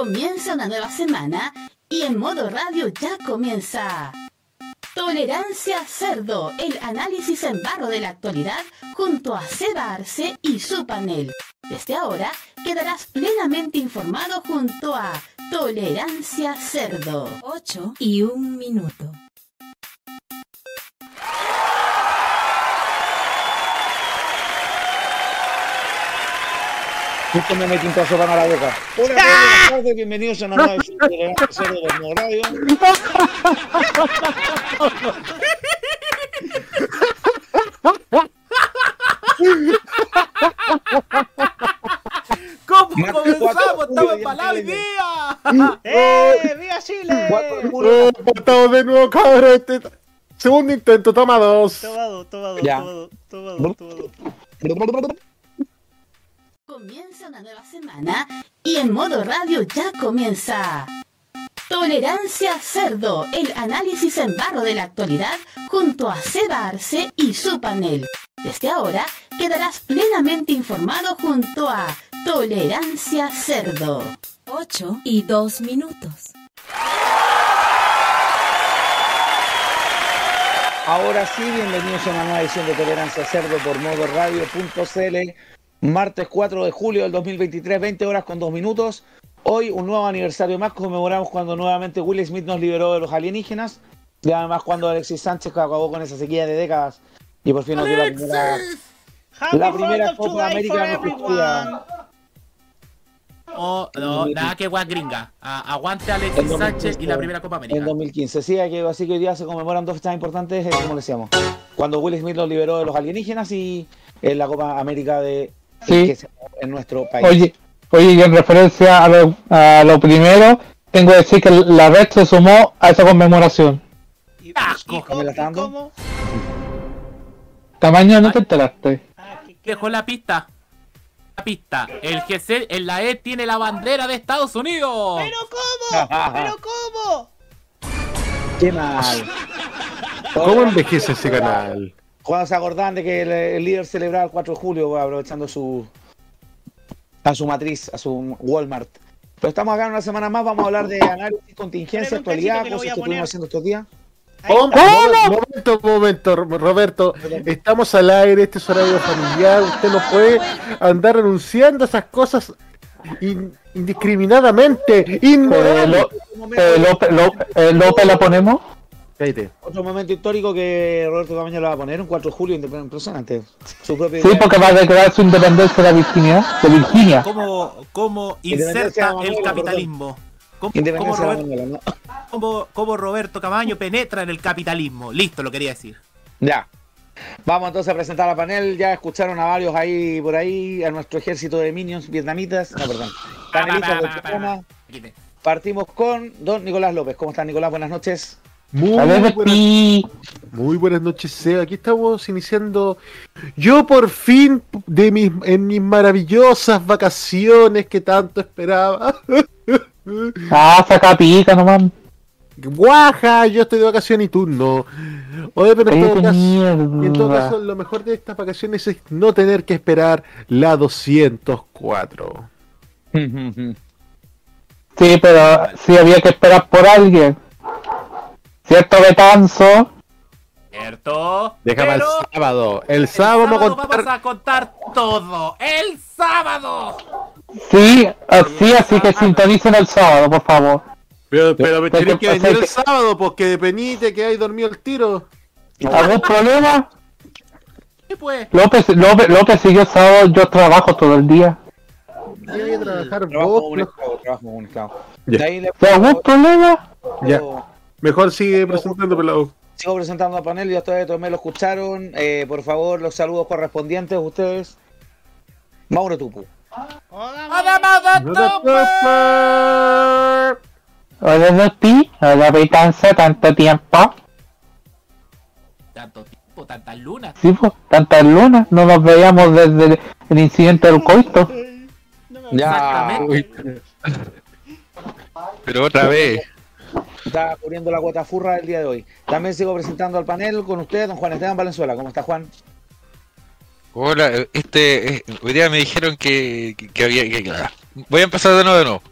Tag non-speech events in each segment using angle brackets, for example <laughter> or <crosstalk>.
Comienza una nueva semana y en modo radio ya comienza. Tolerancia Cerdo, el análisis en barro de la actualidad junto a Seba Arce y su panel. Desde ahora quedarás plenamente informado junto a Tolerancia Cerdo. 8 y un minuto. Justo me metí un trozo de pan a la boca. Hola, buenas tardes, bienvenidos a una nueva edición de Cerdo de Radio. ¿Cómo comenzamos? 4 de ¡Estamos empalados hoy ya día! <laughs> ¡Eh! ¡Viva Chile! Cuatro de julio. Oh, estamos de nuevo, cabrón. Este... Segundo intento, toma dos. Tomado, tomado, Ya. tomado, tomado, tomado. Comienza una nueva semana y en modo radio ya comienza. Tolerancia Cerdo, el análisis en barro de la actualidad junto a Seba Arce y su panel. Desde ahora quedarás plenamente informado junto a Tolerancia Cerdo. 8 y 2 minutos. Ahora sí, bienvenidos a una nueva edición de Tolerancia Cerdo por modoradio.cl. Martes 4 de julio del 2023, 20 horas con 2 minutos. Hoy un nuevo aniversario más, conmemoramos cuando nuevamente Will Smith nos liberó de los alienígenas. Y además cuando Alexis Sánchez acabó con esa sequía de décadas y por fin nos dio la primera, la primera Copa América. Oh, no, nada que guas gringa. A- aguante Alexis 2015, Sánchez y la primera Copa En América. 2015, sí, que, así que hoy día se conmemoran dos fechas importantes, eh, como le decíamos. Cuando Will Smith los liberó de los alienígenas y en la Copa América de Sí. que se- en nuestro país. Oye, oye, y en referencia a lo, a lo primero, tengo que decir que la red se sumó a esa conmemoración. ¿Y, Asco. y, cómo- cómo? Tamaño, no te enteraste. Ah, ¿qué- qué- Dejó la pista. La pista. El GC en la E tiene la bandera de Estados Unidos. ¿Pero cómo? ¿Pero cómo? <laughs> Qué mal. ¿Cómo envejece ese canal? Cuando se acordaban de que el, el líder celebraba el 4 de julio, aprovechando su a su matriz, a su Walmart. Pero estamos acá en una semana más, vamos a hablar de análisis, contingencia, un actualidad, cosas que poner. estuvimos haciendo estos días. Está. Momento, momento, Roberto. Estamos al aire, este es horario familiar. Usted no puede andar anunciando esas cosas in- indiscriminadamente. Eh, López, López, eh, López la ponemos. Cállate. Otro momento histórico que Roberto Camaño lo va a poner, un 4 de julio impresionante. Su propio Sí, porque va a declarar su independencia de Virginia. De Virginia. ¿Cómo, inserta de Manuela, el capitalismo? ¿Cómo, cómo Independencia de la Robert- Manuela, ¿no? cómo- cómo Roberto Camaño penetra en el capitalismo? Listo, lo quería decir. Ya. Vamos entonces a presentar al panel. Ya escucharon a varios ahí por ahí, a nuestro ejército de minions vietnamitas. No, perdón. Panelistas del programa. Quite. Partimos con don Nicolás López. ¿Cómo está Nicolás? Buenas noches. Muy buenas, muy buenas noches, Seba. Aquí estamos iniciando. Yo por fin, de mis, en mis maravillosas vacaciones que tanto esperaba. <laughs> Ah, saca pica nomás. Guaja, yo estoy de vacaciones y tú no. Oye, pero en todo, caso, en todo caso, lo mejor de estas vacaciones es no tener que esperar la 204. Sí, pero sí había que esperar por alguien. ¿Cierto, Betanzo? ¿Cierto? Déjame Pero el sábado. El el sábado vamos a sábado contar. vamos a contar todo. ¡El sábado! Sí, así, así que sintonicen el sábado, por favor. Pero, pero me tenés que venir el sábado porque de penite que hay dormido el tiro. ¿Algún problema? ¿Qué pues? López, López, López siguió sábado, yo trabajo todo el día. Yo voy a trabajar Trabajo vos, trabajo ¿Algún problema? Ya. Mejor sigue presentando, pelado. sigo presentando al panel. Ya ustedes también lo escucharon. Eh, por favor, los saludos correspondientes a ustedes. Mauro Tupu. Hola, ¡Hola, Mother Hola, Lopi. Hola, Betanzo, tanto tiempo. Tanto tiempo, tantas lunas. Sí, pues, tantas lunas. No nos veíamos desde el incidente del coito. No me Ya. Exactamente. Pero otra vez. Está cubriendo la cuota furra del día de hoy. También sigo presentando al panel con usted, don Juan Esteban Valenzuela. ¿Cómo está, Juan? Hola, este, eh, hoy día me dijeron que, que, que había que, voy a empezar de nuevo de nuevo.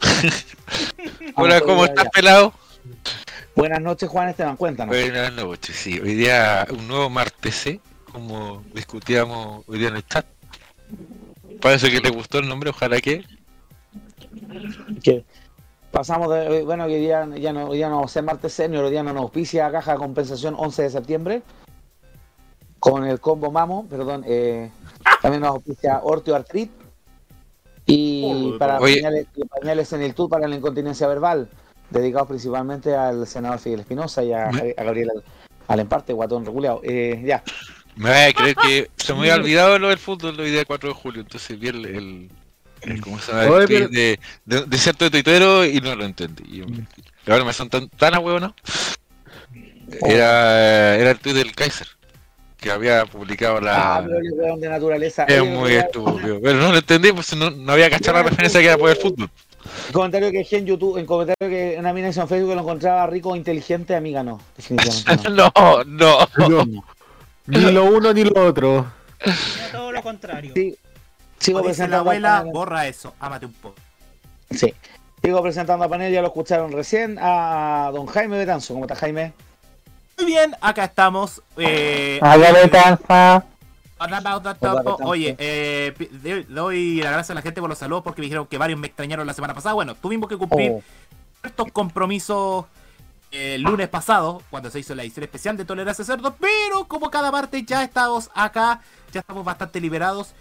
<laughs> Hola, ¿cómo estás, pelado? Buenas noches, Juan Esteban, cuéntanos. Buenas noches, sí. Hoy día un nuevo martes, ¿eh? Como discutíamos hoy día en el chat. Parece que te gustó el nombre, ojalá que. que pasamos de, bueno, que hoy día ya no, hoy día no martes senior, hoy día no nos auspicia caja de compensación 11 de septiembre. Con el combo Mamo, perdón, eh, también nos auspicia Ortio Artrit. Y para pañales, pañales en el TUR para la incontinencia verbal, dedicados principalmente al senador Fidel Espinosa y a, a Gabriel Al- Alemparte, guatón regulado. Eh, ya, Me vas a creer que se me había <laughs> olvidado lo del fútbol hoy día 4 de julio, entonces vi el- ¿Cómo se llama? El Oye, tweet pero- de, de, de cierto tuitero y no lo entendí. Y, ahora me son tan, tan a huevo, ¿no? Era, era el tweet del Kaiser, que había publicado la. ah, pero el weón de naturaleza. Es muy estúpido. Pero no lo entendí, pues no, no había cachado la referencia que era por el fútbol. Comentario que dejé en YouTube, en comentario que una mina hizo en Facebook que lo encontraba rico inteligente, amiga no, definitivamente no. <laughs> No, no. No, ni lo uno ni lo otro. Mira, todo lo contrario. Sí. Sigo la presentando a abuela, borra eso, ámate un poco. Sí. Sigo presentando a panel, ya lo escucharon recién, a don Jaime Betanzo. ¿Cómo está Jaime? Muy bien, acá estamos. Eh, Allá le cansa. Oye, eh, doy las gracias a la gente por los saludos porque me dijeron que varios me extrañaron la semana pasada. Bueno, tuvimos que cumplir Oh, ciertos compromisos eh, el lunes pasado, cuando se hizo la edición especial de Tolerancia Cerdo, pero como cada martes ya estamos acá, ya estamos bastante liberados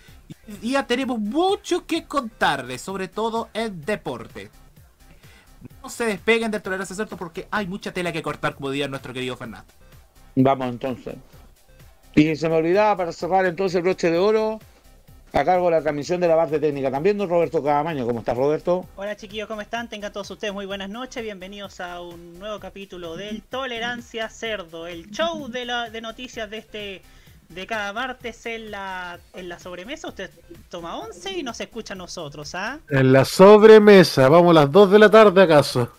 y ya tenemos mucho que contarles, sobre todo en deporte. No se despeguen de Tolerancia Cerdo porque hay mucha tela que cortar, como diría nuestro querido Fernando. vamos entonces. Y se me olvidaba para cerrar entonces el broche de oro, a cargo de la transmisión de la parte técnica también, don Roberto Cadamaño. ¿Cómo estás, Roberto? Hola chiquillos, ¿cómo están? Tengan todos ustedes muy buenas noches. Bienvenidos a un nuevo capítulo del Tolerancia Cerdo, el show de, la, de noticias de este de cada martes en la, en la sobremesa. Usted toma 11 y nos escucha a nosotros, ¿ah? En la sobremesa, vamos a las 2 de la tarde acaso.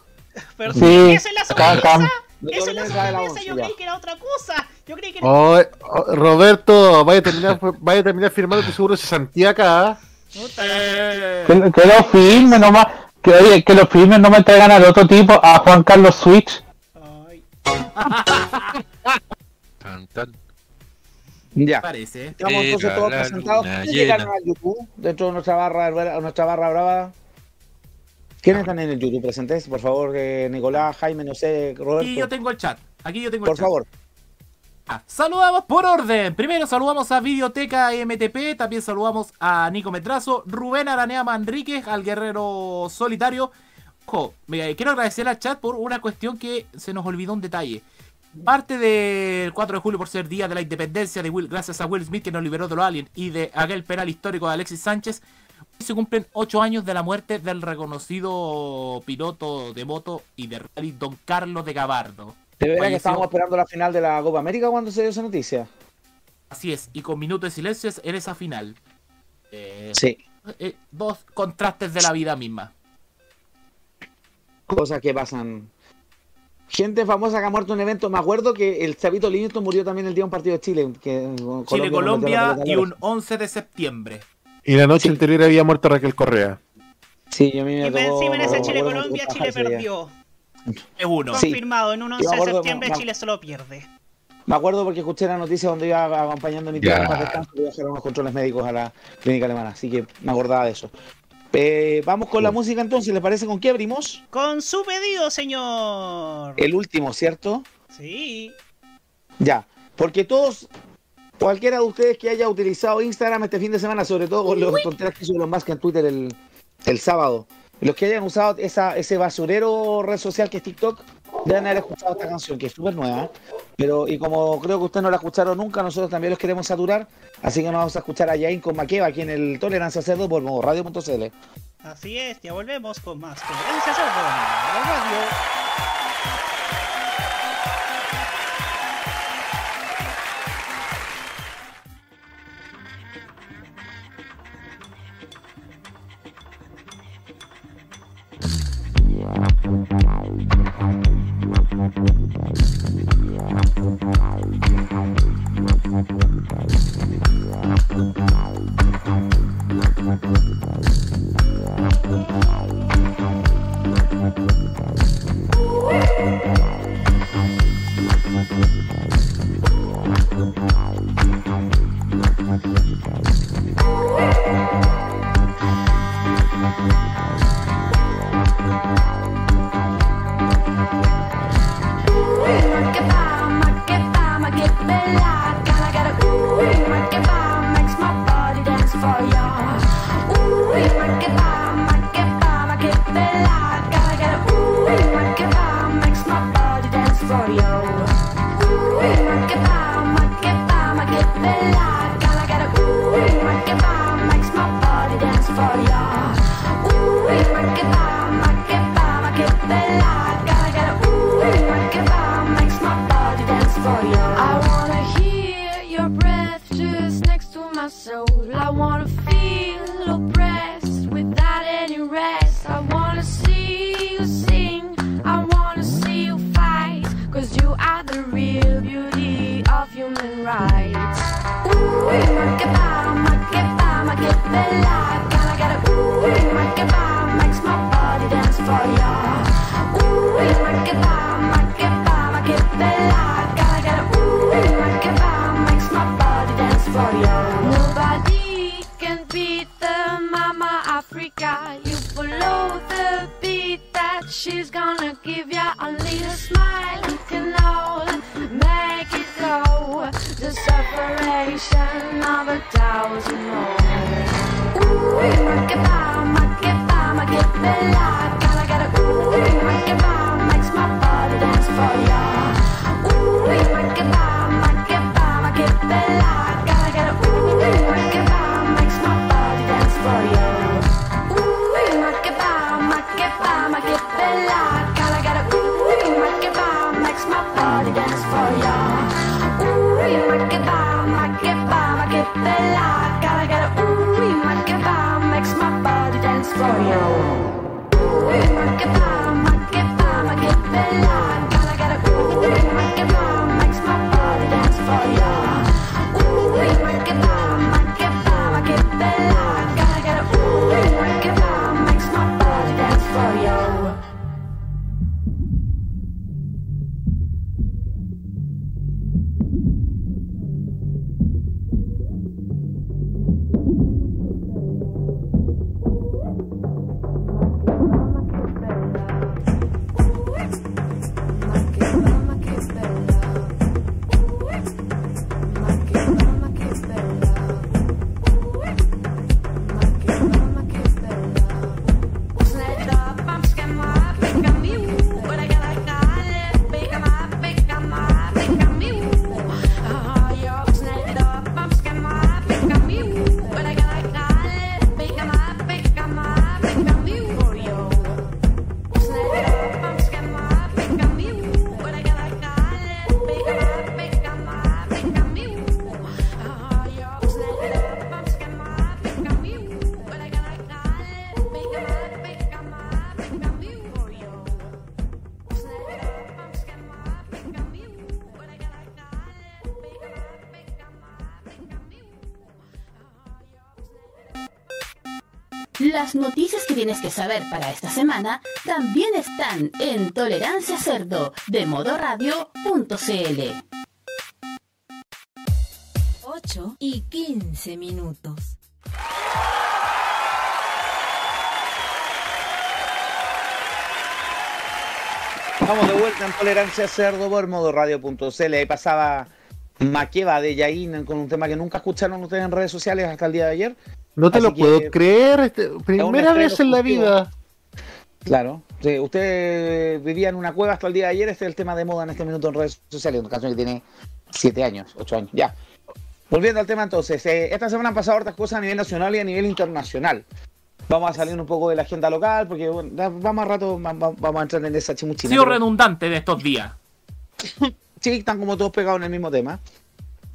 Pero Sí, ¿qué es en la acá, sobremesa? acá. Eso es la Sobremesa yo creí que era otra cosa. Yo creí que era... Oh, oh, Roberto, vaya a terminar, <laughs> vaya a terminar firmando tu seguro de cesantía acá. Puta, Que, que lo firme nomás. Que, oye, que los firmes no me traigan al otro tipo, a Juan Carlos Switch. ay. Tan, tan. Ya. Parece. Estamos Era entonces todos presentados. ¿Quiénes llegaron al YouTube dentro de nuestra barra, nuestra barra brava? ¿Quiénes están en el YouTube presentes? Por favor, eh, Nicolás, Jaime, no sé, Aquí yo Roberto. tengo el chat. Aquí yo tengo Por el chat. favor. Ah, Saludamos por orden. Primero saludamos a Videoteca MTP, también saludamos a Nico Metrazo, Rubén Aranea Manríquez, al guerrero solitario. Ojo, me- quiero agradecer al chat por una cuestión que se nos olvidó un detalle. Parte del 4 de julio por ser día de la independencia de Will, gracias a Will Smith que nos liberó de los aliens y de aquel penal histórico de Alexis Sánchez, se cumplen 8 años de la muerte del reconocido piloto de moto y de rally Don Carlos de Gabardo. De verdad que estábamos esperando la final de la Copa América cuando se dio esa noticia. Así es, y con minutos de silencio en esa final. Eh, Sí. eh, dos contrastes de la vida misma. Cosas que pasan. Gente famosa que ha muerto en un evento. Me acuerdo que el Chavito Livingston murió también el día de un partido de Chile. Chile-Colombia la y un 11 de septiembre. Y la noche Sí. anterior había muerto Raquel Correa. Sí, yo a mí me Y me encima en ese Chile-Colombia, Chile perdió. Es uno. Sí. Confirmado, en un Yo 11 me de septiembre me- Chile solo pierde. Me acuerdo porque escuché la noticia donde iba acompañando a mi tío paz descanso y bajaron unos controles médicos a la clínica alemana. Así que me acordaba de eso. Eh, vamos con la música entonces, ¿les parece con qué abrimos? Con su pedido, señor. El último, ¿cierto? Sí. Ya, porque todos, cualquiera de ustedes que haya utilizado Instagram este fin de semana, sobre todo con los tonteras que hizo Elon Musk en Twitter el, el sábado, los que hayan usado esa, ese basurero red social que es TikTok, deben haber escuchado esta canción, que es súper nueva. Pero, y como creo que ustedes no la escucharon nunca, nosotros también los queremos saturar, así que nos vamos a escuchar a Yain con Maqueva aquí en el Tolerancia Cerdo por radio.cl. Así es, ya volvemos con más Tolerancia Cerdo radio. Thank I for ya. Nobody can beat the mama Africa. You follow the beat that she's gonna give ya. A little smile, you can all make it go. The separation of a thousand more. Tienes que saber para esta semana también están en Tolerancia Cerdo de modoradio.cl. 8 y 15 minutos. Vamos de vuelta en Tolerancia Cerdo por modoradio.cl. Ahí pasaba Maqueva de Yain con un tema que nunca escucharon ustedes en redes sociales hasta el día de ayer. No te Así lo puedo creer. este- primera vez en la vida. Claro. Sí, usted vivía en una cueva hasta el día de ayer. Este es el tema de moda en este minuto en redes sociales. Una canción que tiene 7 años, 8 años. Ya. Volviendo al tema entonces. eh, esta semana han pasado otras cosas a nivel nacional y a nivel internacional. Vamos a salir un poco de la agenda local porque bueno, vamos a rato, va- va- vamos a entrar en esa chimuchina. sido pero- redundante de estos días. Sí, están como todos pegados en el mismo tema.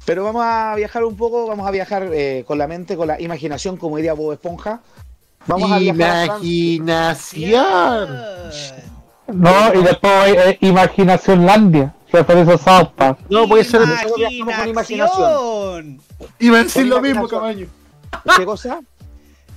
Pero vamos a viajar un poco, vamos a viajar eh, con la mente, con la imaginación, como diría Bob Esponja. Vamos a viajar. Imaginación. No, y después hay eh, Imaginacionlandia, referencia a South Park. No, puede ser. Viajamos con imaginación. Iba a decir lo mismo, imaginación. caballo. ¿Qué cosa?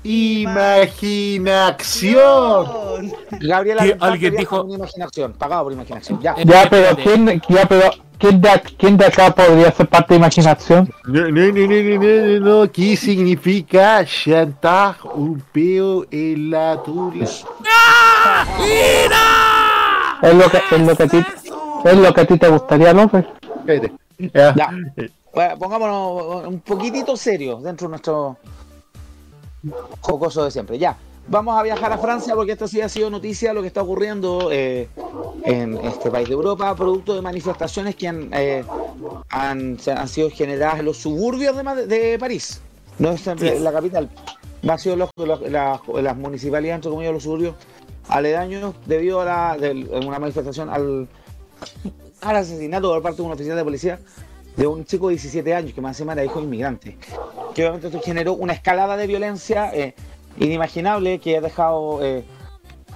Imaginación. Infante alguien dijo- imaginación, pagado por imaginación. Ya. Ya, pero. ¿quién, ya, pero ¿quién de, quién de acá podría ser parte de imaginación? No, no, no, no, no, no, no, no. ¿Qué significa chantar un peo en la tula? Es lo que, es lo que a ti, es lo que a ti te gustaría, López. Espérate. Ya. Ya. Bueno, pongámonos un poquitito serios dentro de nuestro jocoso de siempre. Ya. Vamos a viajar a Francia porque esto sí ha sido noticia lo que está ocurriendo eh, en este país de Europa, producto de manifestaciones que han, eh, han, sido generadas en los suburbios de, París. No es en Sí. la capital. Han sido los- los- las, las municipalidades, entre comillas, los suburbios aledaños debido a la, una manifestación al, al asesinato por parte de un oficial de policía de un chico de 17 años que más encima era hijo inmigrante. Que obviamente esto generó una escalada de violencia eh, inimaginable que ha dejado eh,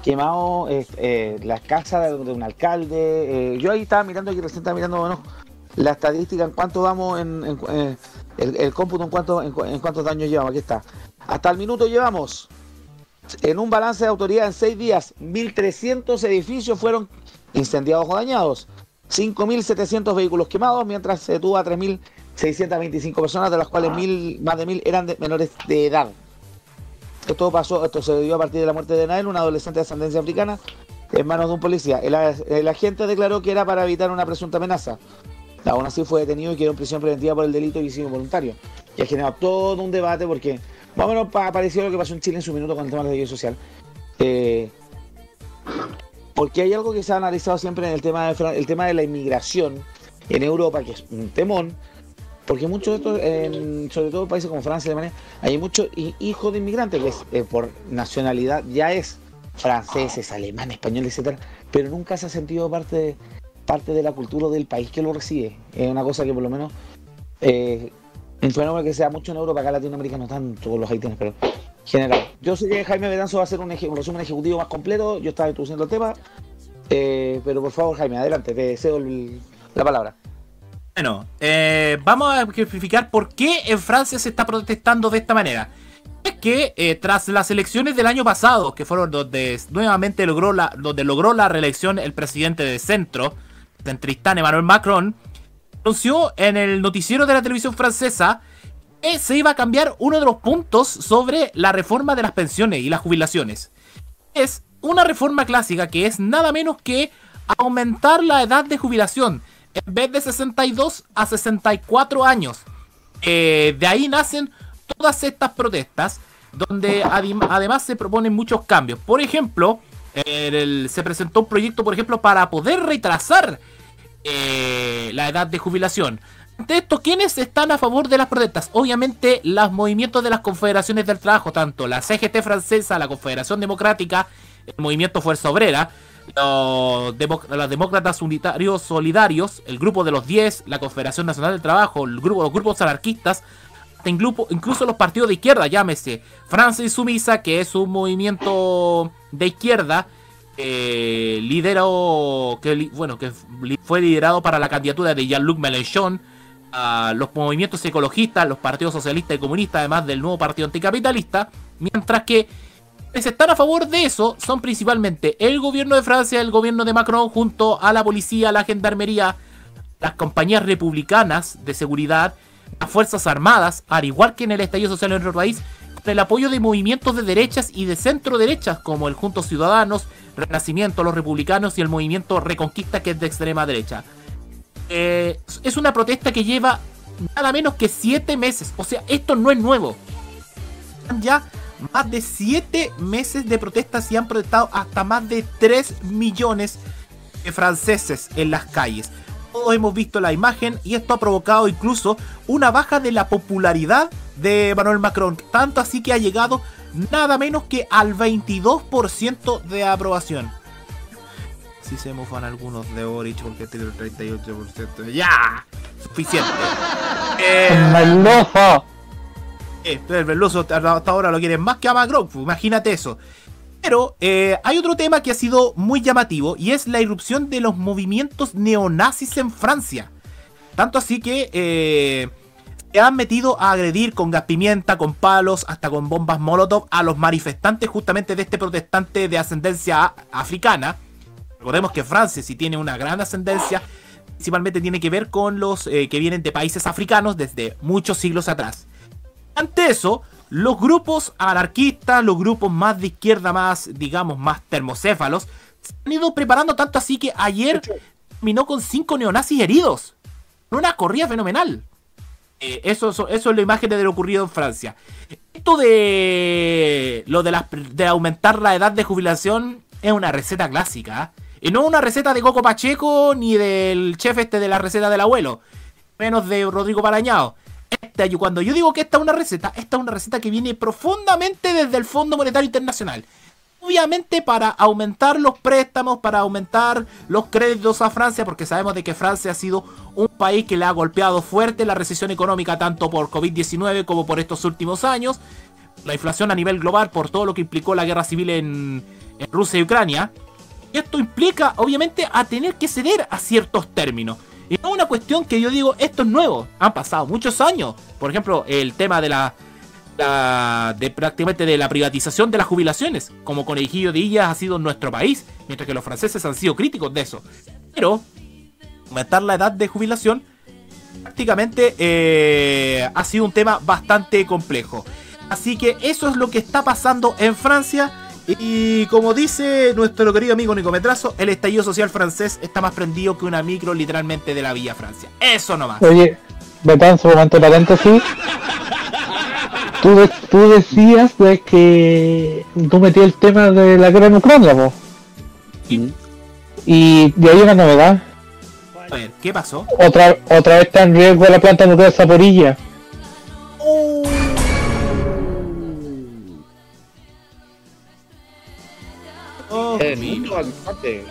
quemado eh, eh, la casa de, un alcalde. eh, yo ahí estaba mirando, aquí recién estaba mirando bueno, la estadística en cuánto vamos en, el, cómputo en cuánto en, cu- en cuántos daños llevamos. Aquí está. Hasta el minuto llevamos en un balance de autoridad en seis días, 1.300 edificios fueron incendiados o dañados, 5.700 vehículos quemados, mientras se detuvo a 3.625 personas, de las cuales mil, más de 1.000 eran de menores de edad. Esto pasó, esto se dio a partir de la muerte de Nael, una adolescente de ascendencia africana, en manos de un policía. El, el agente declaró que era para evitar una presunta amenaza. Aún así fue detenido y quedó en prisión preventiva por el delito de homicidio voluntario. Y ha generado todo un debate porque, más o menos pa- parecido a lo que pasó en Chile en su minuto con el tema de la ley social. Eh, porque hay algo que se ha analizado siempre en el tema de, tema de la inmigración en Europa, que es un temón, porque muchos de estos, sobre todo en países como Francia y Alemania, hay muchos hi- hijos de inmigrantes que eh, por nacionalidad ya es franceses, alemanes, españoles, etcétera, pero nunca se ha sentido parte de, parte de la cultura del país que lo recibe. Es una cosa que por lo menos eh, un fenómeno que se da mucho en Europa, acá en Latinoamérica no tanto con los haitianos, pero general. Yo sé que Jaime Betanzo va a hacer un, eje- un resumen ejecutivo más completo, yo estaba introduciendo el tema, eh, pero por favor Jaime, adelante, te cedo el- la palabra. Bueno, eh, vamos a ejemplificar por qué en Francia se está protestando de esta manera. Es que eh, tras las elecciones del año pasado, que fueron donde nuevamente logró la, donde logró la reelección el presidente de centro, centristán Emmanuel Macron, anunció en el noticiero de la televisión francesa se iba a cambiar uno de los puntos sobre la reforma de las pensiones y las jubilaciones. Es una reforma clásica que es nada menos que aumentar la edad de jubilación en vez de 62 a 64 años. Eh, de ahí nacen todas estas protestas, donde además se proponen muchos cambios. Por ejemplo, se presentó un proyecto, por ejemplo, para poder retrasar eh, la edad de jubilación. De esto, ¿quiénes están a favor de las protestas? Obviamente, los movimientos de las confederaciones del trabajo, tanto la CGT francesa, la Confederación Democrática, el Movimiento Fuerza Obrera, los, demócratas unitarios solidarios, el Grupo de los 10, la Confederación Nacional del Trabajo, el grupo, los grupos anarquistas, incluso, los partidos de izquierda, llámese Francia Insumisa, que es un movimiento de izquierda, eh, que, bueno, que fue liderado para la candidatura de Jean-Luc Mélenchon, a los movimientos ecologistas, los partidos socialistas y comunistas, además del nuevo partido anticapitalista, mientras que quienes están a favor de eso son principalmente el gobierno de Francia, el gobierno de Macron, junto a la policía, la gendarmería, las compañías republicanas de seguridad, las Fuerzas Armadas, al igual que en el estallido social en nuestro país, con el apoyo de movimientos de derechas y de centro derechas como el Juntos Ciudadanos, Renacimiento, los Republicanos y el movimiento Reconquista que es de extrema derecha. Eh, es una protesta que lleva nada menos que 7 meses, o sea, esto no es nuevo. Ya más de 7 meses de protestas y han protestado hasta más de 3 millones de franceses en las calles. Todos hemos visto la imagen y esto ha provocado incluso una baja de la popularidad de Emmanuel Macron. Tanto así que ha llegado nada menos que al 22% de aprobación. Si se mofan algunos de Boric porque tiene el 38%. ¡Ya! Suficiente. Eh, <laughs> Meloso. eh, el Veloso hasta ahora lo quieren más que a Macron, pues, imagínate eso. Pero eh, hay otro tema que ha sido muy llamativo y es la irrupción de los movimientos neonazis en Francia. Tanto así que eh, se han metido a agredir con gas pimienta, con palos, hasta con bombas molotov a los manifestantes justamente de este protestante de ascendencia africana. Recordemos que Francia sí tiene una gran ascendencia, principalmente tiene que ver con los eh, que vienen de países africanos desde muchos siglos atrás. Ante eso, los grupos anarquistas, los grupos más de izquierda, más, digamos, más termocéfalos, se han ido preparando tanto así que ayer terminó con cinco neonazis heridos. Una corrida fenomenal. Eh, eso, eso, eso es la imagen de lo ocurrido en Francia. Esto de lo de, las- de aumentar la edad de jubilación es una receta clásica. Y no una receta de Coco Pacheco ni del chef este de la receta del abuelo. Menos de Rodrigo Parañao. Esta, cuando yo digo que esta es una receta, esta es una receta que viene profundamente desde el Fondo Monetario Internacional. Obviamente para aumentar los préstamos, para aumentar los créditos a Francia, porque sabemos de que Francia ha sido un país que le ha golpeado fuerte la recesión económica tanto por COVID-19 como por estos últimos años. La inflación a nivel global por todo lo que implicó la guerra civil en Rusia y Ucrania. Y esto implica, obviamente, a tener que ceder a ciertos términos. Y no una cuestión que yo digo, esto es nuevo. Han pasado muchos años. Por ejemplo, el tema de la, de prácticamente de la privatización de las jubilaciones, como conejillo de Indias ha sido en nuestro país, mientras que los franceses han sido críticos de eso. Pero aumentar la edad de jubilación prácticamente eh, ha sido un tema bastante complejo. Así que eso es lo que está pasando en Francia. Y como dice nuestro querido amigo Nico Metrazo, el estallido social francés está más prendido que una micro literalmente de la Villa Francia. Eso nomás. Oye, Betán, su momento paréntesis. Tú, de- tú decías de que tú metías el tema de la guerra en Ucrania, po. Sí. Y de ahí una novedad. A ver, ¿qué pasó? Otra, otra vez está en riesgo la planta nuclear de Zaporilla. Oh, Eh, mira, mucho bastante.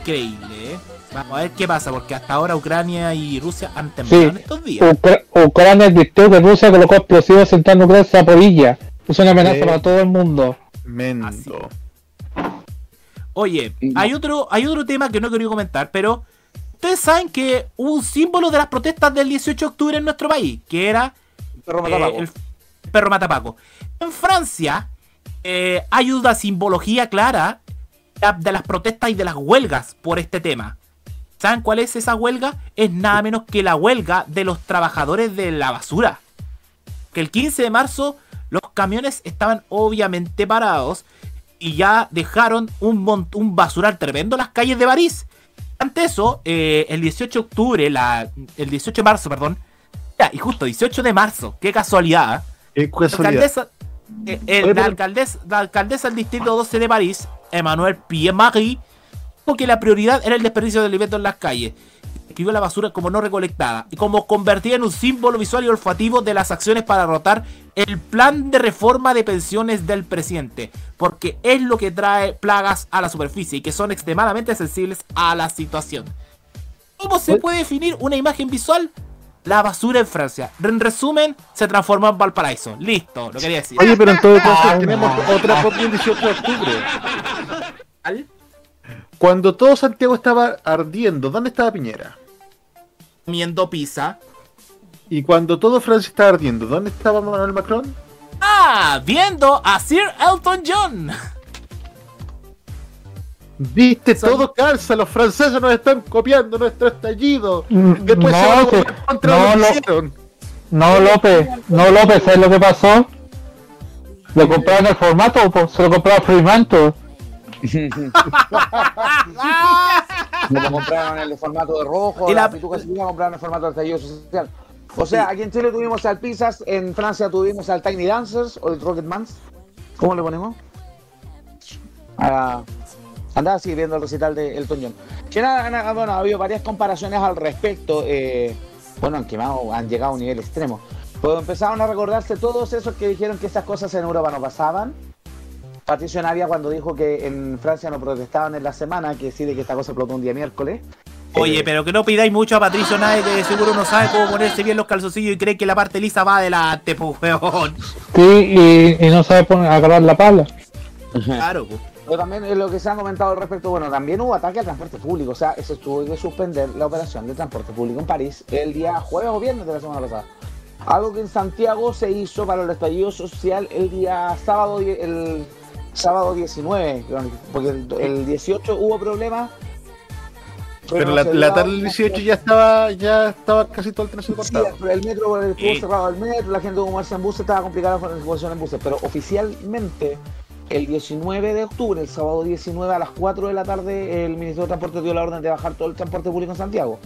increíble, ¿eh? Vamos a ver qué pasa, porque hasta ahora Ucrania y Rusia han temblado Sí. en estos días. Ucra- Ucrania advirtió que Rusia colocó explosivos en central nuclear Zaporilla. Es una amenaza para todo el mundo. Mendo. Oye, hay otro, hay otro tema que no quería comentar, pero ustedes saben que hubo un símbolo de las protestas del 18 de octubre en nuestro país, que era Perro eh, matapaco. el perro matapaco. En Francia eh, hay una simbología clara de las protestas y de las huelgas por este tema. ¿Saben cuál es esa huelga? Es nada menos que la huelga de los trabajadores de la basura. Que el 15 de marzo los camiones estaban obviamente parados y ya dejaron un, un basural tremendo en las calles de París. Ante eso, eh, el 18 de octubre, la, el 18 de marzo, perdón, ya, y justo 18 de marzo, qué casualidad, ¿eh? La alcaldesa, eh, eh, Oye, la, alcaldesa, la alcaldesa del distrito 12 de París, Emmanuel Pierre-Marie, dijo que la prioridad era el desperdicio de alimentos en las calles. Escribió la basura como no recolectada y como convertida en un símbolo visual y olfativo de las acciones para derrotar el plan de reforma de pensiones del presidente, porque es lo que trae plagas a la superficie y que son extremadamente sensibles a la situación. ¿Cómo se puede definir una imagen visual? La basura en Francia. En resumen, se transformó en Valparaíso. Listo, lo quería decir. Oye, pero en todo caso Ah, tenemos no. otra por el 18 de octubre. ¿Al? Cuando todo Santiago estaba ardiendo, ¿dónde estaba Piñera? Comiendo pizza. Y cuando todo Francia estaba ardiendo, ¿dónde estaba Manuel Macron? Ah, viendo a Sir Elton John. Viste, Son- todo calza, los franceses nos están copiando nuestro estallido. Mm, Después no, se van a que- contra no, lo no. López, no, López, ¿sabes lo que pasó? Lo compraron el formato, po, se lo compraron Fremantle. <laughs> Me lo compraron en el formato de rojo, Y la, la- pituca se compraron en el formato de estallido social. O sea, aquí en Chile tuvimos al Pizzas, en Francia tuvimos al Tiny Dancers o el Rocketmans. ¿Cómo le ponemos? Ah, andaba así viendo el recital de Elton John. Que nada, nada, bueno, ha habido varias comparaciones al respecto. eh, bueno, han quemado, han llegado a un nivel extremo. Pues empezaron a recordarse todos esos que dijeron que esas cosas en Europa no pasaban. Patricio Navia cuando dijo que en Francia no protestaban en la semana, que sí de que esta cosa explotó un día miércoles. Oye, Eh, pero que no pidáis mucho a Patricio Nadie, que de seguro no sabe cómo ponerse bien los calzoncillos y cree que la parte lisa va adelante, pues, weón. Sí, y, y no sabe poner, agarrar la pala. Claro, pues. Pero también lo que se ha comentado al respecto, bueno, también hubo ataque al transporte público, o sea, se tuvo que suspender la operación de transporte público en París el día jueves o viernes de la semana pasada. Algo que en Santiago se hizo para el estallido social el día sábado, el sábado 19, porque el, el 18 hubo problemas. Pero no la, tarde del 18 ya estaba, ya estaba casi todo el tránsito Sí, cortado. pero el metro estuvo cerrado el metro, la gente tuvo que moverse en buses, estaba complicada la situación en buses, pero oficialmente el 19 de octubre, el sábado 19 a las 4 de la tarde, el Ministerio de Transporte dio la orden de bajar todo el transporte público en Santiago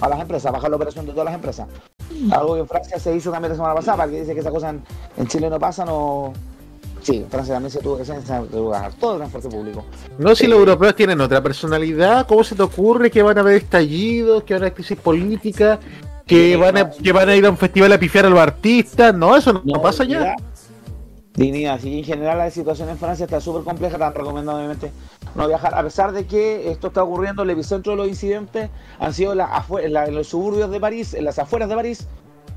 a las empresas, bajar la operación de todas las empresas. Algo que en Francia se hizo también la semana pasada, para que dice que esa cosa en, en Chile no pasa, no... Sí, en Francia también se tuvo que bajar todo el transporte público. No, si los europeos tienen otra personalidad, ¿cómo se te ocurre que van a haber estallidos, que van a haber crisis política, que van a, que van a ir a un festival a pifiar a los artistas? No, eso no, pasa ya. Dignidad. Dignidad, sí, en general la situación en Francia está súper compleja, están recomendando obviamente no viajar, a pesar de que esto está ocurriendo, el epicentro de los incidentes han sido la la- en los suburbios de París, en las afueras de París,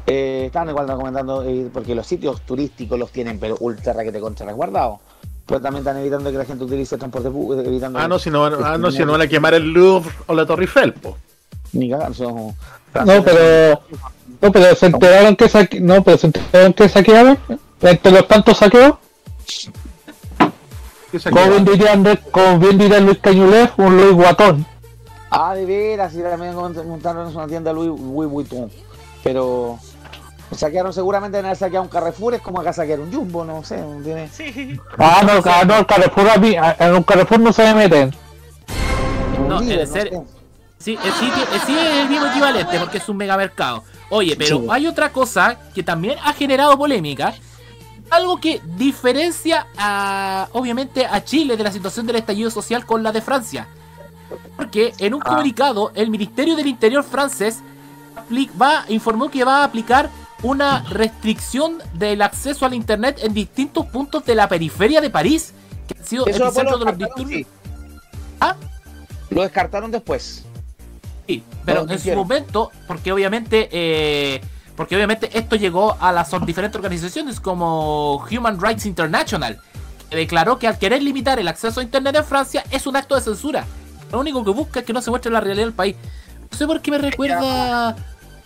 eh, están igual recomendando, eh, porque los sitios turísticos los tienen, pero ultra raquete contra resguardados, pero también están evitando que la gente utilice el transporte público, evitando... Ah, no, si no van, ah, no, si no van a quemar el Louvre o la Torre Eiffel, po. Ni cagar, son... No, pero. No, pero se enteraron que saque... No, pero se enteraron que saquearon. Entre los tantos saqueos, ¿Qué se como bien diría, Andrés- como bien diría Luis Cañulef, un Luis Guatón. Ah, de veras, y también montaron una tienda Louis, Louis Vuitton. Pero saquearon, seguramente en haber saqueado un Carrefour, es como acá saquear un Jumbo, no sé, no tiene... Sí. Ah, no, ah, no, el Carrefour a mí, a- en un Carrefour no se me meten. No, líder, en serio. sé. Sí, eh, sí es el mismo equivalente porque es un megamercado. Oye, pero Sí. hay otra cosa que también ha generado polémica. Algo que diferencia a, obviamente, a Chile de la situación del estallido social con la de Francia. Porque en un Ah. comunicado, el Ministerio del Interior francés va, informó que va a aplicar una restricción del acceso al Internet en distintos puntos de la periferia de París, que han sido Eso epicentro lo de los descartaron, disturbios. sí. ¿Ah? Lo descartaron después. Sí, pero No, en su quiero. momento, porque obviamente, eh, porque obviamente esto llegó a las diferentes organizaciones como Human Rights International, que declaró que al querer limitar el acceso a internet en Francia es un acto de censura. Lo único que busca es que no se muestre la realidad del país. No sé por qué me recuerda.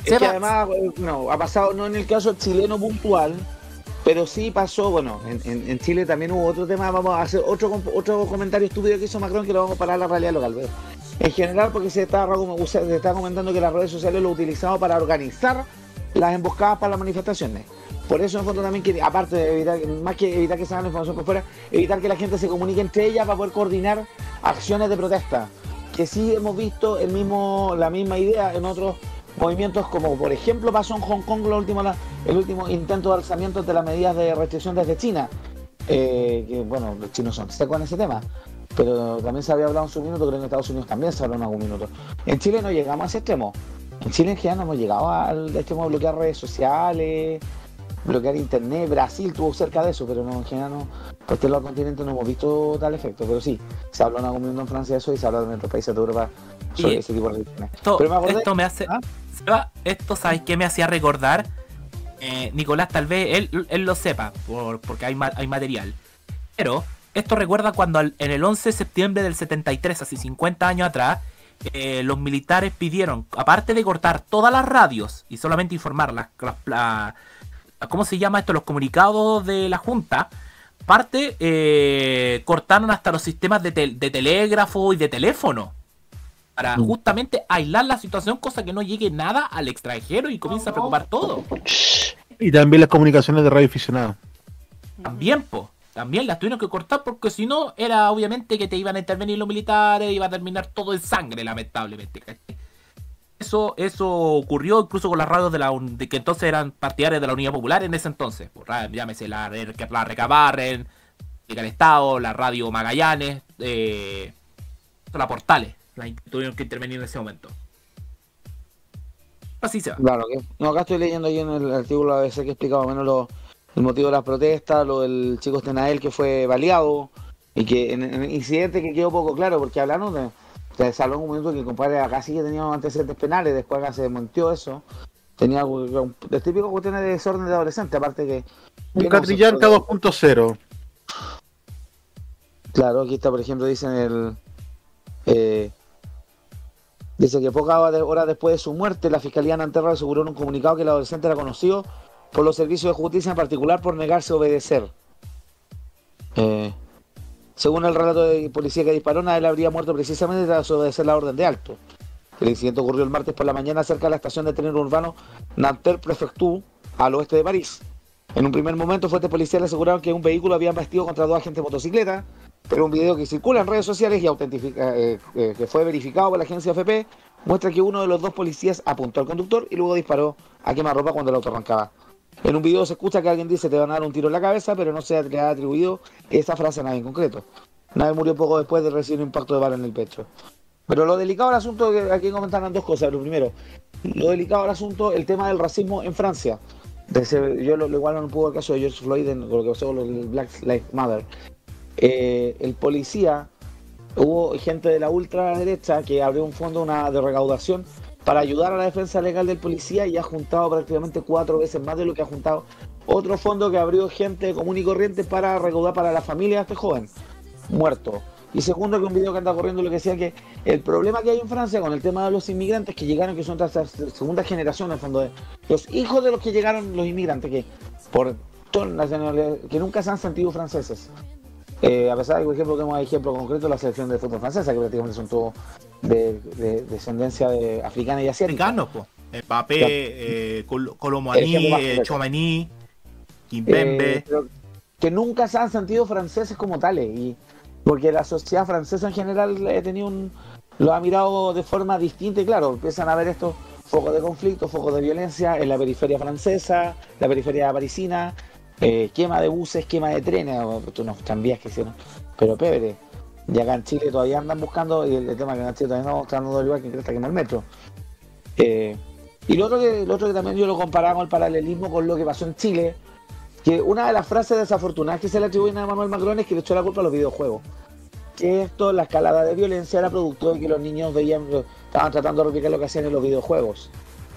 Es que además, no, ha pasado, no en el caso chileno puntual, pero sí pasó, bueno, en, en- en Chile también hubo otro tema, vamos a hacer otro, otro comentario estúpido que hizo Macron que lo vamos a parar a la realidad local. En general, porque se está, se está comentando que las redes sociales lo utilizamos para organizar las emboscadas para las manifestaciones. Por eso en fondo también que, aparte de evitar, más que evitar que salgan información por fuera, evitar que la gente se comunique entre ellas para poder coordinar acciones de protesta. Que sí hemos visto el mismo, la misma idea en otros movimientos, como por ejemplo pasó en Hong Kong lo último, el último intento de alzamiento de las medidas de restricción desde China. Eh, que bueno, los chinos son secos en ese tema. Pero también se había hablado en su minuto, creo que en Estados Unidos también se habló en algún minuto. En Chile no llegamos a ese extremo. En Chile en general no hemos llegado al extremo de bloquear redes sociales, bloquear internet. Brasil tuvo cerca de eso, pero no, en general no. Por este lado del continente no hemos visto tal efecto. Pero sí, se habló en algún minuto en Francia de eso y se habla en otros países de Europa sobre Y ese tipo de restricciones. esto, pero me acordé- esto me hace. ¿Ah? Seba, esto, ¿sabes qué me hacía recordar? Eh, Nicolás, tal vez él, él lo sepa, por- porque hay, ma- hay material. Pero esto recuerda cuando al- en el 11 de septiembre del 73, así 50 años atrás, eh, los militares pidieron, aparte de cortar todas las radios y solamente informar las, las- la- ¿cómo se llama esto? Los comunicados de la Junta, aparte eh, cortaron hasta los sistemas de, tel- de telégrafo y de teléfono para Mm. justamente aislar la situación, cosa que no llegue nada al extranjero y comienza a preocupar todo. Y también las comunicaciones de radio aficionado. También, po. También las tuvieron que cortar porque si no, era obviamente que te iban a intervenir los militares, iba a terminar todo en sangre, lamentablemente. Eso, eso ocurrió incluso con las radios de la de que entonces eran partidarias de la Unidad Popular en ese entonces. Ra- llámese la, la Recabarren, el Estado, la Radio Magallanes, eh, la Portales, la tuvieron que intervenir en ese momento. Así se va. Claro, que, no, acá estoy leyendo ahí en el artículo ABC que explicaba más o menos lo- el motivo de las protestas, lo del chico Stenael que fue baleado y que en, en el incidente que quedó poco claro porque hablaron de, se habló en un momento que el compadre acá sí que tenía antecedentes penales, después acá se desmontió eso. Tenía un- el típico cuestiones de desorden de adolescente, aparte que Un homosexual. 2.0. Claro, aquí está, por ejemplo, dicen el. eh, dice que pocas horas después de su muerte, la Fiscalía de Anterra aseguró en un comunicado que el adolescente era conocido por los servicios de justicia, en particular por negarse a obedecer. Eh, según el relato de policía que disparó, él habría muerto precisamente tras obedecer la orden de alto. El incidente ocurrió el martes por la mañana cerca de la estación de tren urbano Nanterre Prefecture, al oeste de París. En un primer momento, fuentes policiales aseguraron que un vehículo había embestido contra dos agentes de motocicleta, pero un video que circula en redes sociales y autentifica- eh, eh, que fue verificado por la agencia FP muestra que uno de los dos policías apuntó al conductor y luego disparó a quemarropa cuando el auto arrancaba. En un video se escucha que alguien dice te van a dar un tiro en la cabeza, pero no se le ha atribuido esa frase a nadie en concreto. Nadie murió poco después de recibir un impacto de bala en el pecho. Pero lo delicado del asunto, aquí comentaron dos cosas. Lo primero, lo delicado del asunto, el tema del racismo en Francia. De ese- yo lo, igual no pudo el caso de George Floyd en con lo que pasó con el Black Lives Matter. Eh, el policía, hubo gente de la ultraderecha que abrió un fondo una, de recaudación para ayudar a la defensa legal del policía y ha juntado prácticamente cuatro veces más de lo que ha juntado otro fondo que abrió gente común y corriente para recaudar para la familia de este joven muerto. Y segundo, que un video que anda corriendo lo que decía que el problema que hay en Francia con el tema de los inmigrantes que llegaron, que son de segunda generación, en fondo, de los hijos de los que llegaron, los inmigrantes, que por nacionalidades, que nunca se han sentido franceses. Eh, a pesar de que, por ejemplo, tenemos ejemplo concreto la selección de fútbol francesa, que prácticamente son todos de, de- descendencia de africana y asiática. Africanos, po. Mbappé, Claro. eh, Col- más eh, Kimpembe. Eh, que nunca se han sentido franceses como tales y porque la sociedad francesa en general ha tenido un lo ha mirado de forma distinta y claro empiezan a ver estos focos de conflicto focos de violencia en la periferia francesa la periferia parisina eh, quema de buses quema de trenes unos tranvías que hicieron pero pebre y acá en Chile todavía andan buscando y el, el tema que en Chile todavía no están dando que Creta que en el metro Eh, y lo otro, que, también yo lo comparaba con el paralelismo con lo que pasó en Chile que una de las frases desafortunadas que se le atribuyen a Emmanuel Macron es que le echó la culpa a los videojuegos. Que esto, la escalada de violencia era producto de que los niños veían, estaban tratando de replicar lo que hacían en los videojuegos.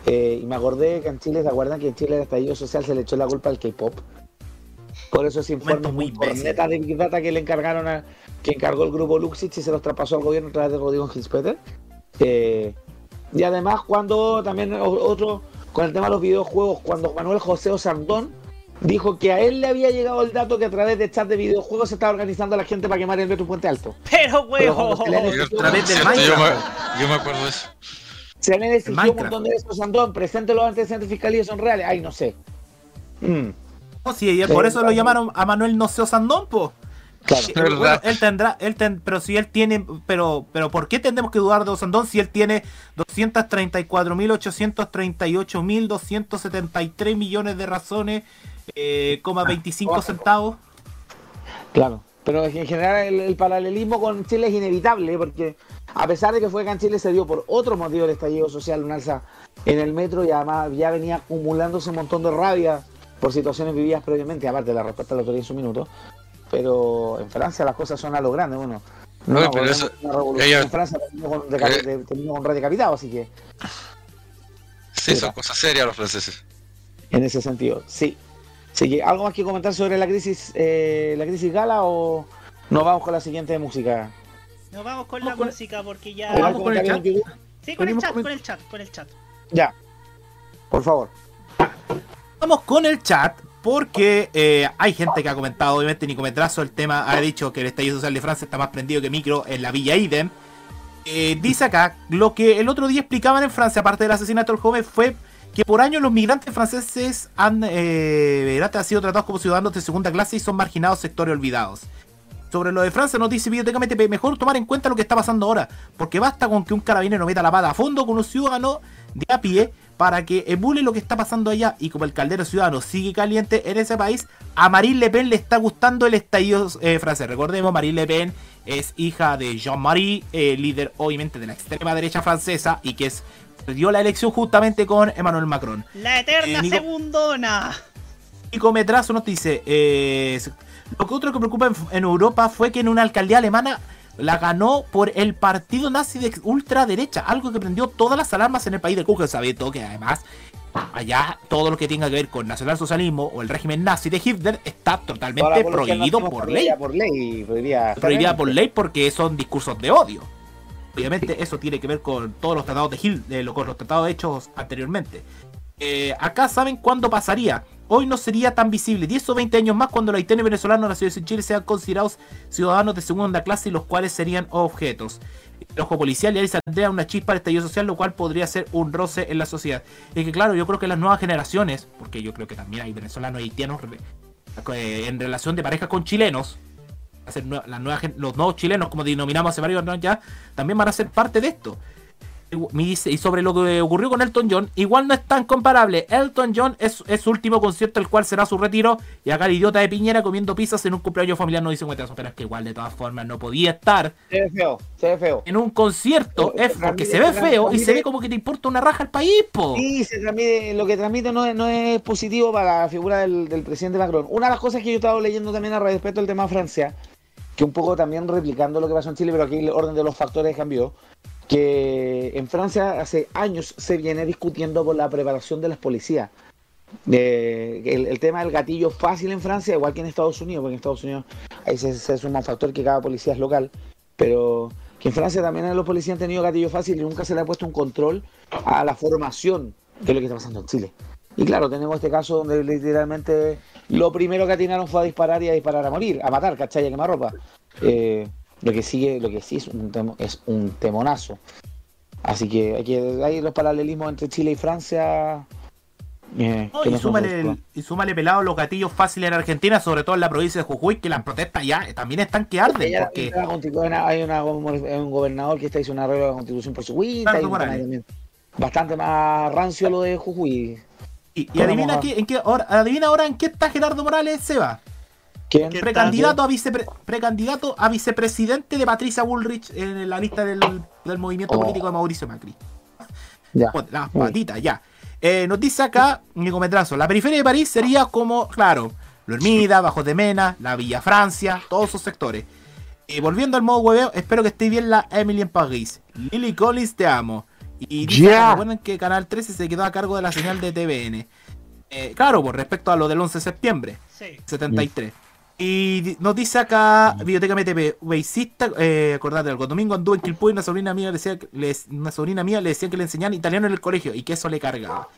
Eh, y me acordé que en Chile, ¿se acuerdan que en Chile el estallido social se le echó la culpa al K-pop? Por eso ese informe Momento muy muy imbécil. corneta de Big Data que le encargaron a, que encargó el grupo Luxich y se los traspasó al gobierno a través de Rodrigo Hilspeter. Eh, y además cuando también otro, con el tema de los videojuegos, cuando Manuel José Osandón dijo que a él le había llegado el dato que a través de chat de videojuegos se estaba organizando a la gente para quemar el metro en Puente Alto. Pero, huevo. yo, yo me acuerdo de eso. se le exigió un montón de eso, Osandón, presente los antecedentes de fiscalía son reales. Ay, no sé. Mm, sí, y por eso lo llamaron a Manuel Noceo Sandón, po. claro. Eh, verdad. él tendrá, él ten- pero si él tiene, pero, pero ¿por qué tendremos que dudar de Osandón si él tiene 234.838.273 millones de razones, eh, coma 25 centavos? Claro, pero en general el, el paralelismo con Chile es inevitable, porque a pesar de que fue acá en Chile se dio por otro motivo el estallido social, un alza en el metro y además ya venía acumulándose un montón de rabia por situaciones vividas previamente, aparte de la respuesta de la autoridad en su minuto. Pero en Francia las cosas son a lo grande, bueno. No, nos pero eso- una revolución ella- en Francia terminó con, Eh. con redecapitado, así que Sí, son cosas serias los franceses. en ese sentido, sí. Así que, ¿algo más que comentar sobre la crisis, eh, la crisis gala o nos vamos con la siguiente música? Nos vamos con Vamos la con- música porque ya. ¿Algún vamos con el comentario chat. antiguo? Sí, con el chat, con el chat, con el chat. Ya, por favor. Vamos con el chat porque eh, hay gente que ha comentado, obviamente Nico Metrazo, el tema ha dicho que el estallido social de Francia está más prendido que micro en la Villa Idem. Eh, dice acá, lo que el otro día explicaban en Francia, aparte del asesinato del joven, fue que por años los migrantes franceses han, eh, han sido tratados como ciudadanos de segunda clase y son marginados sectores olvidados. Sobre lo de Francia nos dice Biblioteca MTP, mejor tomar en cuenta lo que está pasando ahora, porque basta con que un carabinero meta la pata a fondo con un ciudadano de a pie para que emule lo que está pasando allá y como el caldero ciudadano sigue caliente en ese país, a Marine Le Pen le está gustando el estallido eh, francés. Recordemos, Marine Le Pen es hija de Jean-Marie, eh, líder obviamente de la extrema derecha francesa y que es, perdió la elección justamente con Emmanuel Macron. La eterna Eh, Nico- segundona. Nico Metrazo nos dice, eh, lo que otro que preocupa en, en Europa fue que en una alcaldía alemana la ganó por el partido nazi de ultraderecha, algo que prendió todas las alarmas en el país de Kuchen, sabiendo que además allá todo lo que tenga que ver con nacionalsocialismo o el régimen nazi de Hitler está totalmente prohibido por ley. prohibida Por ley, prohibida. Prohibida por ley porque son discursos de odio. Obviamente eso tiene que ver con todos los tratados de Hitler, con los tratados hechos anteriormente. Eh, acá saben cuándo pasaría. Hoy no sería tan visible. 10 o 20 años más cuando los haitianos y venezolanos nacidos en Chile sean considerados ciudadanos de segunda clase y los cuales serían objetos. El ojo policial y ahí saldría una chispa de estallido social, lo cual podría ser un roce en la sociedad. Y que claro, yo creo que las nuevas generaciones, porque yo creo que también hay venezolanos y haitianos eh, en relación de pareja con chilenos, hacer nue- la nueva gen- los nuevos chilenos, como denominamos hace varios años ya, también van a ser parte de esto. Y me dice- Y sobre lo que ocurrió con Elton John, igual no es tan comparable. Elton John es, es su último concierto, el cual será su retiro. Y acá el idiota de Piñera comiendo pizzas en un cumpleaños familiar no dice cuenta pero es que igual de todas formas no podía estar Se ve feo, se ve feo. en un concierto. Se Es porque se ve feo y se ve como que te importa una raja al país, po. Sí, se transmite, lo que transmite no es, no es positivo para la figura del, del presidente Macron. Una de las cosas que yo he estado leyendo también a respecto del tema de Francia, que un poco también replicando lo que pasó en Chile, pero aquí el orden de los factores cambió, que en Francia hace años se viene discutiendo por la preparación de las policías. Eh, el, tema del gatillo fácil en Francia, igual que en Estados Unidos, porque en Estados Unidos ahí se, se un factor que cada policía es local, pero que en Francia también los policías han tenido gatillo fácil y nunca se le ha puesto un control a la formación de lo que está pasando en Chile. Y claro, tenemos este caso donde literalmente lo primero que atinaron fue a disparar y a disparar a morir, a matar, ¿cachai? A quemar ropa. Eh, lo que sigue, lo que sí es un, temo- es un temonazo. Así que hay hay los paralelismos entre Chile y Francia. eh, No, y, no súmale, el- y súmale pelado los gatillos fáciles en Argentina, sobre todo en la provincia de Jujuy, que las protestas ya también están que arden. Ella- Porque hay una- un gobernador que está hizo un arreglo de la constitución por su cuenta. Hay Bastante más rancio lo de Jujuy. Y, adivina, qué, en qué, ahora, adivina ahora en qué está Gerardo Morales, Seba. ¿Quién? ¿Qué Precandidato a, vicepre- precandidato a vicepresidente de Patricia Bullrich en la lista del, del movimiento Oh. político de Mauricio Macri. Ya. Las patitas, ya. Eh, nos dice acá, Nico Metrazo, la periferia de París sería como, claro, Lo Hermida, Bajo de Mena, la Villa Francia, todos esos sectores. Y volviendo al modo hueveo, espero que esté bien la Emily en París. Lily Collins, te amo. Y dice, Ya. recuerden que Canal 13 se quedó a cargo de la señal de TVN. Eh, claro, por respecto a lo del 11 de septiembre. Sí. 73. Y nos dice acá, Biblioteca MTP, Beisista, eh, acordate algo, domingo anduve en Quilpué y una sobrina mía le decía, que- le- una sobrina mía le decía que le enseñaban italiano en el colegio y que eso le cargaba.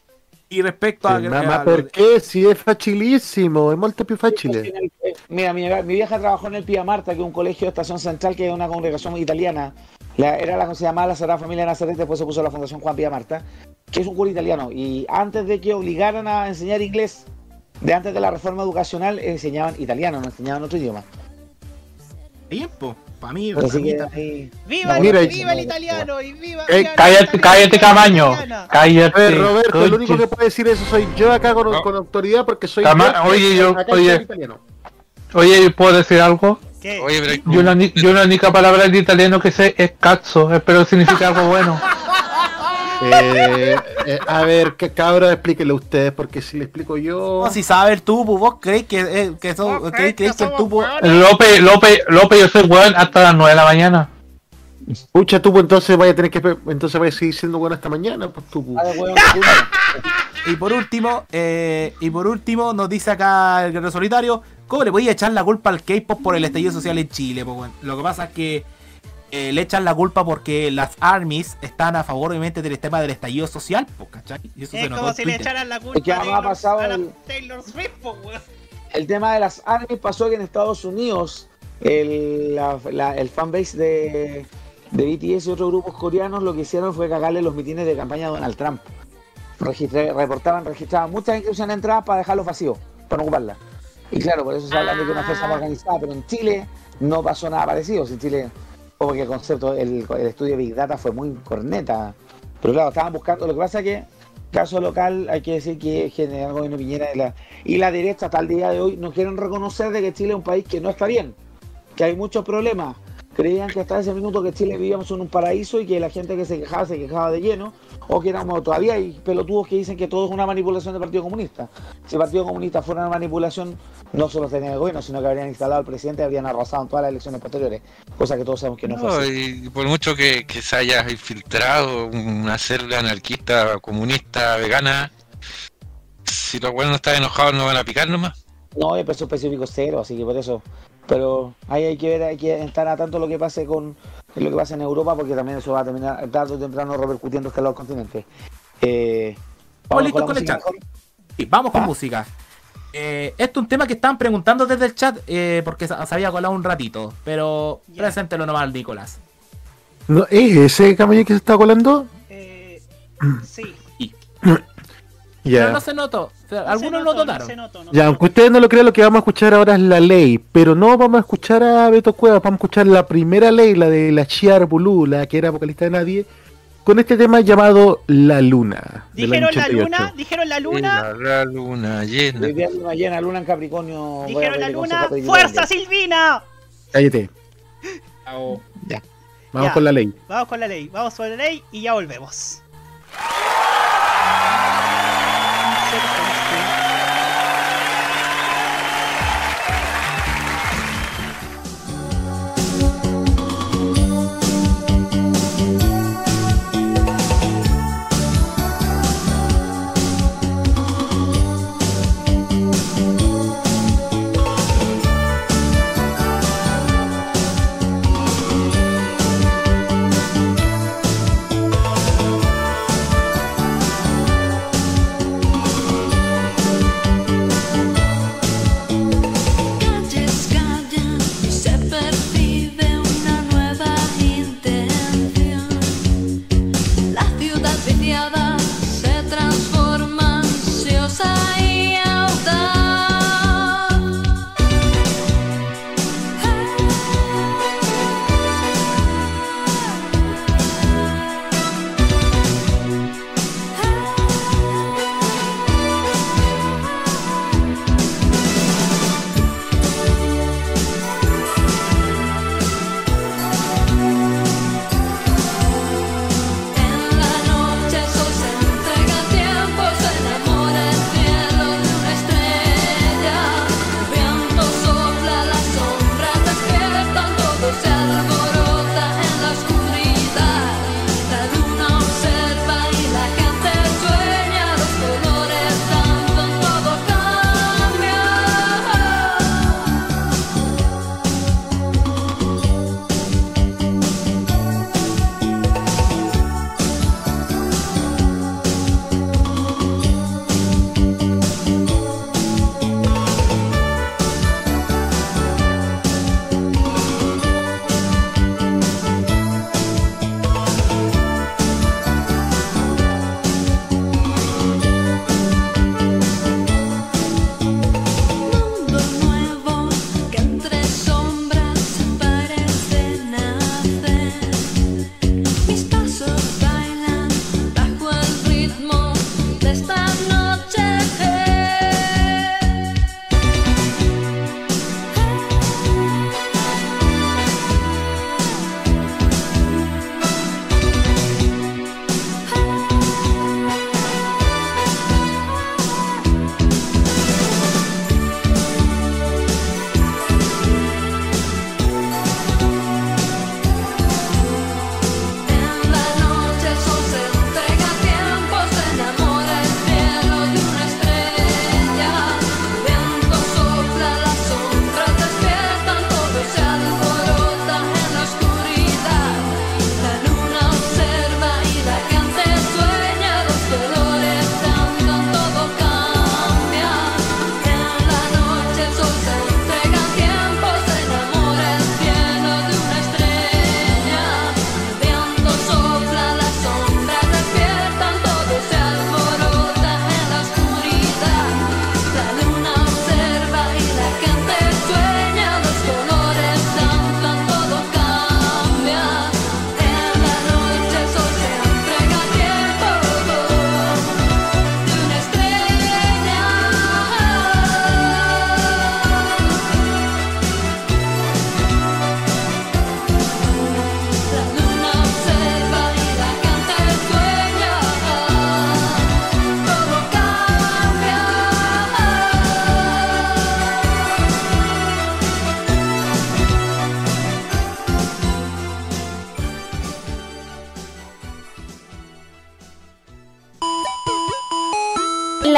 Y respecto a... Sí, a mamá, ¿por qué? Si es facilísimo, es molto più facile. Mira, mi, mi vieja trabajó en el Pia Marta, que es un colegio de Estación Central, que es una congregación italiana. La- era la que se llamaba la Sagrada Familia de Nazaret, después se puso la Fundación Juan Pia Marta, que es un cura italiano. Y antes de que obligaran a enseñar inglés, de antes de la reforma educacional, enseñaban italiano, no enseñaban otro idioma. Bien, po, para mí, pa' mí ¡Viva, No, Mira, el, y- viva el italiano! ¡Y viva! Eh, viva la Cállate, cállate, Camaño. Cállate. Ver, Roberto, el único que puede decir eso soy yo acá con, No. con autoridad porque soy Cama- yo, oye, yo- oye. italiano. Oye, ¿puedo decir algo? ¿Qué? Oye, pero Yo la, yo la única palabra en italiano que sé es cazzo, espero que significa algo bueno. <laughs> Eh, eh, a ver, que cabra, explíquele ustedes, porque si le explico yo. No, si sabes tú, pues, vos creéis que, eh, que, so- creéis- creéis que el tubo... López, López, López, yo soy weón hasta las 9 de la mañana. Pucha, tú, pues, entonces vaya a tener que. Entonces vaya a seguir siendo bueno hasta mañana, pues tú. pues. Y por último, eh, y por último, nos dice acá el guerrero solitario, ¿cómo le podía echar la culpa al K-pop por el estallido social en Chile? po, weón? Lo que pasa es que eh, le echan la culpa porque las armies están a favor, obviamente, del tema del estallido social, po, ¿cachai? Y eso se Es como si le echaran la culpa Es que a Taylor, pasado a la el- Taylor Swift, po. El tema de las armies pasó que en Estados Unidos el, la- la- el fanbase de, de BTS y otros grupos coreanos lo que hicieron fue cagarle los mitines de campaña a Donald Trump. Registra- reportaban, registraban muchas inscripciones de entradas para dejarlos vacíos, para no ocuparlas. Y claro, por eso se habla de que una fuerza más organizada, pero en Chile no pasó nada parecido. En Chile, como que el concepto, el, estudio de Big Data fue muy corneta. Pero claro, estaban buscando, lo que pasa es que caso local hay que decir que General Gobierno Piñera de la, y la derecha hasta el día de hoy no quieren reconocer de que Chile es un país que no está bien, que hay muchos problemas. Creían que hasta ese minuto que Chile vivíamos en un paraíso y que la gente que se quejaba se quejaba de lleno, o que éramos, todavía hay pelotudos que dicen que todo es una manipulación del Partido Comunista. Si el Partido Comunista fuera una manipulación, no solo tenía el gobierno, sino que habrían instalado al presidente y habrían arrasado en todas las elecciones posteriores, cosa que todos sabemos que no, fue No, así. y por mucho que, que se haya infiltrado una célula anarquista, comunista, vegana, si los buenos no están enojados no van a picar nomás. No, el peso específico cero, así que por eso. Pero ahí hay que ver, hay que estar a tanto lo que pase con lo que pasa en Europa, porque también eso va a terminar tarde o temprano repercutiendo en los continentes. Eh, Estamos listos la con el chat. Sí, vamos con ¿Ah? música. Eh, esto es un tema que estaban preguntando desde el chat eh, porque se había colado un ratito. Pero Ya. preséntelo nomás, Nicolás. No, ¿Es ese camaño que se está colando? Eh, sí. <clears throat> Ya. Pero no se notó. O sea, No Algunos notaron. No se notó, no Ya, aunque ustedes no lo crean, lo que vamos a escuchar ahora es la ley, pero no vamos a escuchar a Beto Cuevas, vamos a escuchar la primera ley, la de la Chiar Bulú, la que era vocalista de nadie, con este tema llamado La Luna. Dijeron la 88. luna, dijeron la luna, La, la luna llena. Luna llena, luna en Capricornio. dijeron la luna, ¡fuerza. Silvina! Cállate, Ya. vamos Ya. con la ley. Vamos con la ley, vamos con la ley y ya volvemos. Thank you.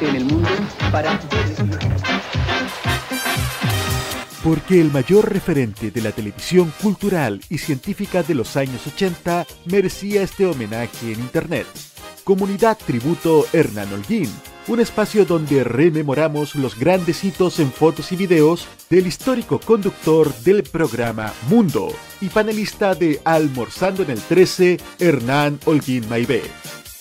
En el mundo para Porque el mayor referente de la televisión cultural y científica de los años 80 merecía este homenaje en Internet. Comunidad Tributo Hernán Holguín, un espacio donde rememoramos los grandes hitos en fotos y videos del histórico conductor del programa Mundo y panelista de Almorzando en el 13, Hernán Holguín Maibé.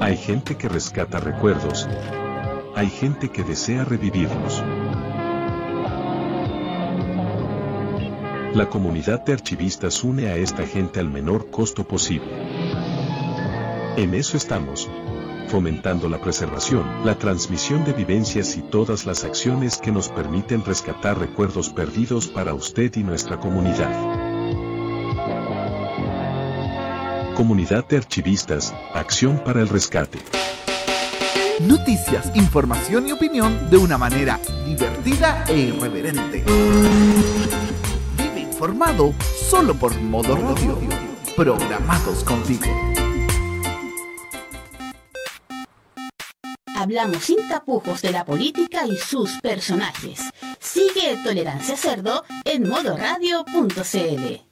Hay gente que rescata recuerdos. Hay gente que desea revivirlos. La comunidad de archivistas une a esta gente al menor costo posible. En eso estamos. Fomentando la preservación, la transmisión de vivencias y todas las acciones que nos permiten rescatar recuerdos perdidos para usted y nuestra comunidad. Comunidad de Archivistas, Acción para el Rescate. Noticias, información y opinión de una manera divertida e irreverente. Vive informado solo por modo radio. Programados contigo. Hablamos sin tapujos de la política y sus personajes. Sigue Tolerancia Cerdo en modoradio.cl.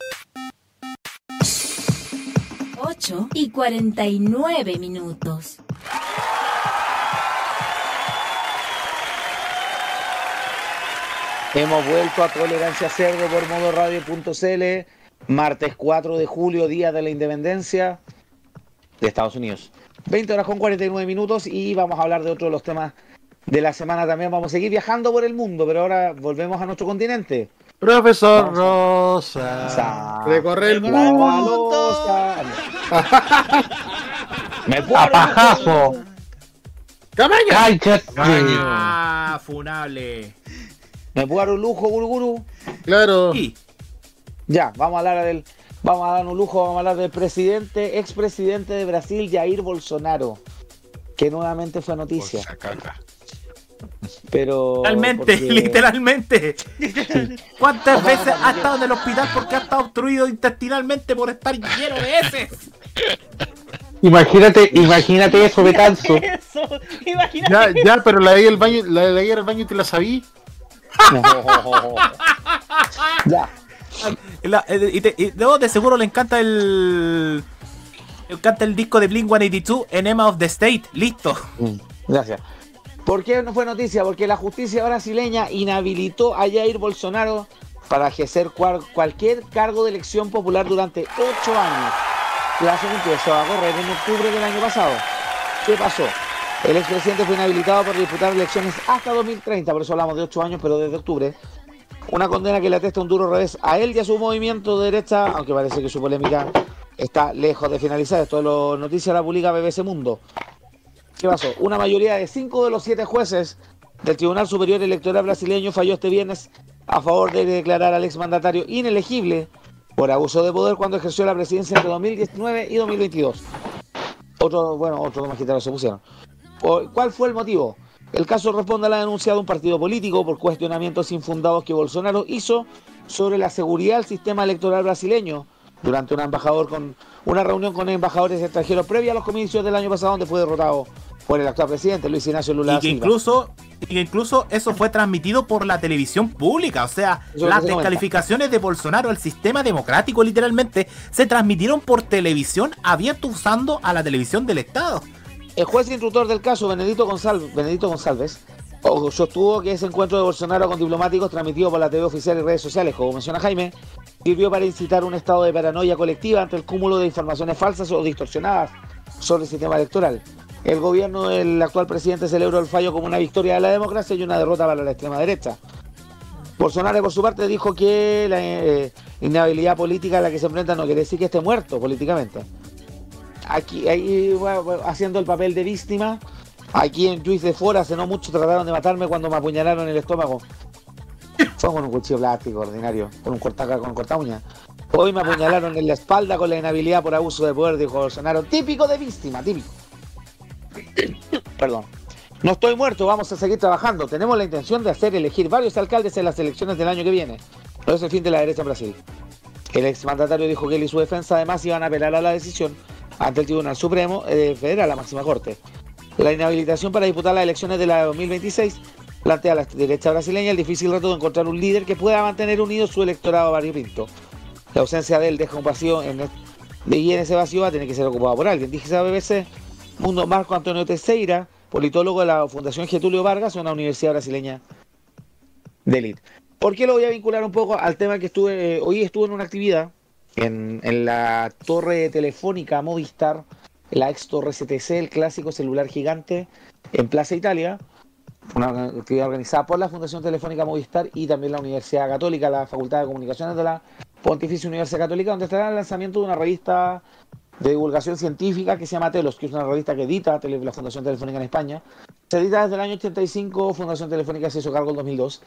8 y 49 minutos. Hemos vuelto a Tolerancia Cerdo por modoradio.cl, martes 4 de julio, día de la independencia de Estados Unidos. 20 horas con 49 minutos y vamos a hablar de otro de los temas de la semana también. Vamos a seguir viajando por el mundo, pero ahora volvemos a nuestro continente. Profesor Rosa, recorre el mundo. Me <laughs> ¡A pajazo! ¡Cállate! Ah, funable. ¿Me puedo dar un lujo, Guruguru? Claro. Ya, vamos a hablar del. Vamos a dar un lujo, vamos a hablar del presidente, expresidente de Brasil, Jair Bolsonaro, que nuevamente fue noticia. Pero. Literalmente, porque- <laughs> literalmente. ¿Cuántas veces ha estado en el hospital porque ha estado obstruido intestinalmente por estar lleno de heces? Imagínate, imagínate eso, Betanzo. Eso, imagínate. Ya, ya, pero la de ahí al baño, la de ahí al baño te la sabí. <laughs> ya. La- eh, y, te- y no, de seguro le encanta el. Le encanta el disco de Blink 182, Enema of the State. Listo. Gracias. ¿Por qué no fue noticia? Porque la justicia brasileña inhabilitó a Jair Bolsonaro para ejercer cual- cualquier cargo de elección popular durante ocho años. Plazo que empezó a correr en octubre del año pasado. ¿Qué pasó? El expresidente fue inhabilitado por disputar elecciones hasta 2030, por eso hablamos de ocho años, pero desde octubre. Una condena que le atesta un duro revés a él y a su movimiento de derecha, aunque parece que su polémica está lejos de finalizar. Esto lo noticia la publica BBC Mundo. ¿Qué pasó? Una mayoría de cinco de los siete jueces del Tribunal Superior Electoral brasileño falló este viernes a favor de declarar al exmandatario inelegible por abuso de poder cuando ejerció la presidencia entre 2019 y 2022. Otro, bueno, otros magistrados se pusieron. ¿Cuál fue el motivo? El caso responde a la denuncia de un partido político por cuestionamientos infundados que Bolsonaro hizo sobre la seguridad del sistema electoral brasileño durante una, embajador con, una reunión con embajadores extranjeros previa a los comicios del año pasado donde fue derrotado por el actual presidente Luis Ignacio Lula Y que incluso, y incluso eso fue transmitido por la televisión pública. O sea, las descalificaciones de Bolsonaro al sistema democrático, literalmente, se transmitieron por televisión abierto usando a la televisión del Estado. El juez instructor del caso, Benedito González, Benedito González sostuvo que ese encuentro de Bolsonaro con diplomáticos transmitido por la TV oficial y redes sociales, como menciona Jaime, sirvió para incitar un estado de paranoia colectiva ante el cúmulo de informaciones falsas o distorsionadas sobre el sistema electoral. El gobierno del actual presidente celebró el fallo como una victoria de la democracia y una derrota para la extrema derecha. Bolsonaro, por su parte, dijo que la eh, inhabilidad política a la que se enfrenta no quiere decir que esté muerto políticamente aquí ahí bueno, haciendo el papel de víctima. Aquí en Juiz de Fora hace no mucho trataron de matarme cuando me apuñalaron en el estómago. Fue con un cuchillo plástico ordinario, con un corta con corta uña. Hoy me apuñalaron en la espalda con la inhabilidad por abuso de poder, dijo Bolsonaro. Típico de víctima, típico. Perdón. No estoy muerto, vamos a seguir trabajando. Tenemos la intención de hacer elegir varios alcaldes en las elecciones del año que viene. No es el fin de la derecha en Brasil. El exmandatario dijo que él y su defensa además iban a apelar a la decisión ante el Tribunal Supremo eh, Federal, la máxima corte. La inhabilitación para disputar las elecciones de la 2026 plantea a la derecha brasileña el difícil reto de encontrar un líder que pueda mantener unido su electorado variopinto. La ausencia de él deja un vacío en el- y ese vacío va a tener que ser ocupado por alguien. Dije a BBC, Mundo Marco Antonio Teixeira, politólogo de la Fundación Getulio Vargas, una universidad brasileña de élite. ¿Por qué lo voy a vincular un poco al tema que estuve, eh, hoy estuve en una actividad en, en la torre telefónica Movistar, la ex torre CTC, el clásico celular gigante, en Plaza Italia, una actividad organizada por la Fundación Telefónica Movistar y también la Universidad Católica, la Facultad de Comunicaciones de la Pontificia Universidad Católica, donde estará el lanzamiento de una revista de divulgación científica que se llama Telos, que es una revista que edita la Fundación Telefónica en España. Se edita desde el año 85, Fundación Telefónica se hizo cargo en 2002,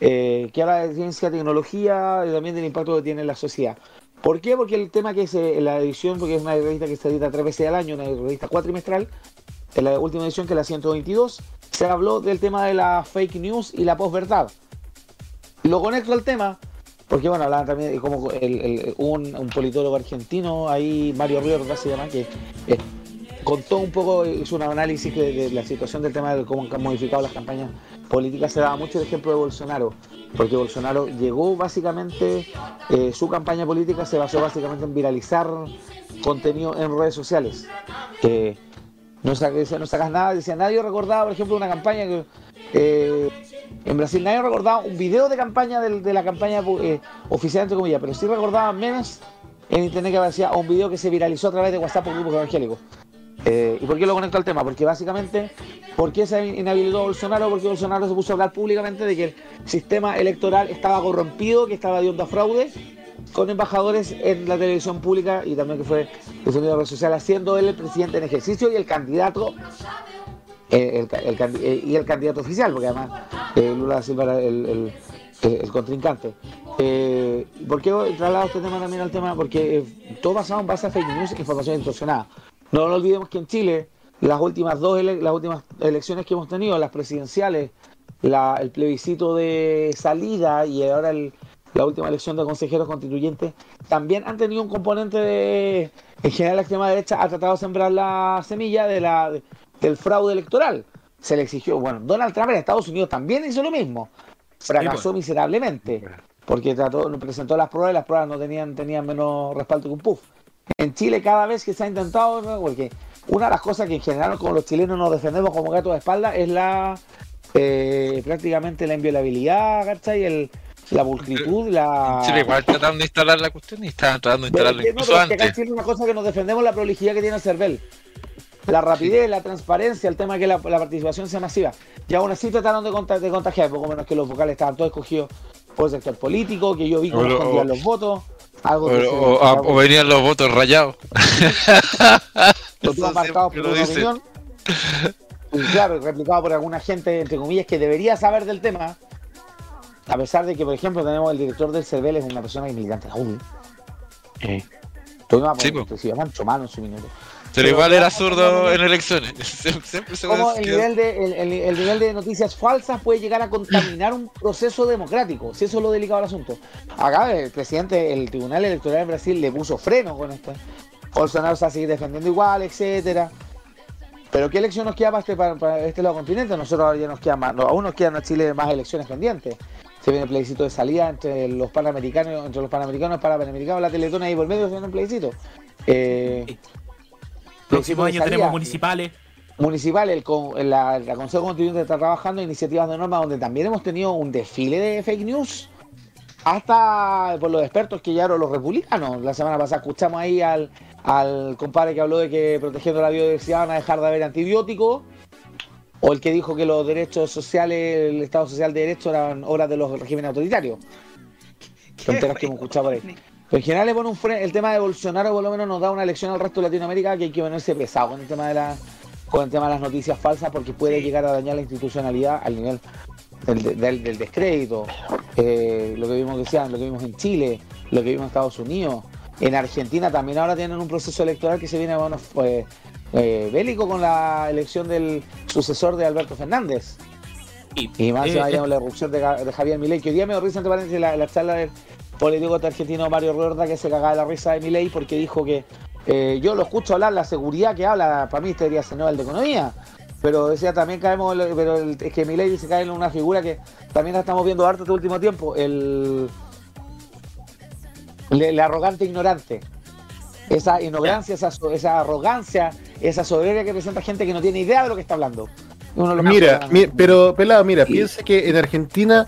eh, que habla de ciencia, tecnología y también del impacto que tiene en la sociedad. ¿Por qué? Porque el tema que se, la edición, porque es una revista que se edita tres veces al año, una revista cuatrimestral, en la última edición, que es la 122, se habló del tema de la fake news y la posverdad. Lo conecto al tema, porque bueno, hablaban también de como el, un, politólogo argentino, ahí Mario Riorda se llama, que eh, contó un poco, hizo un análisis de, la situación del tema de cómo han modificado las campañas políticas. Se daba mucho el ejemplo de Bolsonaro, porque Bolsonaro llegó básicamente, eh, su campaña política se basó básicamente en viralizar contenido en redes sociales. No, sa- decía, no sacas nada, decía, nadie recordaba, por ejemplo, una campaña que eh, en Brasil nadie recordaba un video de campaña de, la campaña eh, oficial, entre comillas, pero sí recordaban memes en internet que aparecía un video que se viralizó a través de WhatsApp por grupos evangélicos. Eh, ¿Y por qué lo conecto al tema? Porque básicamente, ¿por qué se inhabilitó Bolsonaro? Porque Bolsonaro se puso a hablar públicamente de que el sistema electoral estaba corrompido, que estaba dando a fraude, con embajadores en la televisión pública y también que fue difundido en redes sociales, siendo él el presidente en ejercicio y el candidato eh, eh, y el candidato oficial, porque además eh, Lula Silva era el, contrincante. Eh, ¿Por qué traslado este tema también al tema? Porque todo basado en base a fake news e información distorsionada. No, no olvidemos que en Chile las últimas dos ele- las últimas elecciones que hemos tenido, las presidenciales, la- el plebiscito de salida y ahora el- la última elección de consejeros constituyentes, también han tenido un componente de, en general la extrema derecha ha tratado de sembrar la semilla de la, de- del fraude electoral. Se le exigió, bueno, Donald Trump en Estados Unidos también hizo lo mismo. Fracasó miserablemente, porque trató, presentó las pruebas y las pruebas no tenían, tenían menos respaldo que un puff. En Chile cada vez que se ha intentado, ¿no? porque una de las cosas que en general como los chilenos nos defendemos como gatos de espalda es la eh, prácticamente la inviolabilidad, ¿cachai? El, la pulcritud, la... Chile igual trataron de instalar la cuestión y estaban tratando de Pero instalarla es que no, incluso pero es que acá antes. Chile una cosa que nos defendemos la prolijidad que tiene el CERVEL. La rapidez, la transparencia, el tema de que la, la participación sea masiva. Y aún así trataron de, conta- de contagiar, poco menos que los vocales estaban todos escogidos por el sector político, que yo vi cómo escondían los votos. Algo O, que se- o- a- o venían los votos rayados. Marcados siempre por una opinión. Y claro, replicado por alguna gente, entre comillas, que debería saber del tema. A pesar de que, por ejemplo, tenemos el director del CERVEL, es una persona que es militante la UDI. Tuvimos a Sí, Mancho en su minuto. Pero igual era zurdo en elecciones. <laughs> Siempre, se a el nivel, de, el, el- el nivel de noticias falsas puede llegar a contaminar un proceso democrático, si eso es lo delicado del asunto. Acá el presidente, el Tribunal Electoral de Brasil le puso freno con esto. Bolsonaro se va a seguir defendiendo igual, etcétera. Pero ¿qué elección nos queda para este, para, para este lado del continente? Nosotros ahora ya nos quedan más, no, aún nos quedan a Chile más elecciones pendientes. Se viene el plebiscito de salida entre los panamericanos, entre los panamericanos, parapanamericanos, la teletona y por medio se viene un plebiscito. Eh, Próximo año tenemos municipales. Municipal, el, la Consejo Constituyente está trabajando en iniciativas de norma donde también hemos tenido un desfile de fake news hasta por los expertos que llegaron los republicanos. La semana pasada escuchamos ahí al, al compadre que habló de que protegiendo la biodiversidad van a dejar de haber antibióticos. O el que dijo que los derechos sociales, el Estado Social de Derecho eran obras de los regímenes autoritarios. Tonteras que hemos escuchado por ahí. Pero en general le pone un el tema de Bolsonaro por lo menos nos da una lección al resto de Latinoamérica que hay que ponerse pesado con el tema de la, con el tema de las noticias falsas porque puede llegar a dañar la institucionalidad al nivel del, del- del descrédito. Eh, lo que vimos que sean, lo que vimos en Chile, lo que vimos en Estados Unidos. En Argentina también ahora tienen un proceso electoral que se viene bueno, pues, eh, bélico con la elección del sucesor de Alberto Fernández. Y más eh, se vaya eh. con la erupción de, Javier Milei, que hoy día me dio risa entre paréntesis la, la charla del político argentino Mario Rueda que se cagaba la risa de Milei porque dijo que eh, yo lo escucho hablar, la seguridad que habla, para mí este debería ser Nobel de Economía. Pero decía también caemos, pero el- es que Milei dice cae en una figura que también la estamos viendo harto este último tiempo, el, el, el arrogante ignorante. Esa ignorancia, esa, esa arrogancia, esa soberbia que presenta gente que no tiene idea de lo que está hablando. Uno Mira, más- mi- pero pelado, mira, piensa que en Argentina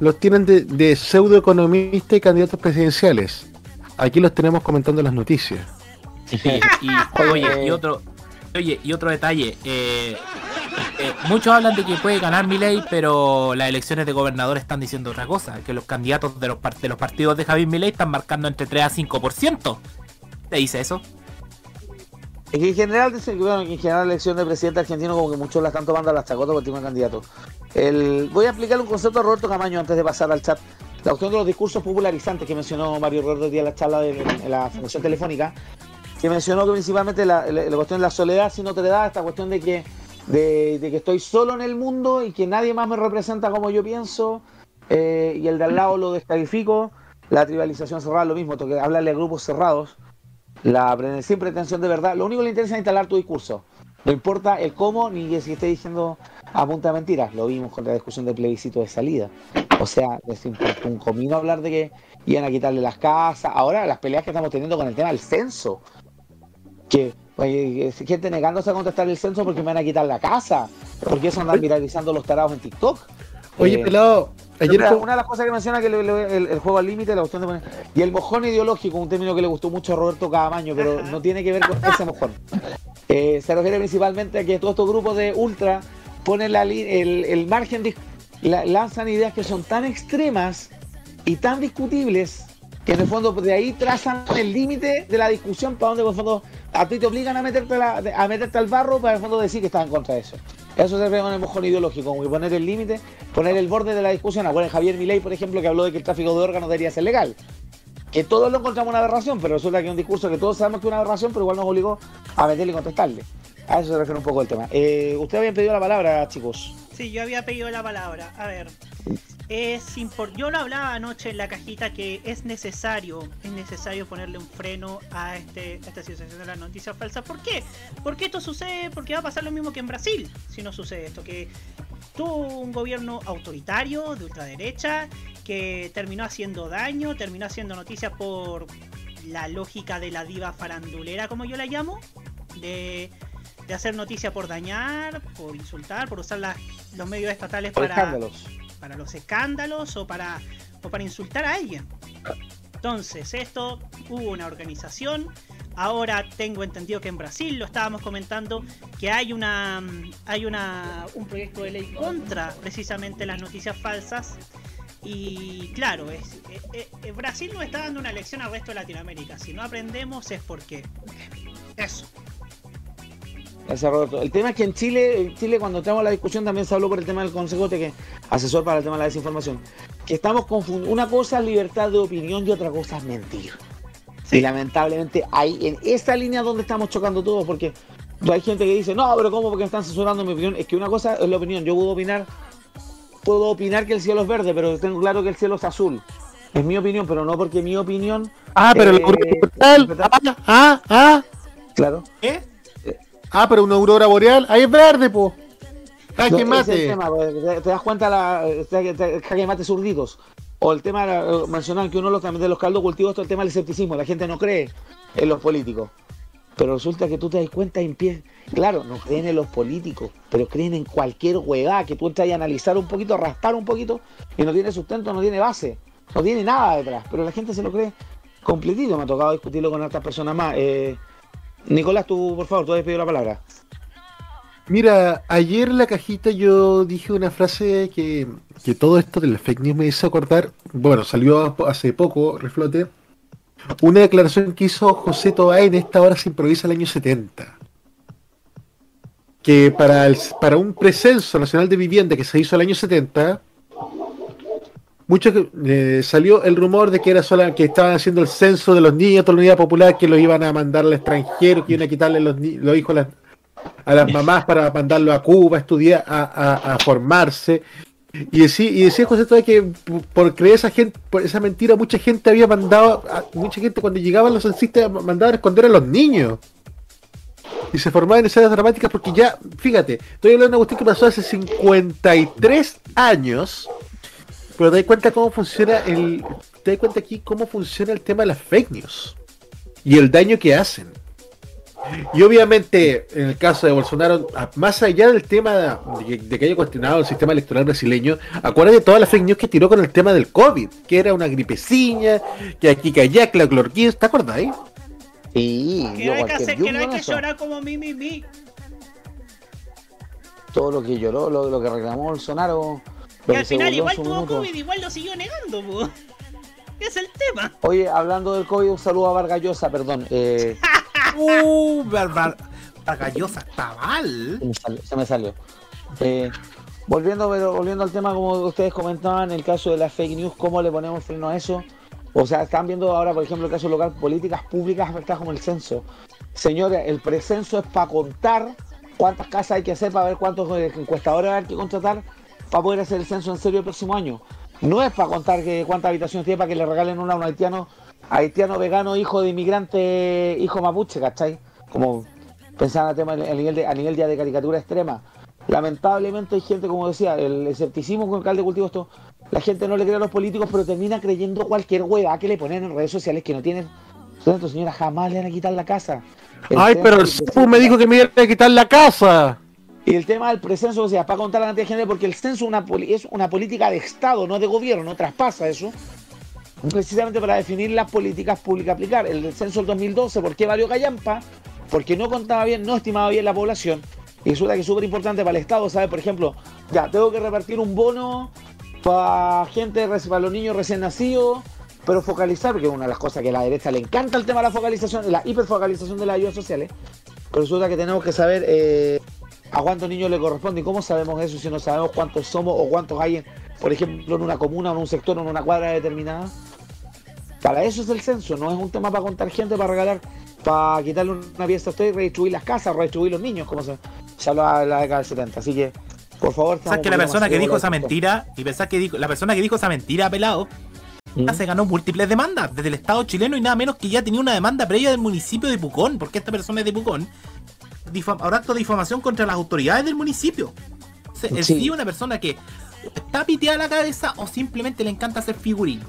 los tienen de, de pseudoeconomistas y candidatos presidenciales. Aquí los tenemos comentando las noticias. Sí, y, oye, y otro, oye, y otro detalle. eh, eh, muchos hablan de que puede ganar Milei, pero las elecciones de gobernador están diciendo otra cosa, que los candidatos de los, par- de los partidos de Javier Milei están marcando entre 3 a 5%. ¿Te dice eso? Es que en general, dicen que, que en general la elección de presidente argentino como que muchos la están tomando a las chacotas por el tema de candidato. El, voy a explicar un concepto a Roberto Camaño antes de pasar al chat. La cuestión de los discursos popularizantes que mencionó Mario Roberto el día en la charla de, la función telefónica, que mencionó que principalmente la, cuestión de la soledad si no te da, esta cuestión de que, de, de que estoy solo en el mundo y que nadie más me representa como yo pienso, eh, y el de al lado lo descalifico, la tribalización cerrada, lo mismo, toque, hablarle a grupos cerrados, la sin pretensión de verdad. Lo único que le interesa es instalar tu discurso. No importa el cómo ni si esté diciendo a punta de mentiras. Lo vimos con la discusión del plebiscito de salida. O sea, les importó un comino hablar de que iban a quitarle las casas. Ahora las peleas que estamos teniendo con el tema del censo. Que que gente negándose a contestar el censo porque me van a quitar la casa. Porque eso andan viralizando los tarados en TikTok. Oye, Eh, pelado, ayer Mira, fue- una de las cosas que menciona que le- le- el, el juego al límite, la cuestión de poner- y el mojón ideológico, un término que le gustó mucho a Roberto Cadamaño, pero no tiene que ver con ese mojón. Eh, se refiere principalmente a que todos estos grupos de ultra ponen la el, el margen, de- la- lanzan ideas que son tan extremas y tan discutibles que en el fondo de ahí trazan el límite de la discusión para donde en el fondo a ti te obligan a meterte, la- a meterte al barro para en el fondo decir que estás en contra de eso. Eso se refiere con el mojón ideológico, como poner el límite, poner el borde de la discusión. Acuérdense Javier Milei, por ejemplo, que habló de que el tráfico de órganos debería ser legal. Que todos lo encontramos una aberración, pero resulta que es un discurso que todos sabemos que es una aberración, pero igual nos obligó a meterle y contestarle. A eso se refiere un poco el tema. Eh, Ustedes habían pedido la palabra, chicos. Sí, yo había pedido la palabra. A ver, es impor- yo lo hablaba anoche en la cajita que es necesario, es necesario ponerle un freno a este esta situación de las noticias falsas. ¿Por qué? Porque esto sucede, porque va a pasar lo mismo que en Brasil, si no sucede esto, que tuvo un gobierno autoritario de ultraderecha que terminó haciendo daño, terminó haciendo noticias por la lógica de la diva farandulera, como yo la llamo, de, de hacer noticia por dañar, por insultar, por usar las- los medios estatales para escándalos. para los escándalos o para, o para insultar a alguien. Entonces, esto hubo una organización. Ahora tengo entendido que en Brasil lo estábamos comentando que hay una hay una un proyecto de ley contra precisamente las noticias falsas. Y claro, es, eh, eh, Brasil nos está dando una lección al resto de Latinoamérica. Si no aprendemos es porque eso. Gracias, Roberto. El tema es que en Chile, en Chile cuando entramos a la discusión también se habló por el tema del Consejo de que asesor para el tema de la desinformación. Que estamos confundiendo. Una cosa es libertad de opinión y otra cosa es mentir. Y lamentablemente ahí, en esa línea donde estamos chocando todos, porque hay gente que dice, no, pero ¿cómo? Porque están censurando mi opinión. Es que una cosa es la opinión. Yo puedo opinar, puedo opinar que el cielo es verde, pero tengo claro que el cielo es azul. Es mi opinión, pero no porque mi opinión. Ah, pero eh, la. Ah, ah, ah. Claro. ¿Eh? Ah, pero una aurora boreal. Ahí es verde, po. Jaque No, es mate. tema, te, te das cuenta la te- te- jaque mate zurditos. O el tema eh, mencionar que uno de los, de los caldos cultivos todo el tema del escepticismo. La gente no cree en los políticos. Pero resulta que tú te das cuenta y empiezas. Claro, no creen en los políticos, pero creen en cualquier huevada que tú entras a analizar un poquito, raspar un poquito, y no tiene sustento, no tiene base, no tiene nada detrás. Pero la gente se lo cree completito. Me ha tocado discutirlo con otras personas más. Eh, Nicolás, tú, por favor, tú has pedido la palabra. Mira, ayer en la cajita yo dije una frase que, que todo esto de las fake news me hizo acordar. Bueno, salió hace poco, reflote. Una declaración que hizo José Toay en esta hora se improvisa el año 70. Que para, el, para un precenso nacional de vivienda que se hizo el año 70, mucho que- eh, salió el rumor de que era sola, que estaban haciendo el censo de los niños de la unidad popular, que los iban a mandar al extranjero, que iban a quitarle los, los hijos a las, mamás para mandarlo a Cuba a estudiar, a, formarse. Y decía, y decía José todavía que por creer esa gente, por esa mentira, mucha gente había mandado, mucha gente cuando llegaban los censistas mandaban a esconder a los niños. Y se formaban escenas dramáticas porque ya, fíjate, estoy hablando de una cuestión que pasó hace 53 años, pero te das cuenta cómo funciona el. Te das cuenta aquí cómo funciona el tema de las fake news y el daño que hacen. Y obviamente, en el caso de Bolsonaro, más allá del tema de, que- de que haya cuestionado el sistema electoral brasileño, acuérdate de todas las fake news que tiró con el tema del COVID, que era una gripeciña, que aquí, que allá, que la clorquina, ¿te acuerdas ahí? Sí, Que no hay que hacer, que no hay que llorar como mi, mi, mi. Todo lo que lloró, lo, lo que reclamó Bolsonaro. Y al final igual tuvo minuto. COVID, igual lo siguió negando, po. <laughs> Es el tema. Oye, hablando del COVID, un saludo a Vargas Llosa, perdón. Eh, <laughs> Uh. Vargallosa está mal. se, me salió, se me salió. Eh, volviendo, pero volviendo al tema, como ustedes comentaban, el caso de las fake news, ¿cómo le ponemos freno a eso? O sea, están viendo ahora, por ejemplo, el caso local, políticas públicas afectadas como el censo. Señores, el precenso es para contar cuántas casas hay que hacer para ver cuántos eh, encuestadores hay que contratar para poder hacer el censo en serio el próximo año. No es para contar que cuántas habitaciones tiene para que le regalen una a un haitiano, haitiano vegano, hijo de inmigrante, hijo mapuche, ¿cachai? Como pensaban a, tema, a, nivel de, a nivel ya de caricatura extrema. Lamentablemente hay gente, como decía, el escepticismo con el calde de cultivo, esto, la gente no le cree a los políticos, pero termina creyendo cualquier hueá que le ponen en redes sociales que no tienen. Entonces, señora, jamás le van a quitar la casa. El Ay, pero el me dijo que me iba a quitar la casa. Y el tema del precenso, o sea, para contar la cantidad de gente, porque el censo es una, política de Estado, no de gobierno, no traspasa eso. Precisamente para definir las políticas públicas a aplicar. El censo del 2012, ¿por qué valió Callampa? Porque no contaba bien, no estimaba bien la población. Y resulta que es súper importante para el Estado, ¿sabes? Por ejemplo, ya, tengo que repartir un bono para gente, para los niños recién nacidos, pero focalizar, porque es una de las cosas que a la derecha le encanta el tema de la focalización, la hiperfocalización de las ayudas sociales. Pero resulta que tenemos que saber eh, a cuántos niños le corresponde y cómo sabemos eso si no sabemos cuántos somos o cuántos hay, en, por ejemplo, en una comuna, en un sector, en una cuadra determinada. Para eso es el censo, no es un tema para contar gente, para regalar, para quitarle una pieza a usted y redistribuir las casas, redistribuir los niños, como se, se hablaba en la década del 70. Así que, por favor, ¿Sabes que la persona que dijo esa mentira, y pensás que dijo, la persona que dijo esa mentira, pelado, ya se ganó múltiples demandas desde el Estado chileno y nada menos que ya tenía una demanda previa del municipio de Pucón, porque esta persona es de Pucón, habrá acto de difamación contra las autoridades del municipio. El Sí. sí es una persona que está piteada la cabeza o simplemente le encanta hacer figurín.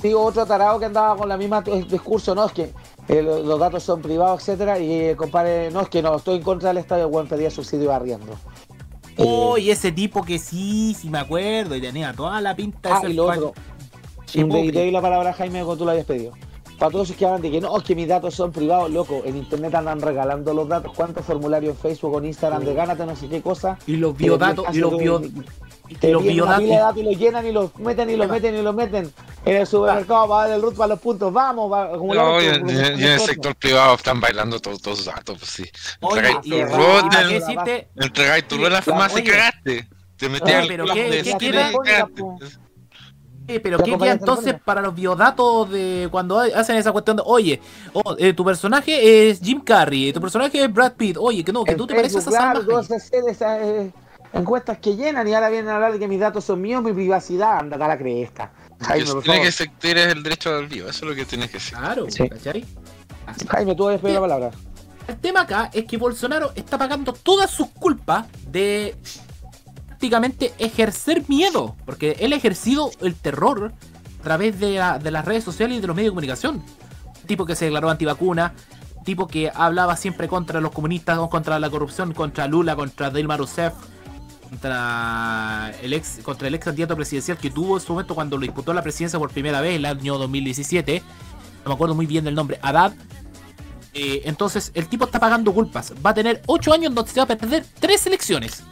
Sí, otro tarado que andaba con la misma t- discurso, no, es que eh, lo- los datos son privados, etcétera, y el compadre, no, es que no, estoy en contra del Estado, el buen pedía subsidio arriendo. Oh, y ese tipo que sí, sí me acuerdo, y tenía toda la pinta de Ah, ser y lo otro. Y la palabra a Jaime cuando tú la habías pedido. Para todos los que hablan de que no, es que mis datos son privados, loco. En internet andan regalando los datos. ¿Cuántos formularios en Facebook o en Instagram de gánate no sé qué cosa? Y los biodatos, y los hacer bio- un- y Te los biodatos. datos y los llenan y los meten y los meten y los meten. En el supermercado para dar el root para los puntos. Vamos, va a acumular No, y en, en- y en el sector privado están bailando todos los datos, pues sí. Entregáis y- tu para en- entregáis tu la farmacia y cagaste. Te metías Ah, al pero club ¿qué- de queda? Eh, pero ¿qué compañía queda entonces para los biodatos de cuando hacen esa cuestión de, oye, oh, eh, tu personaje es Jim Carrey, tu personaje es Brad Pitt, oye, que no, que tú te pareces a claro, todas esas eh, encuestas que llenan y ahora vienen a hablar de que mis datos son míos, mi privacidad, anda a la cresta. Jaime, Que por Tienes favor. que ser- tienes el derecho al vivo, eso es lo que tienes que hacer. Claro, Sí. ¿cachai? Jaime, tú habías pedido la palabra. El tema acá es que Bolsonaro está pagando todas sus culpas de prácticamente ejercer miedo, porque él ha ejercido el terror a través de, la- de las redes sociales y de los medios de comunicación. Un tipo que se declaró antivacuna, un tipo que hablaba siempre contra los comunistas, contra la corrupción, contra Lula, contra Dilma Rousseff, contra el ex contra el ex candidato presidencial que tuvo en su momento cuando lo disputó la presidencia por primera vez el año 2017. No me acuerdo muy bien del nombre, Haddad. Eh, entonces, el tipo está pagando culpas. Va a tener 8 años donde se va a perder 3 elecciones.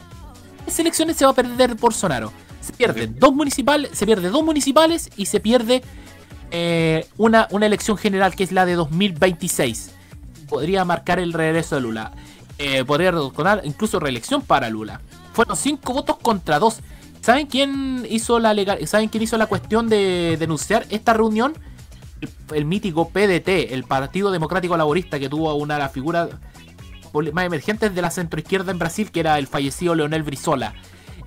3 elecciones se va a perder Bolsonaro. Se pierden dos municipales, se pierde dos municipales y se pierde eh, una, una elección general que es la de 2026. Podría marcar el regreso de Lula. Eh, podría recordar incluso reelección para Lula. Fueron 5 votos contra 2. ¿Saben quién hizo la legal, ¿Saben quién hizo la cuestión de denunciar esta reunión? El, el mítico PDT, el Partido Democrático Laborista, que tuvo una de las figuras más emergentes de la centroizquierda en Brasil, que era el fallecido Leonel Brizola.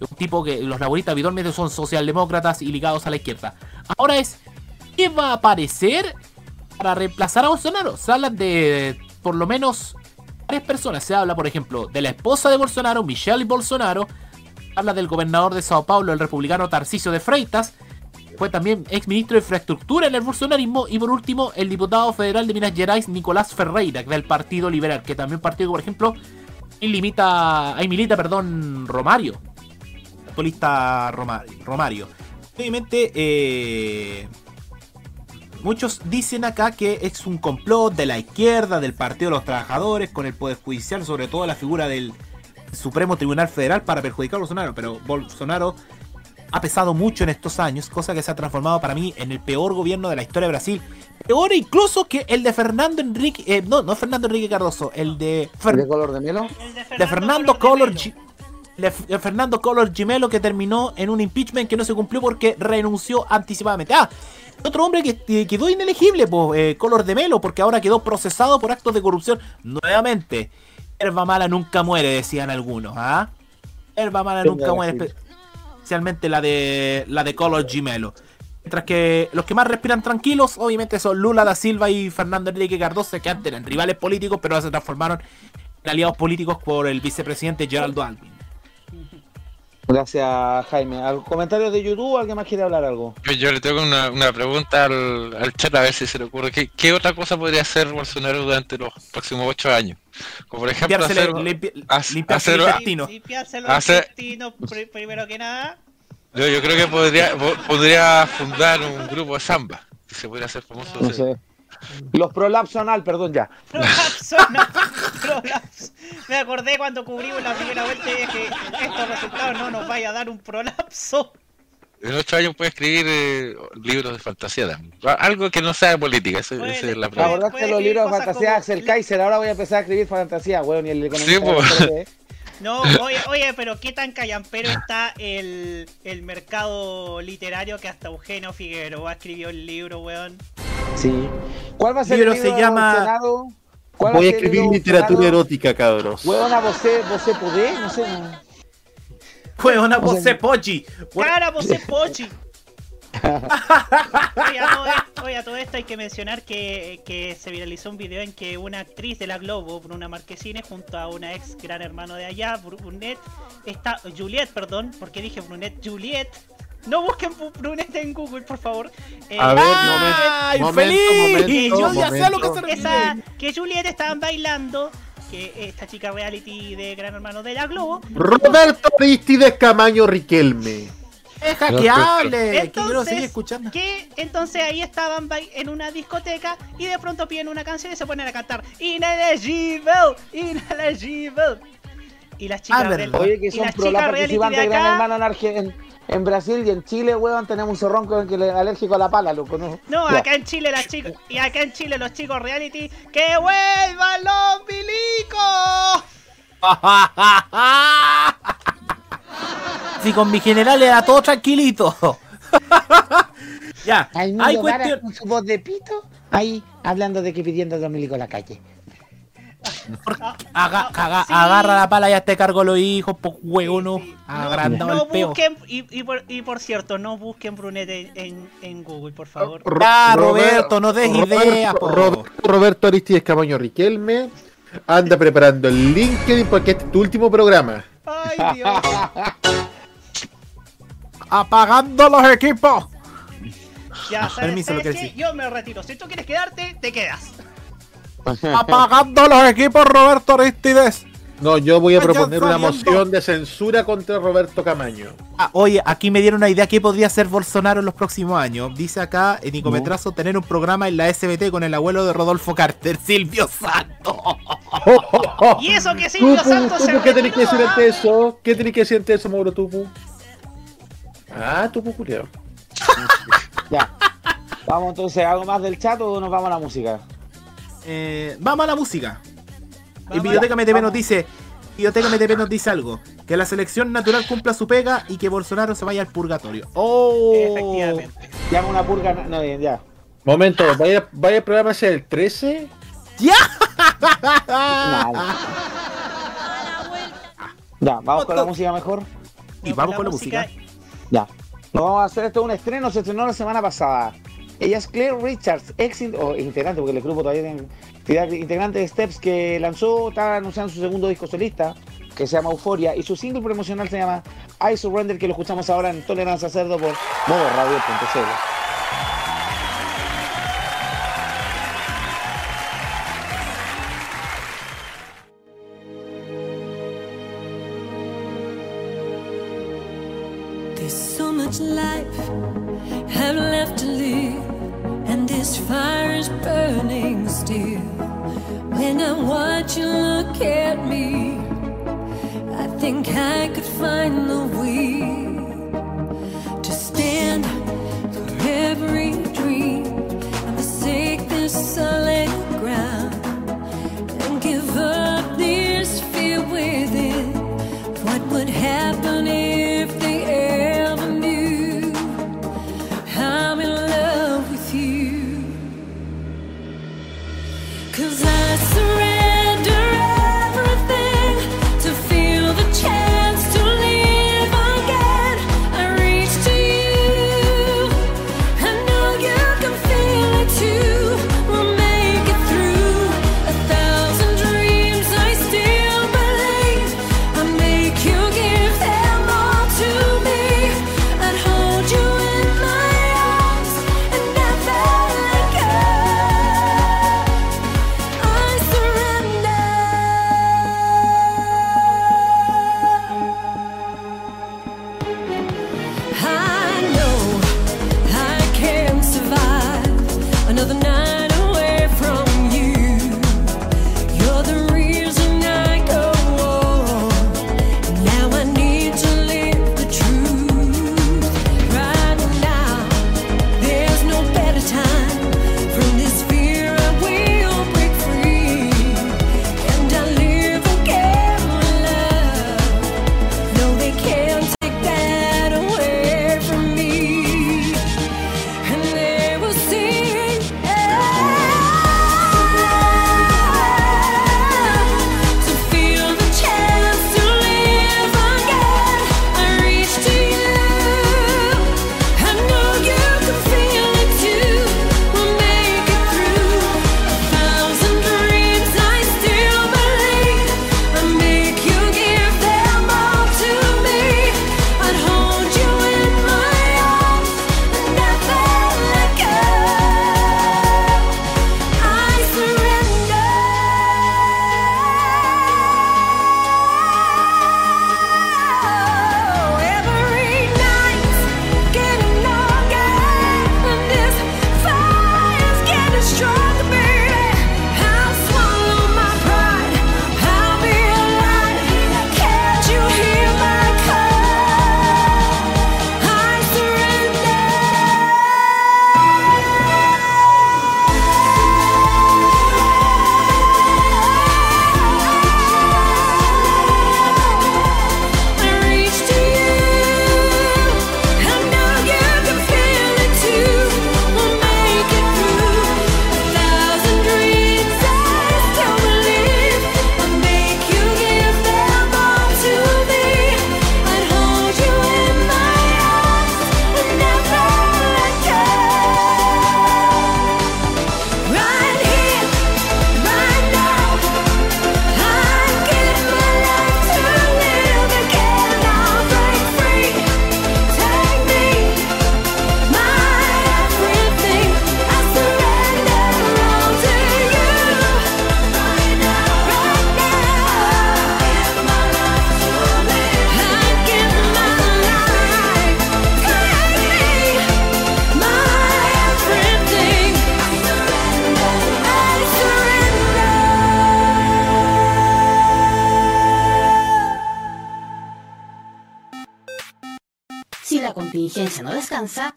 Un tipo que los laboristas habitualmente son socialdemócratas y ligados a la izquierda. Ahora es, ¿qué va a aparecer para reemplazar a Bolsonaro? Se habla de por lo menos varias personas. Se habla, por ejemplo, de la esposa de Bolsonaro, Michelle Bolsonaro. Habla del gobernador de Sao Paulo, el republicano Tarcisio de Freitas. Fue también ex ministro de Infraestructura en el bolsonarismo. Y por último, el diputado federal de Minas Gerais, Nicolás Ferreira, del Partido Liberal. Que también partido, por ejemplo, limita, ahí milita, perdón, Romario. Romario. Romario. Obviamente, eh, Muchos dicen acá que es un complot de la izquierda, del Partido de los Trabajadores, con el Poder Judicial, sobre todo la figura del Supremo Tribunal Federal para perjudicar a Bolsonaro. Pero Bolsonaro ha pesado mucho en estos años, cosa que se ha transformado para mí en el peor gobierno de la historia de Brasil. Peor incluso que el de Fernando Enrique, eh, no, no Fernando Enrique Cardoso, el de, Fer- ¿De color de melo? de Fernando de de Fernando Collor Gimelo que terminó en un impeachment que no se cumplió porque renunció anticipadamente. Ah, otro hombre que que quedó inelegible, pues, eh, Color de Melo, porque ahora quedó procesado por actos de corrupción. Nuevamente, herba mala nunca muere, decían algunos, ¿ah? Herba mala nunca muere, especialmente la de la de Color Gimelo. Mientras que los que más respiran tranquilos, obviamente son Lula da Silva y Fernando Enrique Cardoso, que antes eran rivales políticos, pero ahora se transformaron en aliados políticos por el vicepresidente Geraldo Alvin. Gracias, Jaime. ¿Al comentario de YouTube alguien más quiere hablar algo? Yo, yo le tengo una, una pregunta al, al chat a ver si se le ocurre. ¿Qué, qué otra cosa podría hacer Bolsonaro durante los próximos ocho años? Como por ejemplo Limpiarse, hacer, limpi- hace- limpiarse hacer- el intestino. Limpiarse los Hacer- intestinos primero que nada. yo, yo creo que podría, po- podría fundar un grupo de samba. Que se podría hacer famoso. No sé. Los prolapso anal, perdón ya. Prolapso, no, <laughs> prolapso. Me acordé cuando cubrimos la primera vuelta y dije, estos resultados no nos vaya a dar un prolapso. En ocho años puede escribir eh, libros de fantasía también. Algo que no sea de política, esa es la ¿Te pregunta. acordás que los libros de fantasía de Axel Kaiser? Ahora voy a empezar a escribir fantasía, weón, y el economista. Sí, PRD. No, oye, oye, pero qué tan callampero está el, el mercado literario que hasta Eugenio Figueroa escribió el libro, weón. Sí. ¿Cuál va a ser Libro el se libro llama- Senado? ¿Cuál va Voy a escribir literatura erótica, cabros. Weón, a vosé, vosé podé, no sé. no. O sea, voz pochi. ¡Cara, vos es pochi! <laughs> Oye, a todo esto, oye, a todo esto hay que mencionar que, que se viralizó un video en que una actriz de la Globo, Bruna Marquesine, junto a una ex gran hermano de allá, Brunet, está, Juliet, perdón, porque dije Brunet, Juliet. No busquen Bu- Brunet en Google, por favor. Eh, A ver, ¡Ay, momento, feliz! momento, Yo ya sé a lo que se momento. refiere. esa, que Juliet estaban bailando que esta chica reality de Gran Hermano de la Globo. Roberto Aristides Camaño Riquelme. Deja que hable, que yo lo Entonces, sigue escuchando. que entonces ahí estaban en una discoteca y de pronto piden una canción y se ponen a cantar Inelegible, Inelegible. Y las chicas, Ah, Oye, que y son las pro la chicas reality de acá, Hermano en, Brasil y en Chile, weón, tenemos un zorrón con que le es alérgico a la pala, loco, ¿no? No, Ya. acá en Chile las chicas y acá en Chile los chicos reality que vuelvan los milicos. Si con mi general era todo tranquilito. <laughs> ya, Hay cuestión. con su voz de pito, ahí hablando de que pidiendo dos milicos en la calle. Aga- caga- Agarra la pala y ya te cargo los hijos, pues huevo, no. Agrandado No el peo. busquen, y, y por, y por cierto, no busquen Brunete en, en Google, por favor. Ya, Roberto, no des ideas, po. Roberto, Roberto Aristides Camaño Riquelme anda preparando el LinkedIn porque este es tu último programa. Ay, Dios. <laughs> Apagando los equipos. Ya, ¿sabes, Permiso, lo que. Yo me retiro. Si tú quieres quedarte, te quedas. <laughs> Apagando los equipos, Roberto Aristides. No, yo voy a proponer una moción de censura contra Roberto Camaño. Ah, oye, aquí me dieron una idea que podría ser Bolsonaro en los próximos años. Dice acá en Nicometrazo tener un programa en la SBT con el abuelo de Rodolfo Carter, <laughs> Silvio Santo. <laughs> Y eso que Silvio Tupu, Santos se Tupu, ¿Qué tenés que decir ante eso? ¿Qué tenés que decir ante eso, Mauro Tupu? Ah, Tupu Julio. Ya. Vamos entonces, ¿algo más del chat o nos vamos a la música? Eh, vamos a la música. Y Vamos. Biblioteca Ya, MTP nos dice, Biblioteca MTP nos dice algo, que la selección natural cumpla su pega y que Bolsonaro se vaya al purgatorio. Oh, Efectivamente. Llama una purga, no, bien, ya. Momento, ¿vaya, vaya el programa a ser el 13? ¡Ya! Ya, vamos con la música mejor. Y vamos con la música. Ya. Vamos a hacer esto un estreno, se estrenó la semana pasada. Ella es Claire Richards, ex o integrante, porque el grupo todavía tiene integrante de Steps que lanzó, está anunciando su segundo disco solista, que se llama Euforia, y su single promocional se llama I Surrender, que lo escuchamos ahora en Tolerancia Cerdo por modo radio.cl. fire is burning still. When I watch you look at me, I think I could find the will to stand for every dream and forsake this solid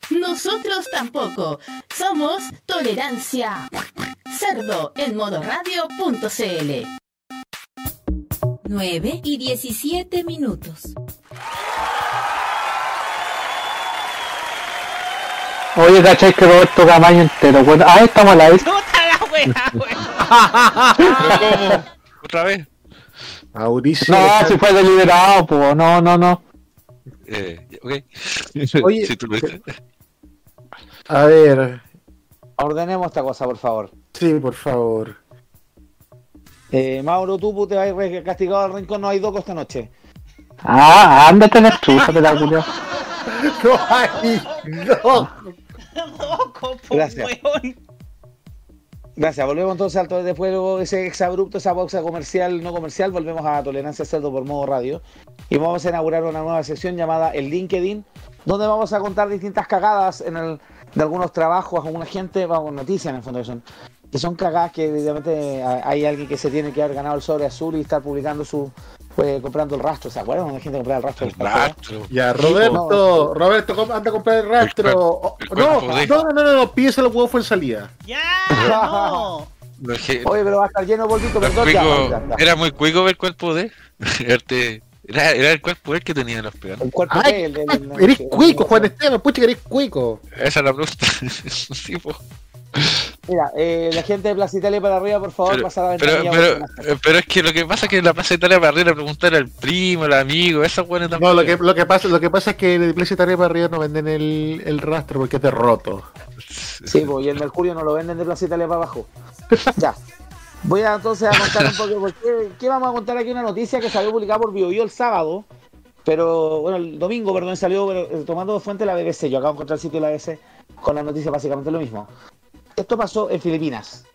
nosotros tampoco. Somos Tolerancia Cerdo en modoradio.cl. 9 y 17 minutos. Oye, ¿cachai que Roberto Camaño entero? Bueno, ah, estamos. ¡Puta la wea, <laughs> ¿Pero cómo? ¿Otra vez? Mauricio. No, si fue deliberado, pues, no, no, no. Eh, ok. <laughs> Oye, Si tú lo dices. A ver. Ordenemos esta cosa, por favor. Sí, por favor. Eh, Mauro, tú te vas a ir castigado al rincón, no hay doco esta noche. Ah, ándate la chucha, te la <laughs> culiao. No hay. No. Loco, po, Gracias. <laughs> weón. Gracias, volvemos entonces al de ese exabrupto, esa pausa comercial, no comercial, volvemos a Tolerancia Cerdo por modo radio. Y vamos a inaugurar una nueva sección llamada el LinkedIn, donde vamos a contar distintas cagadas de algunos trabajos, alguna gente, vamos, noticias en el fondo que son, que son cagadas que evidentemente hay alguien que se tiene que haber ganado el sobre azul y estar publicando su, pues, comprando el rastro, ¿se acuerdan? Una gente compraba el rastro del café. Rastro. Ya, Roberto, Roberto, anda a comprar el rastro. Oh, el No, no, no, no, no, no, pídese los huevos fue en salida. ¡Ya! <laughs> Oye, pero va a estar lleno Los perdón. Era muy cuico ver el cuerpo de. Verte- <laughs> Era, era el cuerpo él que tenía los pegados. El cuerpo Ay, él, Eres cuico, Juan Esteban, pucha que eres cuico. Esa es la pregunta. <laughs> sí, po. Mira, eh, la gente de Plaza Italia para arriba, por favor, Pero, pasa la ventanilla. pero, buenas pero es que lo que pasa es que en la Plaza Italia para arriba le preguntar al primo, al amigo, esos buenos No, lo que, lo que pasa, lo que pasa es que en el Iglesia Tarea para arriba no venden el, el rastro porque es de roto. Sí, pues, y el Mercurio no lo venden de Plaza Italia para abajo. <laughs> ya. Voy a entonces a contar un poco, porque, ¿qué vamos a contar aquí? Una noticia que salió publicada por BioBio el sábado, pero, bueno, el domingo, perdón, salió pero, eh, tomando de fuente la BBC. Yo acabo de encontrar el sitio de la BBC con la noticia básicamente lo mismo. Esto pasó en Filipinas.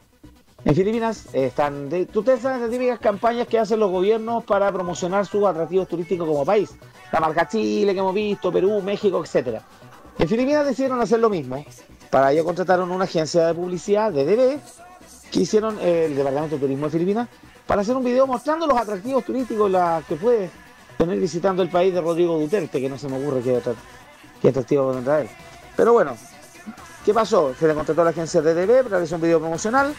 En Filipinas eh, están, de, ustedes saben las típicas campañas que hacen los gobiernos para promocionar sus atractivos turísticos como país. La marca Chile que hemos visto, Perú, México, etcétera. En Filipinas decidieron hacer lo mismo. Para ello contrataron una agencia de publicidad, DDB, que hicieron eh, el Departamento de Turismo de Filipinas, para hacer un video mostrando los atractivos turísticos la, que puede tener visitando el país de Rodrigo Duterte, que no se me ocurre qué, atra- qué atractivo puede traer. Pero bueno, ¿qué pasó? Se le contrató a la agencia DDB, realizó un video promocional,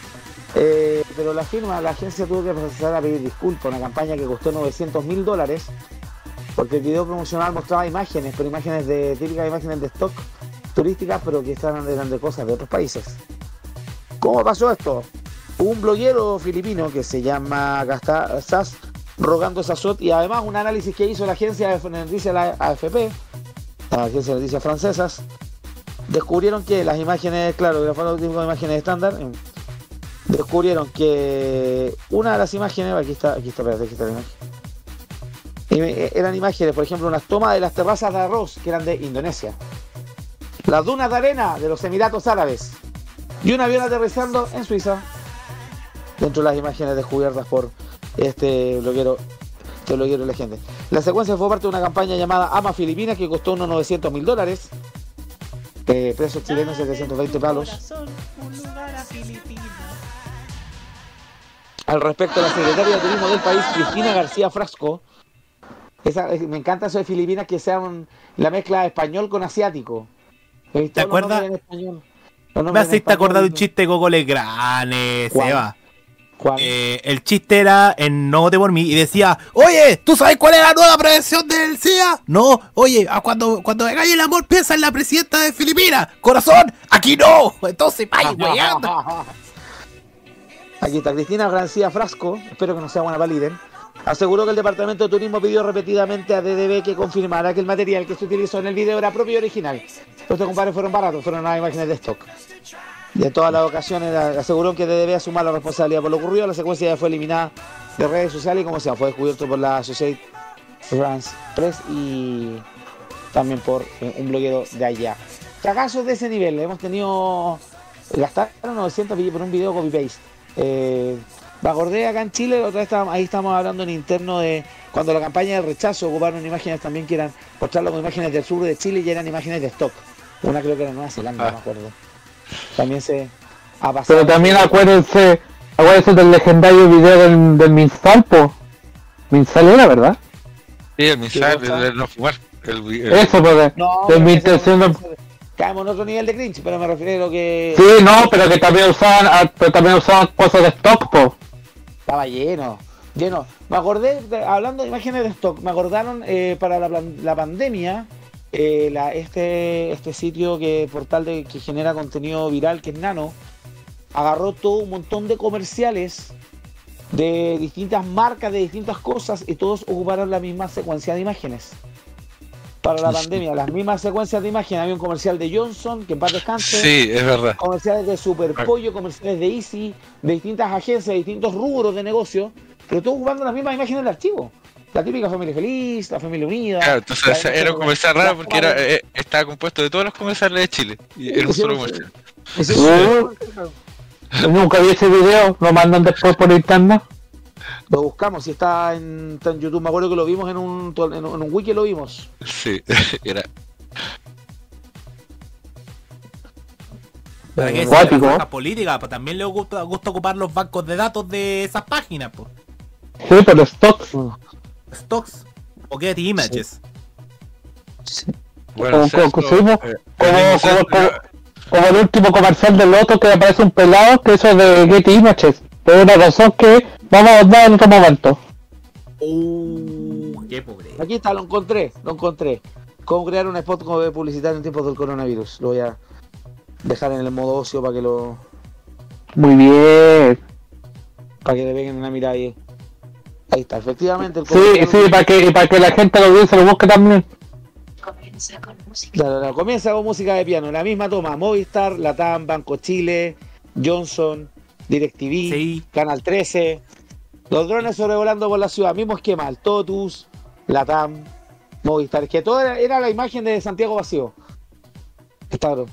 eh, pero la firma, la agencia tuvo que empezar a pedir disculpas, una campaña que costó 900 mil dólares, porque el video promocional mostraba imágenes, pero imágenes de típicas imágenes de stock turísticas, pero que estaban eran de cosas de otros países. ¿Cómo pasó esto? Un bloguero filipino que se llama Sas Rogando Sasot y además un análisis que hizo la agencia de noticias la AFP, la agencia de noticias francesas, descubrieron que las imágenes, claro, tipo de imágenes estándar, eh, descubrieron que una de las imágenes, aquí está, aquí está, espérate, aquí está la imagen. Eh, Eran imágenes, por ejemplo, unas tomas de las terrazas de arroz que eran de Indonesia, las dunas de arena de los Emiratos Árabes y un avión aterrizando en Suiza, dentro de las imágenes descubiertas por este bloguero, este bloguero la. La secuencia fue parte de una campaña llamada Ama Filipinas que costó unos 900 mil dólares. Eh, presos chilenos 720 palos. Corazón. Al respecto, la secretaria de Turismo del país, Cristina García Frasco, esa- eh, me encanta eso de Filipinas que sea un- la mezcla de español con asiático. ¿Te acuerdas? Me haciste acordar de un chiste de Coco Legrane, ¿Cuál? Seba. Eh, el chiste era en No te por mí y decía, oye, ¿tú sabes cuál es la nueva prevención del SIDA? No, oye, a cuando, cuando me el amor piensa en la presidenta de Filipinas. Corazón, aquí no. Entonces, vaya, <laughs> weyando. Aquí está Cristina García Frasco, espero que no sea buena para líder. Aseguró que el Departamento de Turismo pidió repetidamente a DDB que confirmara que el material que se utilizó en el video era propio y original. Estos compadres fueron baratos, fueron unas imágenes de stock. Y en todas las ocasiones aseguró que DDB asuma la responsabilidad por lo ocurrido. La secuencia ya fue eliminada de redes sociales y como sea, fue descubierto por la Associated France Press y también por eh, un bloguero de allá. Cagazos de ese nivel, hemos tenido gastaron 900 por un video copy-paste. Eh, acá en Chile, otra vez ahí estamos hablando en interno de cuando la campaña de rechazo ocuparon imágenes también que eran, mostrarlo con imágenes del sur de Chile y eran imágenes de stock. Una creo que era Nueva Zelanda, no me acuerdo. También se ha pasado. Pero también acuérdense, acuérdense del legendario video del, del Minsal, po. Minsal era, ¿verdad? Sí, el mensaje cosa? de no fumar. El, el- Eso, porque No, de pero mi que ese- intención no- Caemos en otro nivel de cringe, pero me refiero a que. Sí, no, pero que también usaban, ah, pero también usaban cosas de stock, po. Estaba lleno, lleno. Me acordé, de- hablando de imágenes de stock, me acordaron eh, para la, plan- la pandemia, eh, la- este, este sitio que portal de, que genera contenido viral, que es Nano, agarró todo un montón de comerciales de distintas marcas, de distintas cosas, y todos ocuparon la misma secuencia de imágenes. Para la pandemia, las mismas secuencias de imágenes. Había un comercial de Johnson, que en paz descanse. Sí, es verdad. Comerciales de Superpollo, comerciales de Easy, de distintas agencias, de distintos rubros de negocio, pero todos ocupando las mismas imágenes del archivo. La típica familia feliz, la familia unida. Claro, entonces la- era un comercial raro porque era, eh, estaba compuesto de todos los comerciales de Chile. Y era un solo comercial. Nunca vi ese video, lo mandan después por internet. Lo buscamos, si está en, está en YouTube. Me acuerdo que lo vimos en un, en un, en un wiki, lo vimos. Sí, <laughs> era. ¿Para decir cosas políticas? Pues también le gusta, gusta ocupar los bancos de datos de esas páginas, pues. Sí, pero stock. Stocks o Get Images. Bueno, como, eh, el como- como- último comercial del Loto que aparece un pelado, que eso es de Getty Images. Pero una razón que vamos a hablar en otro momento. Uh, qué pobre. Aquí está, lo encontré, lo encontré. Cómo crear un spot como de publicitario en tiempos del coronavirus. Lo voy a dejar en el modo ocio para que lo Muy bien. para que le peguen una mirada ahí. Ahí está, efectivamente. El Sí, sí, para que, para que la gente lo vea se lo busque también. Claro, claro, comienza con música de piano. La misma toma, Movistar, Latam, Banco Chile, Johnson, DirecTV, Canal 13. Los drones sobrevolando por la ciudad. Mismo esquema, el Totus, Latam, Movistar. Es que todo era, era la imagen de Santiago vacío. Está, bro.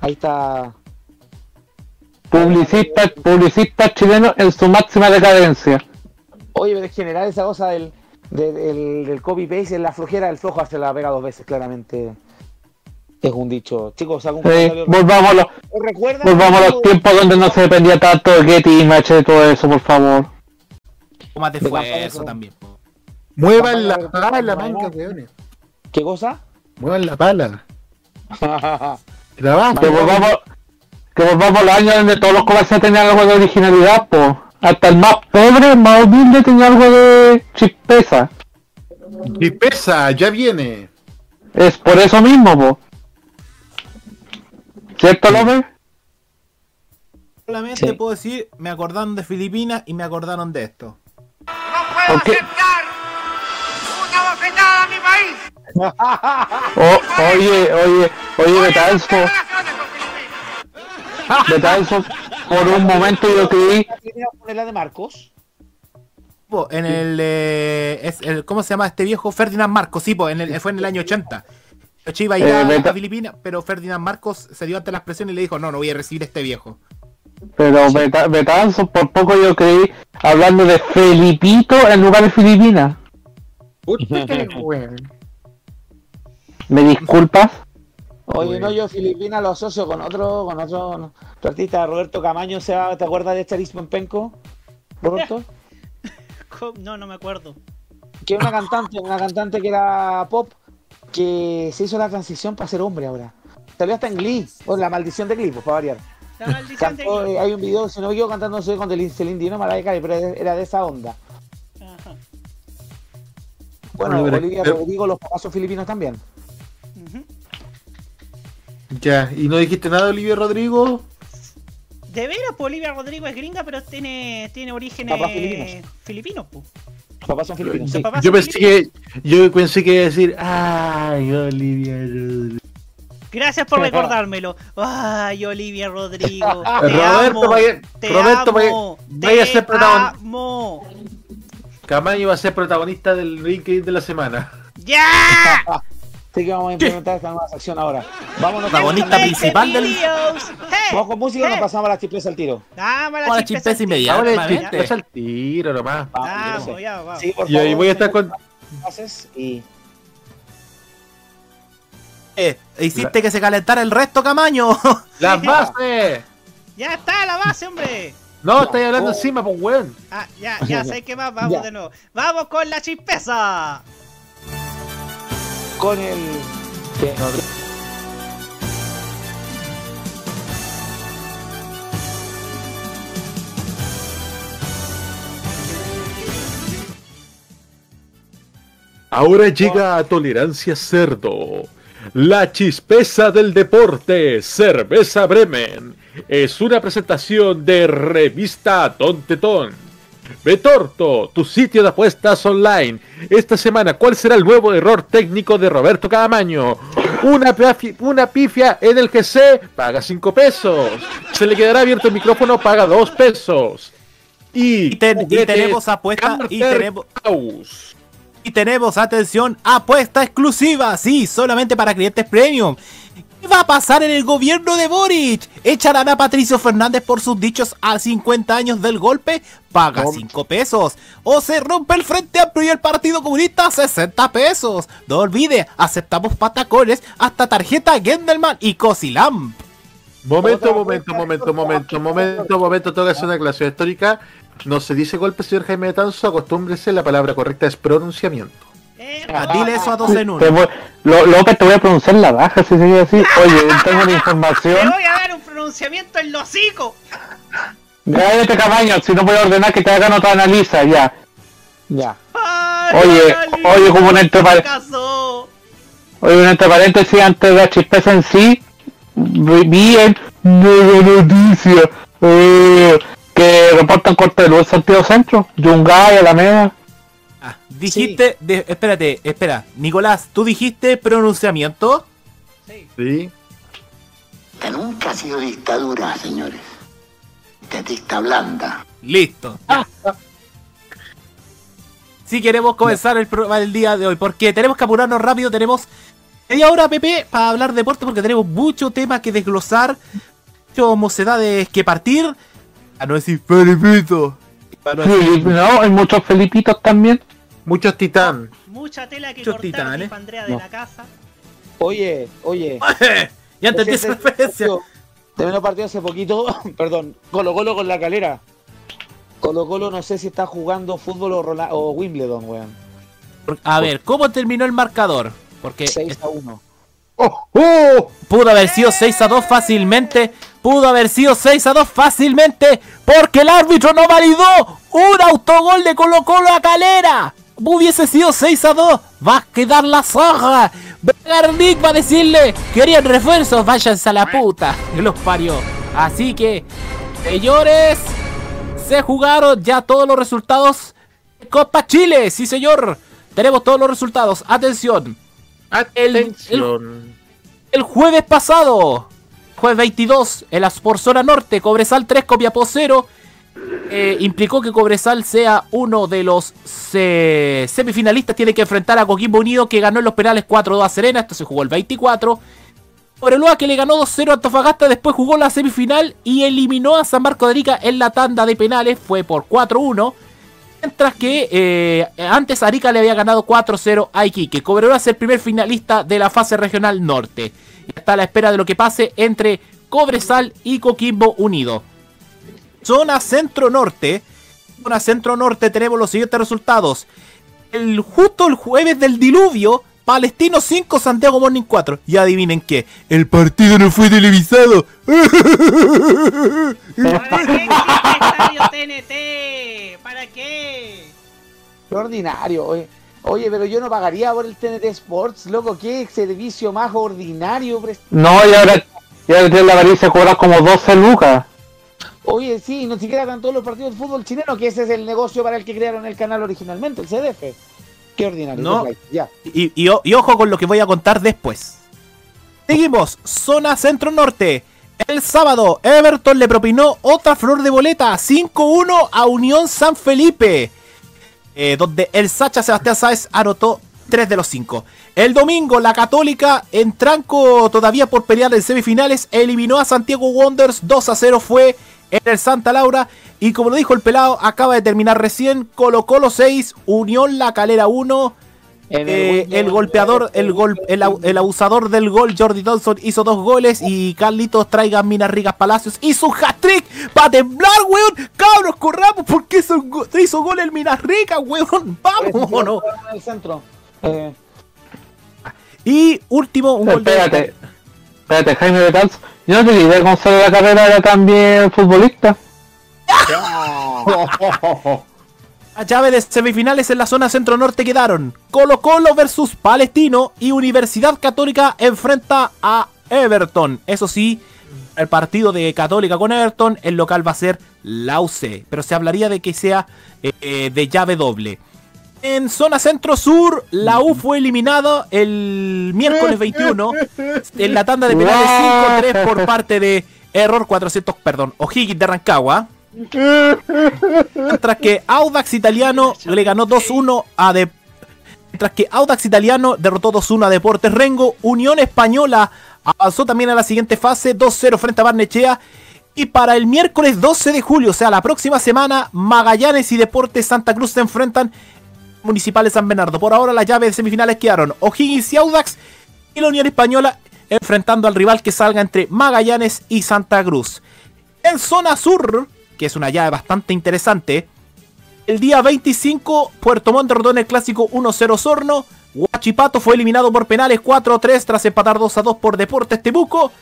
Ahí está. Publicista, publicista chileno en su máxima decadencia. Oye, pero es general esa cosa del, del, del- copy-paste, en la flojera del flojo se la pega dos veces, claramente. Es un dicho. Chicos, un Sí, volvamos a los, volvamos a los tiempos donde no se dependía tanto de Getty y todo eso, por favor. Más de De esfuerzo también. po. Muevan la pala, manga, weones. ¿Qué cosa? Muevan la pala. <laughs> Que volvamos, que volvamos a los años donde todos los comerciales tenían algo de originalidad, pues. Hasta el más pobre, más humilde tenía algo de chispeza. Pesa, ya viene. Es por eso mismo, pues. ¿Cierto, López? Solamente Sí. puedo decir, me acordaron de Filipinas y me acordaron de esto. ¿Por qué? ¡Una bofetada a mi país! <laughs> O- oye, oye, oye, Betanzo. Betanzo, por un momento yo creí. la de Marcos? En el, eh, es el- ¿Cómo se llama este viejo? Ferdinand Marcos, sí, po, en el, fue en el año 80. Che iba a ir Eh, a, Beta- a Filipinas, pero Ferdinand Marcos se dio ante las presiones y le dijo, no, no voy a recibir a este viejo. Pero Beta- Betanzo, por poco yo creí hablando de Felipito en lugar de Filipinas. <laughs> ¿Me disculpas? Oye, no, yo Filipina lo asocio con otro, con otro, otro artista, Roberto Camaño, se va- ¿te acuerdas de Charis Penco? Roberto, <laughs> No, no me acuerdo. que una cantante, una cantante que era pop, que se hizo la transición para ser hombre ahora. Salió hasta en Glee, o la maldición de Glee, pues, para variar. La maldición de Glee. eh, hay un video, si no me equivoco, cantando no sé, con Celine Dion, Mariah pero era de esa onda. Ajá. Bueno, Bueno, pero- Olivia pero- Rodrigo, los papás son filipinos también. Ya, ¿y no dijiste nada de Olivia Rodrigo? De veras, pues Olivia Rodrigo es gringa, pero tiene, tiene orígenes Papás filipinos. filipinos, pues. Los papás son filipinos, Los sí. papás Yo son pensé que, yo pensé que iba a decir, ay, Olivia Rodrigo. Gracias por <laughs> recordármelo. Ay, Olivia Rodrigo. <laughs> Te Roberto, amo, vaya- te Roberto, amo, vaya a te ser protagon- amo. Camaño va a ser protagonista del ranking de la semana. ¡Ya! <laughs> Así que vamos a implementar esta nueva sección ahora. Vámonos Protagonista principal del... Hey, Vamos con música y nos pasamos a la chispeza al tiro. Vamos a la Ahora chispeza al tiro. Inmediatamente. al nomás. Vamos, ya, vamos. Sí, por Y ahí voy a estar con. Haces y Eh, hiciste que se calentara el resto, Camaño. <laughs> ¡Las bases! Ya está la base, hombre. No, estáis hablando encima, pues weón. Ah, ya, ya sé qué más. Vamos Ya. de nuevo. Vamos con la chispeza. Con Ahora llega a Tolerancia Cerdo. La chispeza del deporte, Cerveza Bremen. Es una presentación de Revista Tontetón. Betorto, tu sitio de apuestas online. Esta semana, ¿cuál será el nuevo error técnico de Roberto Cadamaño? Una, una pifia en el GC, paga 5 pesos. Se le quedará abierto el micrófono, paga 2 pesos. Y, Y, ten- y juguetes tenemos apuesta y tenemos y tenemos atención apuesta exclusiva, sí, solamente para clientes premium. ¿Qué va a pasar en el gobierno de Boric? ¿Echarán a Patricio Fernández por sus dichos a 50 años del golpe? Paga 5 pesos. ¿O se rompe el Frente Amplio y el Partido Comunista? 60 pesos. No olvide, aceptamos patacones hasta tarjeta Gendelman y Cosilamp. Momento, momento, momento, momento, momento, momento, tengo que hacer una aclaración histórica. No se dice golpe, señor Jaime Tanzo, acostúmbrese, la palabra correcta es pronunciamiento. Ah, dile eso a dos en Te uno. voy- Lo- López, te voy a pronunciar la baja si sigue así. <laughs> Oye, tengo una Te información. voy a dar un pronunciamiento en los hocico. Cállate, Camaño, si no voy a ordenar que te hagan otra analiza, ya. Ya. Oye, oye, como un entre par- Caso. Oye, un entre paréntesis, antes de la chispeza en sí, vi en Nueva Noticia eh, que reportan corte de luz en Santiago Centro, Yungay, Alameda. Dijiste, de- espérate, espera, Nicolás, tú dijiste pronunciamiento. Sí. Esta nunca ha sido dictadura, señores. Esta es dicta blanda. Listo. <laughs> Si queremos comenzar el programa del día de hoy, porque tenemos que apurarnos rápido, tenemos media hora, Pepe, para hablar de deporte, porque tenemos mucho tema que desglosar, muchas mocedades que partir. A no decir Felipito. Para no hay muchos Felipitos también. Muchos titán. Mucha tela que Muchos cortar, titanes. dijo Andrea de No. la casa. Oye, oye. <laughs> ya entendí esa referencia. Terminó partido hace poquito, <coughs> perdón, Colo Colo con la calera. Colo Colo no sé si está jugando fútbol o, Rola- o Wimbledon, weón. A ver, ¿cómo terminó el marcador? Porque 6 a 1. pudo haber sido 6 a 2 fácilmente. Pudo haber sido 6 a 2 fácilmente. Porque el árbitro no validó un autogol de Colo Colo a Calera. Hubiese sido 6 a 2. Va a quedar la zorra. Garnick va a decirle: Querían refuerzos, váyanse a la puta. <laughs> Que los parió. Así que, señores, se jugaron ya todos los resultados. Copa Chile, sí señor. Tenemos todos los resultados. Atención. El, el- el jueves pasado, jueves 22, en la por zona norte, Cobresal 3, Copiapó 0. eh, implicó que Cobresal sea uno de los se- semifinalistas. Tiene que enfrentar a Coquimbo Unido, que ganó en los penales 4-2 a Serena. Esto se jugó el 24. Cobreloa, que le ganó 2-0 a Antofagasta. Después jugó la semifinal y eliminó a San Marco de Arica en la tanda de penales. Fue por 4-1. Mientras que eh, antes Arica le había ganado 4-0 a Iquique. Cobreloa es el primer finalista de la fase regional norte. Y está a la espera de lo que pase entre Cobresal y Coquimbo Unido. Zona centro-norte. Zona centro-norte tenemos los siguientes resultados. El, justo el jueves del diluvio, Palestino 5, Santiago Morning 4. Y adivinen qué, el partido no fue televisado. <laughs> ¿Para qué estadio TNT? ¿Para qué? Qué ordinario, oye. Oye, pero yo no pagaría por el TNT Sports, loco. Qué servicio más ordinario. No, y ahora, y ahora la avaricia cobrar como 12 lucas. Oye, sí, no siquiera dan todos los partidos de fútbol chileno, que ese es el negocio para el que crearon el canal originalmente, el CDF. Qué ordinario. No. Ya. Y, y o- y ojo con lo que voy a contar después. Seguimos, zona centro-norte. El sábado, Everton le propinó otra flor de boleta, 5-1 a Unión San Felipe. Eh, donde el Sacha Sebastián Sáez anotó 3 de los 5. El domingo, la Católica, en tranco todavía por pelear en semifinales, eliminó a Santiago Wanderers 2 a 0 fue en el Santa Laura. Y como lo dijo el pelado, acaba de terminar recién Colo Colo 6, Unión La Calera 1. El Eh, el golpeador, el, gol, el, abusador del gol, Jordi Dawson, hizo dos goles y Carlitos Traigan Minas Ricas Palacios hizo un hat-trick para temblar, weón. Cabros, corramos porque hizo, hizo gol el Minas Ricas, weón. <laughs> El centro. Eh, Y último, un gol de... Espérate, espérate, Jaime Betanz. Yo no tenía idea que Gonzalo de la Carrera era también futbolista. <laughs> <laughs> A llave de semifinales en la zona centro-norte quedaron Colo Colo versus Palestino y Universidad Católica enfrenta a Everton. Eso sí, el partido de Católica con Everton, el local va a ser la UC, pero se hablaría de que sea eh, de llave doble. En zona centro-sur, la U fue eliminada el miércoles 21 en la tanda de penales <laughs> 5-3 por parte de Error 400, perdón, O'Higgins de Rancagua. Mientras que Audax Italiano le ganó 2-1 a de... Mientras que Audax Italiano derrotó 2-1 a Deportes Rengo, Unión Española avanzó también a la siguiente fase 2-0 frente a Barnechea. Y para el miércoles 12 de julio, o sea, la próxima semana, Magallanes y Deportes Santa Cruz se enfrentan en Municipal de San Bernardo. Por ahora las llaves de semifinales quedaron O'Higgins y Audax y la Unión Española enfrentando al rival que salga entre Magallanes y Santa Cruz. En zona sur, que es una llave bastante interesante. El día 25, Puerto Montt derrotó en el clásico 1-0 Sorno. Huachipato fue eliminado por penales 4-3 tras empatar 2-2 por Deportes Temuco.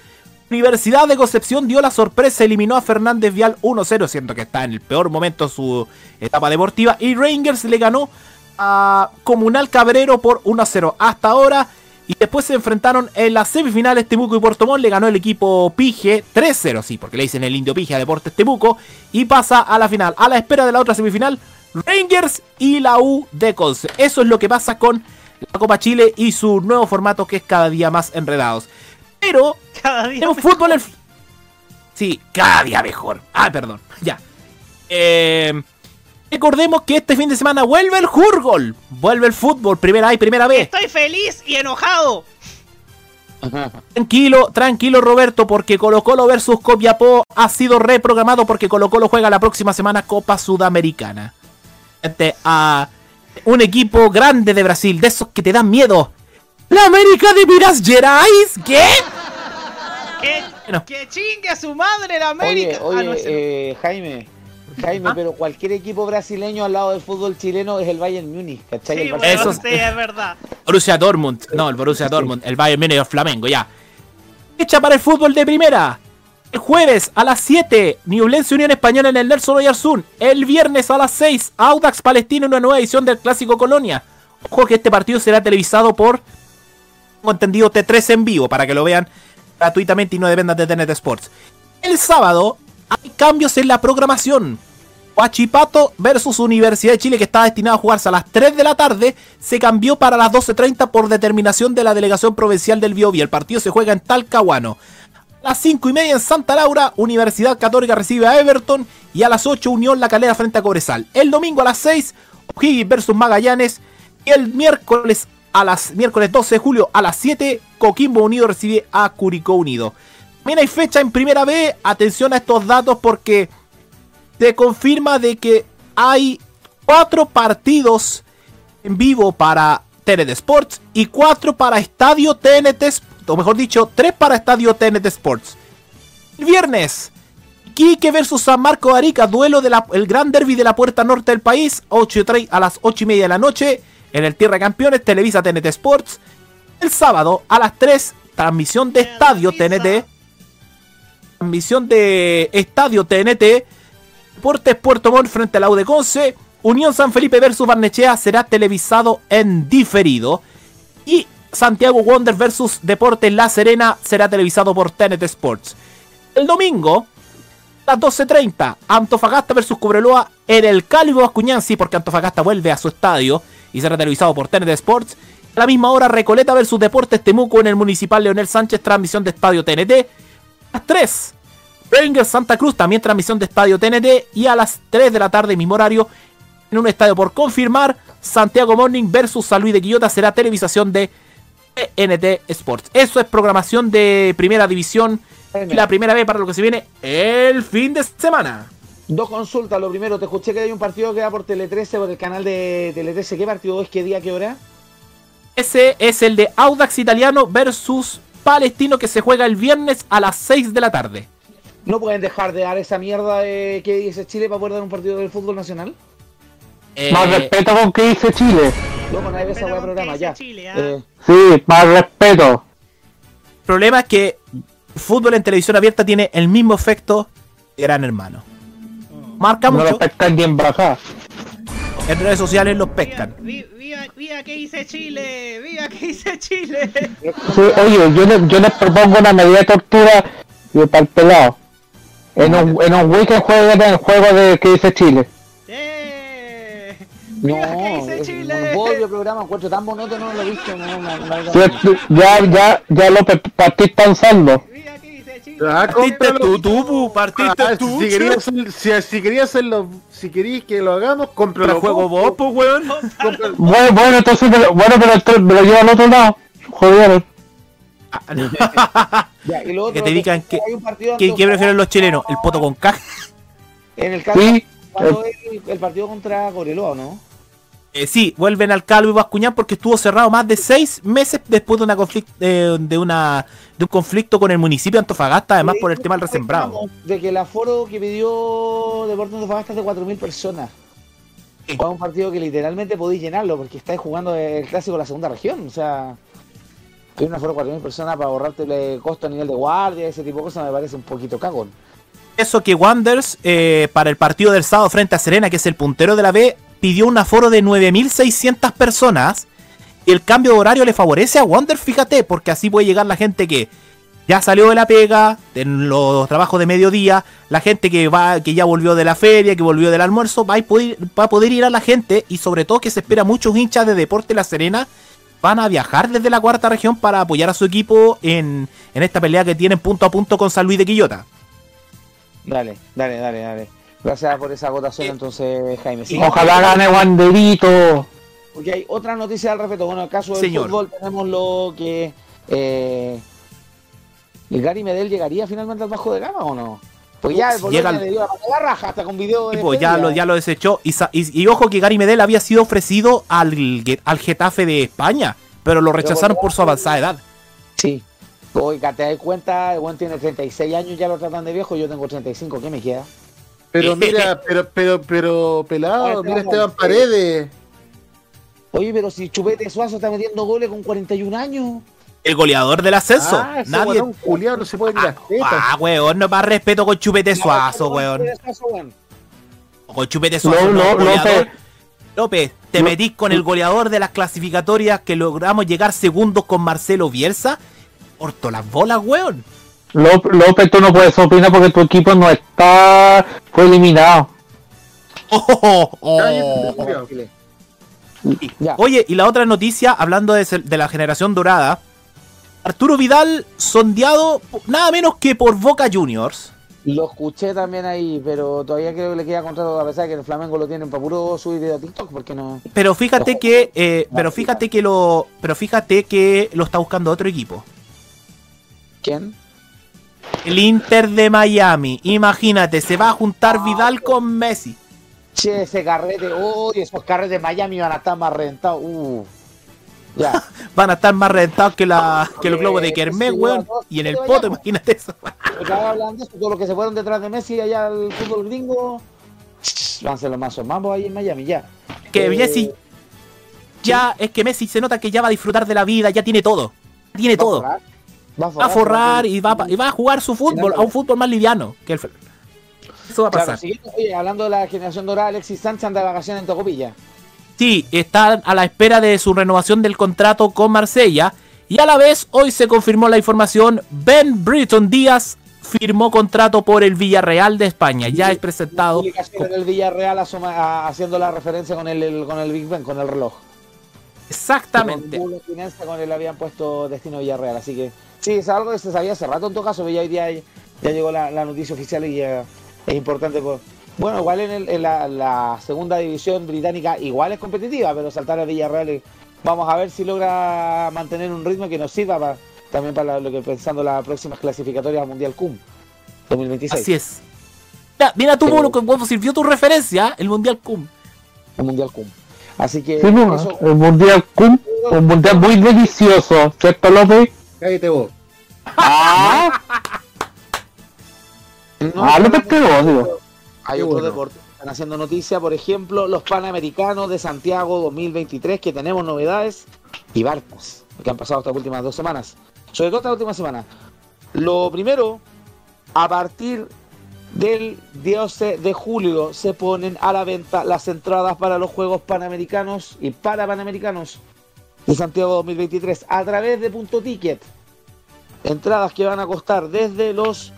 Universidad de Concepción dio la sorpresa, eliminó a Fernández Vial 1-0, siendo que está en el peor momento su etapa deportiva. Y Rangers le ganó a Comunal Cabrero por 1-0 hasta ahora. Y después se enfrentaron en las semifinales Temuco y Puerto Montt. Le ganó el equipo Pige 3-0, sí, porque le dicen el Indio Pige a Deportes Temuco. Y pasa a la final. A la espera de la otra semifinal, Rangers y la U de Conce. Eso es lo que pasa con la Copa Chile y su nuevo formato que es cada día más enredados. Pero Cada día tenemos fútbol en... Sí, cada día mejor. Ah, perdón. Ya. Eh, recordemos que este fin de semana vuelve el Jurgol. Vuelve el fútbol. Primera A y primera B. Estoy feliz y enojado. <laughs> Tranquilo, tranquilo Roberto, porque Colo Colo versus Copiapó ha sido reprogramado porque Colo Colo juega la próxima semana Copa Sudamericana. Frente a un equipo grande de Brasil, de esos que te dan miedo. La América de Minas Gerais, ¿qué? Que, Bueno. que chingue a su madre la América. Oye, Ah, oye, no. eh, Jaime, Jaime, pero cualquier equipo brasileño al lado del fútbol chileno es el Bayern Múnich, ¿cachai? Sí, El bueno, Barcelona. Eso- sí, es verdad. Borussia Dortmund, no, el Borussia Dortmund, el Bayern Múnich el Flamengo, ya. Fecha para el fútbol de primera. El jueves a las 7, Newlense Unión Española en el Nelson Oyarzún. El viernes a las 6, Audax Palestino en una nueva edición del Clásico Colonia. Ojo que este partido será televisado por, tengo entendido, T3 en vivo, para que lo vean gratuitamente y no dependan de TNT Sports. El sábado hay cambios en la programación. Huachipato versus Universidad de Chile, que estaba destinado a jugarse a las 3 de la tarde, se cambió para las 12.30 por determinación de la delegación provincial del Biobío. El partido se juega en Talcahuano. A las 5 y media en Santa Laura, Universidad Católica recibe a Everton. Y a las 8, Unión La Calera frente a Cobresal. El domingo a las 6, O'Higgins versus Magallanes. Y el miércoles a las miércoles 12 de julio a las 7, Coquimbo Unido recibe a Curicó Unido. También hay fecha en primera B. Atención a estos datos porque se confirma de que hay cuatro partidos en vivo para TNT Sports y cuatro para Estadio TNT, o mejor dicho, tres para Estadio TNT Sports. El viernes, Quique versus San Marco de Arica, duelo del gran derby de la puerta norte del país, 8 y a las 8 y media de la noche, en el Tierra Campeones, Televisa TNT Sports. El sábado, a las 3, transmisión de Estadio TNT. Transmisión de Estadio TNT. Deportes Puerto Montt frente a la. Unión San Felipe versus Barnechea será televisado en diferido. Y Santiago Wonder versus Deportes La Serena será televisado por TNT Sports. El domingo, a las 12.30, Antofagasta versus Cobreloa en el Cálido Bascuñán, sí, porque Antofagasta vuelve a su estadio y será televisado por TNT Sports. A la misma hora, Recoleta versus Deportes Temuco en el Municipal Leonel Sánchez, transmisión de Estadio TNT. A las 3, Rangers Santa Cruz, también transmisión de Estadio TNT. Y a las 3 de la tarde, mismo horario, en un estadio por confirmar, Santiago Morning versus San Luis de Quillota será televisación de TNT Sports. Eso es programación de primera división. Y la primera vez para lo que se viene el fin de semana. Dos consultas. Lo primero, te escuché que hay un partido que va por Tele 13, por el canal de Tele 13. ¿Qué partido es? ¿Qué día? ¿Qué hora? Ese es el de Audax Italiano versus Palestino que se juega el viernes a las 6 de la tarde. ¿No pueden dejar de dar esa mierda de que dice Chile para poder dar un partido del fútbol nacional? Eh, Más respeto con que dice Chile. Loco, nadie ve esa de programa, ya. Eh, Sí, más respeto. El problema es que fútbol en televisión abierta tiene el mismo efecto de Gran Hermano. Marca No lo mucho, pescan ni en baja. En redes sociales los pescan. Vi- Viva, viva que dice Chile, viva que dice Chile. Sí, oye, yo, le- yo les propongo una medida de tortura y para el pelado. En un, en un weekend jueguen el juego de que dice Chile. no, es un monopolio programa, encuentro tan monótono, no lo he visto. No, no, no, Ya, ya, ya López, partís pensando. Ah, cómpralo. tú, tú, pu, partiste Ah, tú, Si querías, hacer- si, si querías hacerlo, si querías que lo hagamos, cómpralo. Pero juego vos, pues, weón. <laughs> Bueno, bueno, entonces, me lo- bueno, pero me lo llevo al otro lado. Joder. <laughs> Ya, y lo otro, Que te digan que, hay un partido que, ¿qué prefieren los chilenos, el poto con caja. En el caso, Sí. el, el partido contra Coreloa, ¿no? Eh, sí, vuelven al Calvo y Bascuñán porque estuvo cerrado más de seis meses después de una conflic- eh, de una de un conflicto con el municipio de Antofagasta, además por el tema del resembrado. De que el aforo que pidió Deportes Antofagasta es de 4.000 personas. Es un partido que literalmente podéis llenarlo porque estáis jugando el clásico de la segunda región. O sea, hay un aforo de 4.000 personas para ahorrarte el costo a nivel de guardia, ese tipo de cosas me parece un poquito cagón. Eso que Wanders, eh, para el partido del sábado frente a Serena, que es el puntero de la B, pidió un aforo de 9.600 personas. Y el cambio de horario le favorece a Wanders, fíjate, porque así puede llegar la gente que ya salió de la pega, de los trabajos de mediodía, la gente que va, que ya volvió de la feria, que volvió del almuerzo, va a poder, va a poder ir a la gente y sobre todo que se espera muchos hinchas de Deporte La Serena van a viajar desde la cuarta región para apoyar a su equipo en, en esta pelea que tienen punto a punto con San Luis de Quillota. Dale, dale, dale, dale. Gracias por esa votación entonces, Jaime. Sí. Ojalá gane Wanderito. Porque hay otra noticia al respecto. Bueno, en el caso del Señor. fútbol tenemos lo que... Eh, ¿El Gary Medel llegaría finalmente al bajo de gama o no? Pues ya el Llega le dio la raja hasta con video de Tipo, ya lo, ya lo desechó. Y, sa- y- y ojo que Gary Medel había sido ofrecido al, al Getafe de España, pero lo rechazaron por su avanzada edad. Sí. Oiga, te das cuenta, el buen tiene 36 años, ya lo tratan de viejo, yo tengo 35, ¿qué me queda? Pero <laughs> mira, pero, pero, pero, pelado, mira Esteban Paredes. Oye, pero si Chupete Suazo está metiendo goles con 41 años. El goleador del ascenso. Ah, ese Nadie. guatón culiao no se puede ni las tetas. Ah, weón, no más respeto con Chupete Suazo, weón. Con Chupete Suazo. No, no, no. López. López, te metís con el goleador de las clasificatorias que logramos llegar segundos con Marcelo Bielsa. Corto las bolas, weón. López, tú no puedes opinar porque tu equipo no está. Fue eliminado. <laughs> Oh, oh, oh. Oye, y la otra noticia, hablando de, de la generación dorada, Arturo Vidal sondeado nada menos que por Boca Juniors. Lo escuché también ahí, pero todavía creo que le queda contrato a pesar de que en el Flamengo lo tienen para puro subir video a TikTok, porque no. Pero fíjate que, eh, pero fíjate que lo, pero fíjate que lo está buscando otro equipo. ¿Quién? El Inter de Miami. Imagínate, se va a juntar Vidal con Messi. Che, ese carrete, uy, esos carretes de Miami van a estar más rentados. Uh. Ya. <laughs> Van a estar más rentados que, la, que los globos de Eh, Kermés, weón. Y en el poto, imagínate eso. Estaba hablando de los que se fueron detrás de Messi allá al fútbol gringo. Van a ser los más mambos ahí en Miami, ya. Que Eh, Messi ya es que Messi se nota que ya va a disfrutar de la vida, ya tiene todo. Tiene todo. Va a Va a forrar y va, a y va a jugar su fútbol, a un fútbol más liviano. Que el, eso va a Claro, pasar. oye, hablando de la generación dorada, Alexis Sánchez anda de vacaciones en Tocopilla. Sí, están a la espera de su renovación del contrato con Marsella. Y a la vez, hoy se confirmó la información: Ben Britton Díaz firmó contrato por el Villarreal de España. Ya es presentado. En el Villarreal asoma- haciendo la referencia con el, el- con el Big Ben, con el reloj. Exactamente. Con con él habían puesto destino Villarreal, así que sí, es algo que se sabía hace rato en todo caso, pero ya hoy día ya llegó la, la noticia oficial y ya es importante. Por... Bueno, igual en, el- en la, la segunda división británica igual es competitiva, pero saltar a Villarreal y vamos a ver si logra mantener un ritmo que nos sirva para, también para lo que pensando las próximas clasificatorias al Mundial CUM 2026. Así es. Ya, mira tú, Mono, cómo sirvió tu referencia, el Mundial CUM. El Mundial CUM. Así que Sí, no, eso, el mundial cum, un mundial muy delicioso, ¿cierto López? Cállate vos. Ah, no ah odio. hay Qué otro bueno. deporte. están haciendo noticia, por ejemplo, los Panamericanos de Santiago 2023, que tenemos novedades y barcas que han pasado estas últimas dos semanas. Sobre todo esta última semana. Lo primero, a partir del 12 de julio se ponen a la venta las entradas para los Juegos Panamericanos y para Panamericanos de Santiago 2023 a través de Punto Ticket. Entradas que van a costar desde los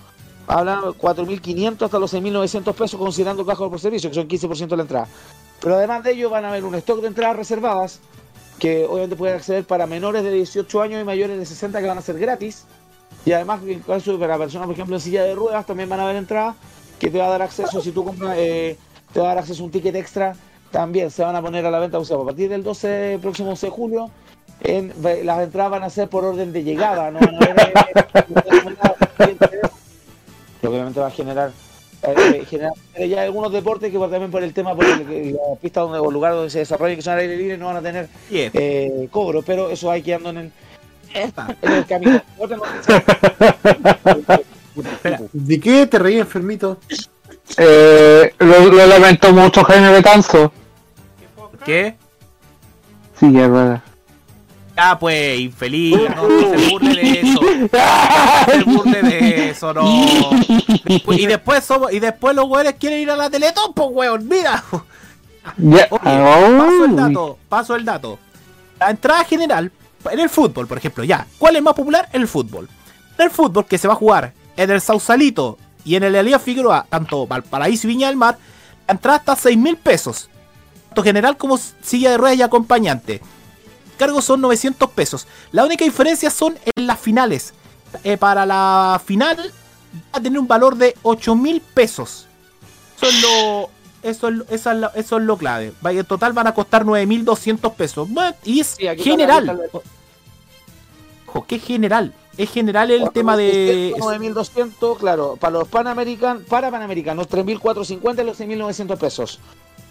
hablan 4.500 hasta los 6.900 pesos considerando caja por servicio, que son 15% de la entrada. Pero además de ello van a haber un stock de entradas reservadas que obviamente pueden acceder para menores de 18 años y mayores de 60 que van a ser gratis. Y además, en para personas, por ejemplo, en silla de ruedas, también van a haber entradas que te va a dar acceso, si tú compras, eh, te va a dar acceso a un ticket extra, también se van a poner a la venta, o sea, a partir del 12, próximo 12 de julio, en, las entradas van a ser por orden de llegada, no van eh, obviamente va a generar eh, generar ya algunos deportes que también por el tema por el, la pista donde, o lugar donde se desarrolla que son aire libre no van a tener eh, cobro pero eso hay que andar en el, camino. ¿De qué te reí, enfermito? Eh, lo, lo lamento mucho, Jaime Betanzo. ¿Qué? Sí, es verdad. Ah, pues, infeliz, no, no se burle de eso. No se burle de eso, no. Y después somos, y después los weones quieren ir a la Teletón, pues weón, mira. Ya. <laughs> Oye, paso el dato, paso el dato. La entrada general, en el fútbol, por ejemplo, ya. ¿Cuál es más popular? El fútbol. El fútbol que se va a jugar en el Sausalito y en el Elías Figueroa, tanto Valparaíso y Viña del Mar, la entrada está a 6 mil pesos. Tanto general como silla de ruedas y acompañante. Cargos son 900 pesos. La única diferencia son en las finales. Eh, para la final va a tener un valor de 8 mil pesos. Eso es lo, eso es, esa es lo- eso es lo clave. En total van a costar 9.200 pesos. Y es general. Ojo, ¿qué general? Es general el tema de... 9.200, claro, para los panamericanos, para panamericanos, 3.450 y los 6.900 pesos.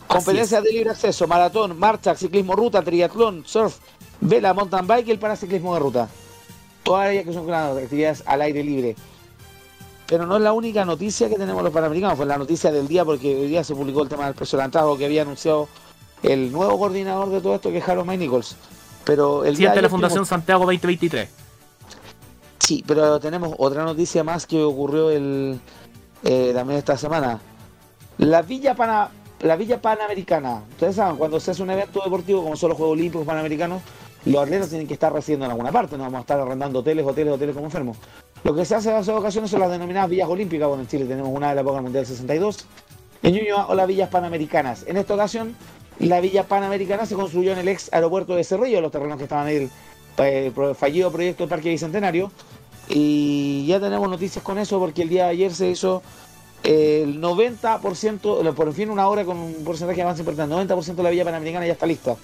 Competencias de libre acceso, maratón, marcha, ciclismo ruta, triatlón, surf, vela, mountain bike y el paraciclismo de ruta. Todas ellas que son claro, actividades al aire libre. Pero no es la única noticia que tenemos los panamericanos, fue la noticia del día porque hoy día se publicó el tema del precio de la entrada, lo que había anunciado el nuevo coordinador de todo esto que es Harold May Nichols. Pero el día de la Fundación Santiago 2023. Sí, pero tenemos otra noticia más que ocurrió el eh, también esta semana. La Villa Pana, la Villa Panamericana. Ustedes saben, cuando se hace un evento deportivo como son los Juegos Olímpicos Panamericanos, los atletas tienen que estar residiendo en alguna parte, no vamos a estar arrendando hoteles, hoteles, hoteles como enfermos. Lo que se hace en esas ocasiones son las denominadas villas olímpicas. Bueno, en Chile tenemos una de la época del Mundial 62. En Ñuñoa o las villas panamericanas. En esta ocasión, la villa panamericana se construyó en el ex aeropuerto de Cerrillo, los terrenos que estaban en el eh, fallido proyecto del Parque Bicentenario. Y ya tenemos noticias con eso porque el día de ayer se hizo eh, el 90%, lo- por fin una hora con un porcentaje avance importante, 90% de la villa panamericana ya está lista.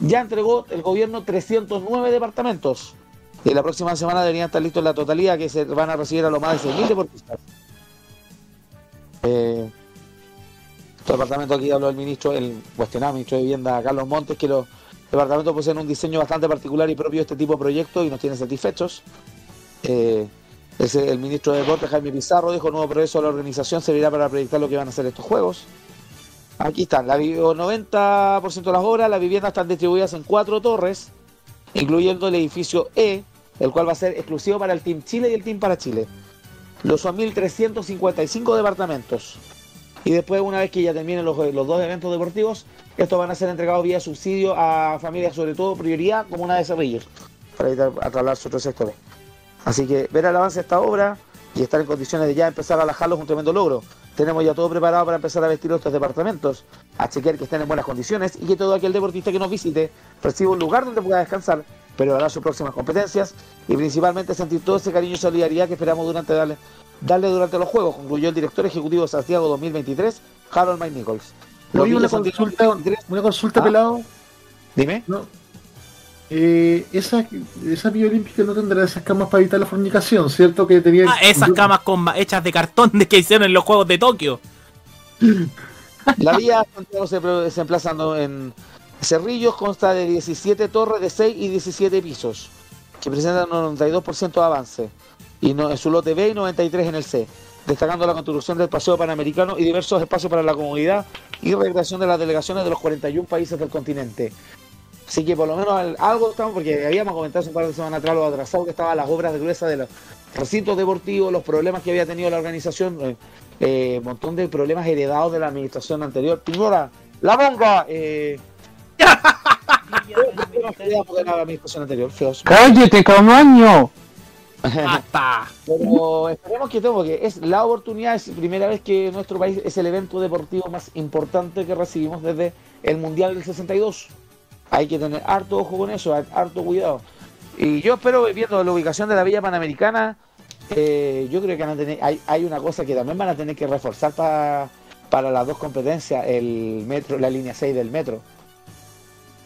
Ya entregó el gobierno 309 departamentos. Y la próxima semana deberían estar listos la totalidad que se van a recibir a los más de 6.000 deportistas. Eh, este departamento aquí habló el ministro, el cuestionado ministro de Vivienda, Carlos Montes, que los departamentos poseen un diseño bastante particular y propio de este tipo de proyectos y nos tienen satisfechos. Eh, el ministro de Deportes, Jaime Pizarro, dijo nuevo progreso de la organización servirá para proyectar lo que van a ser estos juegos. Aquí están, la, vi- 90% de las obras, las viviendas están distribuidas en cuatro torres, incluyendo el edificio E, el cual va a ser exclusivo para el Team Chile y el Team para Chile. Los son 1.355 departamentos. Y después, una vez que ya terminen los, los dos eventos deportivos, estos van a ser entregados vía subsidio a familias, sobre todo prioridad, como una de Cerrillos, para evitar atralarse otros sectores. Así que ver el avance esta obra y estar en condiciones de ya empezar a alajarlo es un tremendo logro. Tenemos ya todo preparado para empezar a vestir estos departamentos, a chequear que estén en buenas condiciones y que todo aquel deportista que nos visite reciba un lugar donde pueda descansar, pero hará sus próximas competencias y principalmente sentir todo ese cariño y solidaridad que esperamos durante darle, darle durante los Juegos, concluyó el director ejecutivo de Santiago 2023, Harold Mike Nichols. Oye, una consulta, 2023 una consulta ¿Ah? pelado. Dime. No. Eh, esa, esa Olímpica no tendrá esas camas para evitar la fornicación, ¿cierto? Que tenía. Ah, esas camas con hechas de cartón de que hicieron en los Juegos de Tokio. <laughs> La vía Santiago se, pro- se emplazando en Cerrillos, consta de 17 torres de 6 y 17 pisos, que presentan un 92% de avance, y no, en su lote B y 93 en el C. destacando la construcción del Paseo Panamericano y diversos espacios para la comunidad y recreación de las delegaciones de los 41 países del continente. Así que por lo menos al- algo estamos, porque habíamos comentado hace un par de semanas atrás lo atrasado que estaban las obras de gruesa de los recintos deportivos, los problemas que había tenido la organización, eh, eh, un montón de problemas heredados de la administración anterior. Piñera, la monga, eh, problemas <laughs> heredados de la administración anterior, feos. ¡Cállate, camaño! Pero esperemos que todo, porque es la oportunidad, es la primera vez que nuestro país es el evento deportivo más importante que recibimos desde el Mundial del 62. Hay que tener harto ojo con eso, harto cuidado. Y yo espero, viendo la ubicación de la Villa Panamericana, eh, yo creo que van a tener, hay, una cosa que también van a tener que reforzar pa- para las dos competencias, el metro, la línea 6 del metro.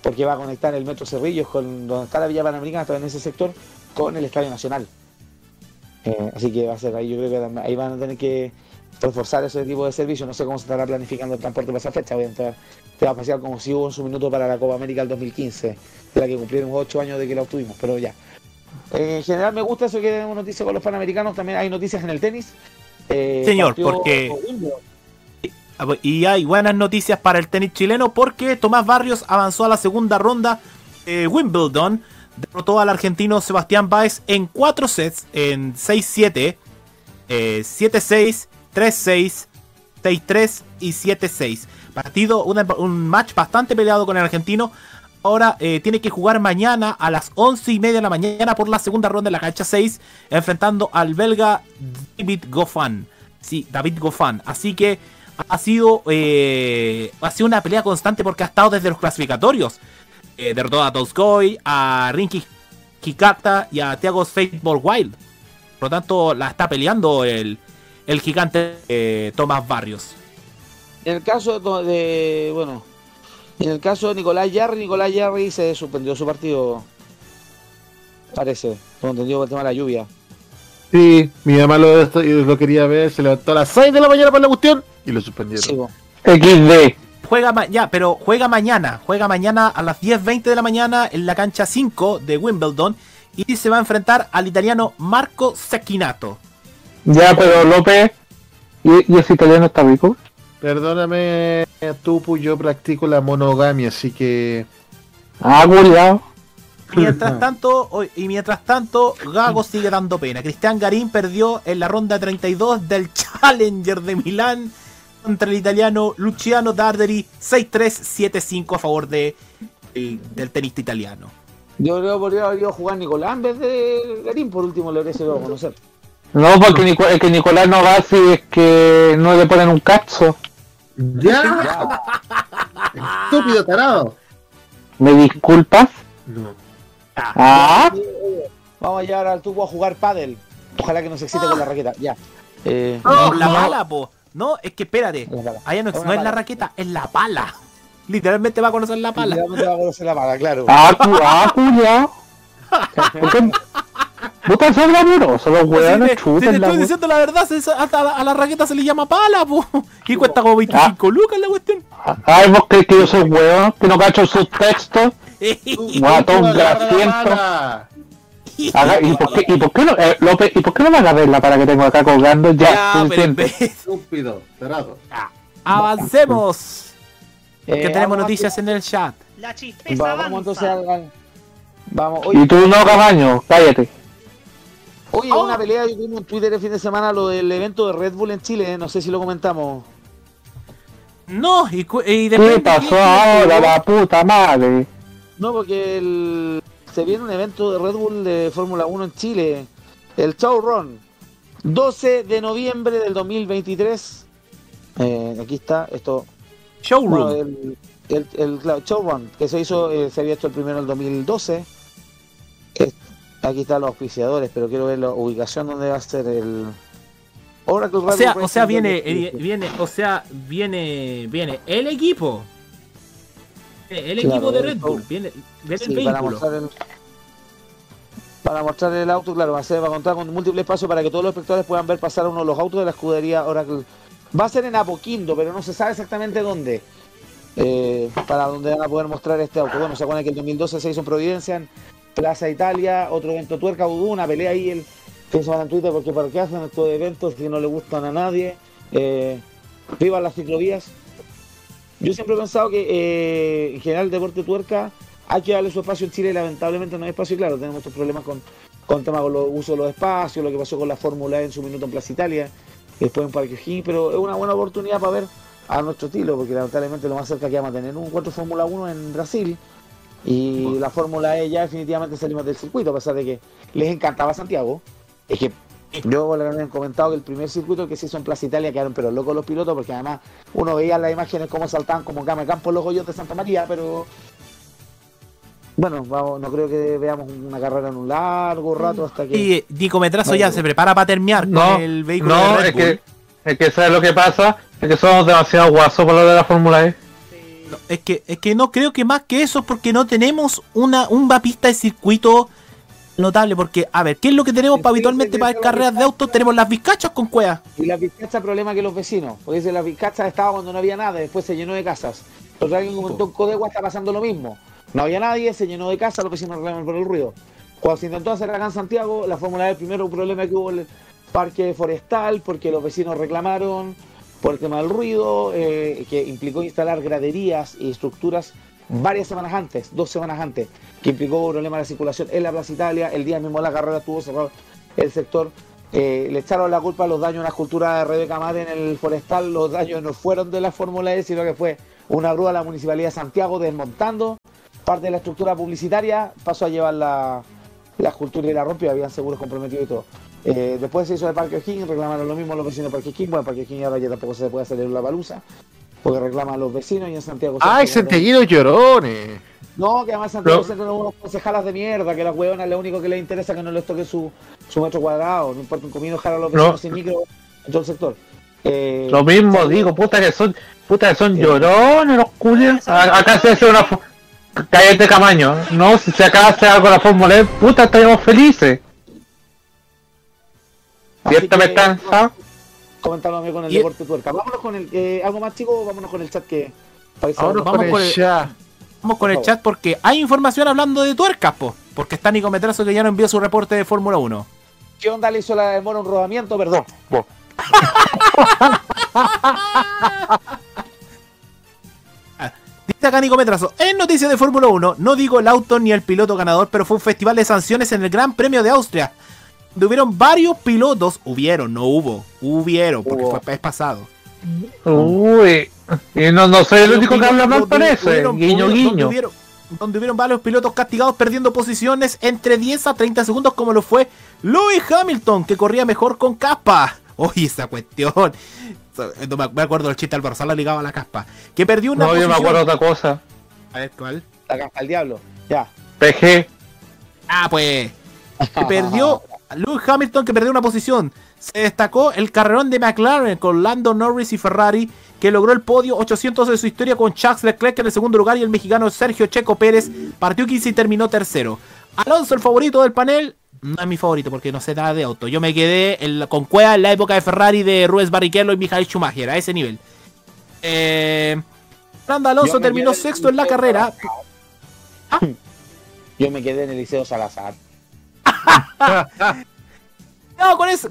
Porque va a conectar el metro Cerrillos con donde está la Villa Panamericana, está en ese sector, con el Estadio Nacional. Eh, así que va a ser ahí, yo creo que ahí van a tener que reforzar ese tipo de servicio. No sé cómo se estará planificando el transporte para esa fecha. Va a pasar como si hubo en su minuto para la Copa América del 2015, de la que cumplieron 8 años de que la obtuvimos, pero ya. Eh, en general me gusta eso que tenemos noticias con los panamericanos. También hay noticias en el tenis. Eh, Señor, porque- Wimbledon. Y hay buenas noticias para el tenis chileno porque Tomás Barrios avanzó a la segunda ronda de Wimbledon. Derrotó al argentino Sebastián Báez en 4 sets, en 6-7, eh, 7-6, 3-6, 6-3 y 7-6. Partido, un match bastante peleado con el argentino. Ahora eh, tiene que jugar mañana a las 11 y media de la mañana por la segunda ronda de la cancha 6, enfrentando al belga David Goffin. Sí, David Goffin. Así que ha sido, eh, ha sido una pelea constante porque ha estado desde los clasificatorios. Eh, derrotó a Tolskoy, a Rinky Hikata y a Thiago Wild. Por lo tanto, la está peleando el, el gigante eh, Tomás Barrios. En el caso de, de- bueno, en el caso de Nicolás Yarri, Nicolás Yarri se suspendió su partido. Parece, tengo entendido por el tema de la lluvia. Sí, mi mamá lo, lo quería ver, se levantó a las 6 de la mañana para la cuestión y lo suspendieron. XD. Juega ma- ya, pero juega mañana. Juega mañana a las 10.20 de la mañana en la cancha 5 de Wimbledon. Y se va a enfrentar al italiano Marco Secchinato. Ya, pero López. ¿Y, y ese italiano está rico? Perdóname, Tupu, yo practico la monogamia, así que. Ah, culiao. Mientras tanto, y mientras tanto, Gago sigue dando pena. Cristian Garín perdió en la ronda 32 del <laughs> Challenger de Milán contra el italiano Luciano Darderi 6-3-7-5 a favor de, el- del tenista italiano. Yo creo que podría haber ido a jugar Nicolás en vez de Garín, por último le habría sido a conocer. No, porque Nico- es que Nicolás no va si es que no le ponen un cacho. ¡Ya! <laughs> Estúpido tarado. ¿Me disculpas? No. Ah, Vamos a llevar al tubo a jugar pádel. Ojalá que no se excite con la raqueta. Ya. Eh, No, la pala, po. No, es que espérate. Allá no, Es no es la raqueta, es la pala. Literalmente va a conocer la pala. Literalmente va a conocer la pala, claro. ah, ah. <laughs> ¿Por qué? Puta, son laburosos los Si te, hueones si te chutan la estoy diciendo la verdad, se- hasta a la, a la raqueta se le llama pala, po. <laughs> Y cuesta como 25 lucas la cuestión. Ay, vos crees que yo soy hueón, que no cacho sus textos. <laughs> Guatón grasiento. Haga- ¿Y por qué, y por qué no, eh, López, ¿y por qué no me agarré la para que tengo acá colgando? Ya, suficiente. <laughs> Estúpido, tarado. Avancemos. Porque Eh, tenemos noticias en el chat. La chispeza Va- avanza. vamos entonces Vamos, Y tú no, Camaño, cállate. Oye, una pelea yo tuvimos en Twitter el fin de semana lo del evento de Red Bull en Chile, eh, no sé si lo comentamos. No, y, y ¿Qué pasó ahora, la puta madre? No, porque el- se viene un evento de Red Bull de Fórmula 1 en Chile, el Showrun, 12 de noviembre del 2023. Eh, aquí está, esto. Showroom. Bueno, el, el, el- claro, Showrun, que se hizo, eh, se había hecho el primero en el 2012. Es- aquí están los auspiciadores, pero quiero ver la ubicación donde va a ser el Oracle O sea, o sea, viene, 2015. eh, viene, o sea, viene, viene el equipo. El Claro, equipo de el Red. Bull, viene, viene Sí, el para vehículo. mostrar el para mostrar el auto, claro, va a, ser, va a contar con múltiples espacios para que todos los espectadores puedan ver pasar uno de los autos de la escudería Oracle. Va a ser en Apoquindo, pero no se sabe exactamente dónde. eh, para donde van a poder mostrar este auto. Bueno, se acuerdan que el 2012 se hizo en Providencia, en Plaza Italia, otro evento tuerca, hubo una pelea ahí el fin de semana en Twitter porque para qué hacen estos eventos si no le gustan a nadie. Eh, viva las ciclovías. Yo siempre he pensado que eh, en general el deporte tuerca hay que darle su espacio en Chile lamentablemente no hay espacio. Y claro, tenemos estos problemas con, con el tema con los uso de los espacios, lo que pasó con la Fórmula E en su minuto en Plaza Italia, después en Parque O'Higgins, pero es una buena oportunidad para ver a nuestro estilo, porque lamentablemente lo más cerca que vamos a tener un 4 Fórmula 1 en Brasil. Y la Fórmula E ya definitivamente salimos del circuito, a pesar de que les encantaba Santiago. Es que yo le habían comentado que el primer circuito que se hizo en Plaza Italia quedaron pero locos los pilotos, porque además uno veía las imágenes cómo saltaban como cama campo los hoyos de Santa María, pero bueno, vamos, no creo que veamos una carrera en un largo rato hasta que. Y Nico Metrazo ya se prepara para terminar No, con el vehículo no, de Red es que, es que ¿sabes lo que pasa? Es que somos demasiado guasos por lo de la Fórmula E. No, es que es que no creo que más que eso porque no tenemos una un pista de circuito notable porque a ver, ¿qué es lo que tenemos para habitualmente para carreras de autos? Tenemos las bizcachas con cuevas. Y la Vizcacha el problema que los vecinos, porque dice la Vizcacha estaba cuando no había nada, después se llenó de casas. Pero alguien comentó en Codegua está pasando lo mismo. No había nadie, se llenó de casas, los vecinos reclaman por el ruido. Cuando se intentó hacer acá en Santiago, la Fórmula E, primero un problema que hubo en el parque forestal, porque los vecinos reclamaron por el tema del ruido, eh, que implicó instalar graderías y estructuras varias semanas antes, dos semanas antes, que implicó un problema de circulación en la Plaza Italia, el día mismo la carrera estuvo cerrado el sector. Eh, le echaron la culpa a los daños a la escultura de Rebeca Mate en el forestal, los daños no fueron de la Fórmula E, sino que fue una grúa de la Municipalidad de Santiago desmontando parte de la estructura publicitaria, pasó a llevar la, la escultura y la rompió, habían seguros comprometidos y todo. Eh, después se hizo el Parque O'Higgins, reclamaron lo mismo los vecinos de Parque O'Higgins, bueno, Parque O'Higgins ahora ya tampoco se puede hacer en la palusa, porque reclaman los vecinos y en Santiago... ¡Ay, Santiaguinos llorones! no, que además Santiago No. Centro son unos concejalas de mierda, que las huevonas lo único que les interesa es que no les toque su, su metro cuadrado, no importa un comino dejar a los No. vecinos sin micro en todo el sector. Eh, Lo mismo digo, puta que son, puta que son llorones los culios. A- Acá se hace una cállate camaño, no, si se acaba de hacer algo la Fórmula E, puta estaríamos felices. Está ¿ah? comentándome con el Y- deporte tuerca. Vámonos con el, eh, algo más chico, vámonos con el chat que... para cerrando. con el el- chat. Vamos con el chat porque hay información hablando de tuercas, po, porque está Nico Metrazo que ya no envió su reporte de Fórmula 1. ¿Qué onda le hizo la de Moro un rodamiento? Perdón. Vos. <laughs> Dice acá Nico Metrazo, en noticias de Fórmula 1, no digo el auto ni el piloto ganador, pero fue un festival de sanciones en el Gran Premio de Austria. Donde hubieron varios pilotos, hubieron, no hubo, hubieron, porque Hubo. fue pasado. Uy, y no, no soy el único que habla mal parece, hubieron- guiño donde guiño. hubieron- Donde hubieron varios pilotos castigados perdiendo posiciones entre 10 a 30 segundos, como lo fue Lewis Hamilton, que corría mejor con caspa. <laughs> Oye, esa cuestión. No me acuerdo del chiste Álvaro Sala ligado a la caspa. Que perdió una No, yo me acuerdo de otra cosa. A ver, ¿cuál? La caspa al diablo. Ya. PG. Ah, pues. Que perdió. Lewis Hamilton que perdió una posición. Se destacó el carrerón de McLaren con Lando Norris y Ferrari, que logró el podio 800 de su historia con Charles Leclerc en el segundo lugar y el mexicano Sergio Checo Pérez partió 15 y terminó tercero. Alonso, el favorito del panel, no es mi favorito porque no sé nada de auto. Yo me quedé en la- con Cueva en la época de Ferrari de Rubens Barrichello y Michael Schumacher, a ese nivel. Eh, Fernando Alonso terminó sexto en la carrera. Yo me quedé en el Liceo Salazar. <laughs>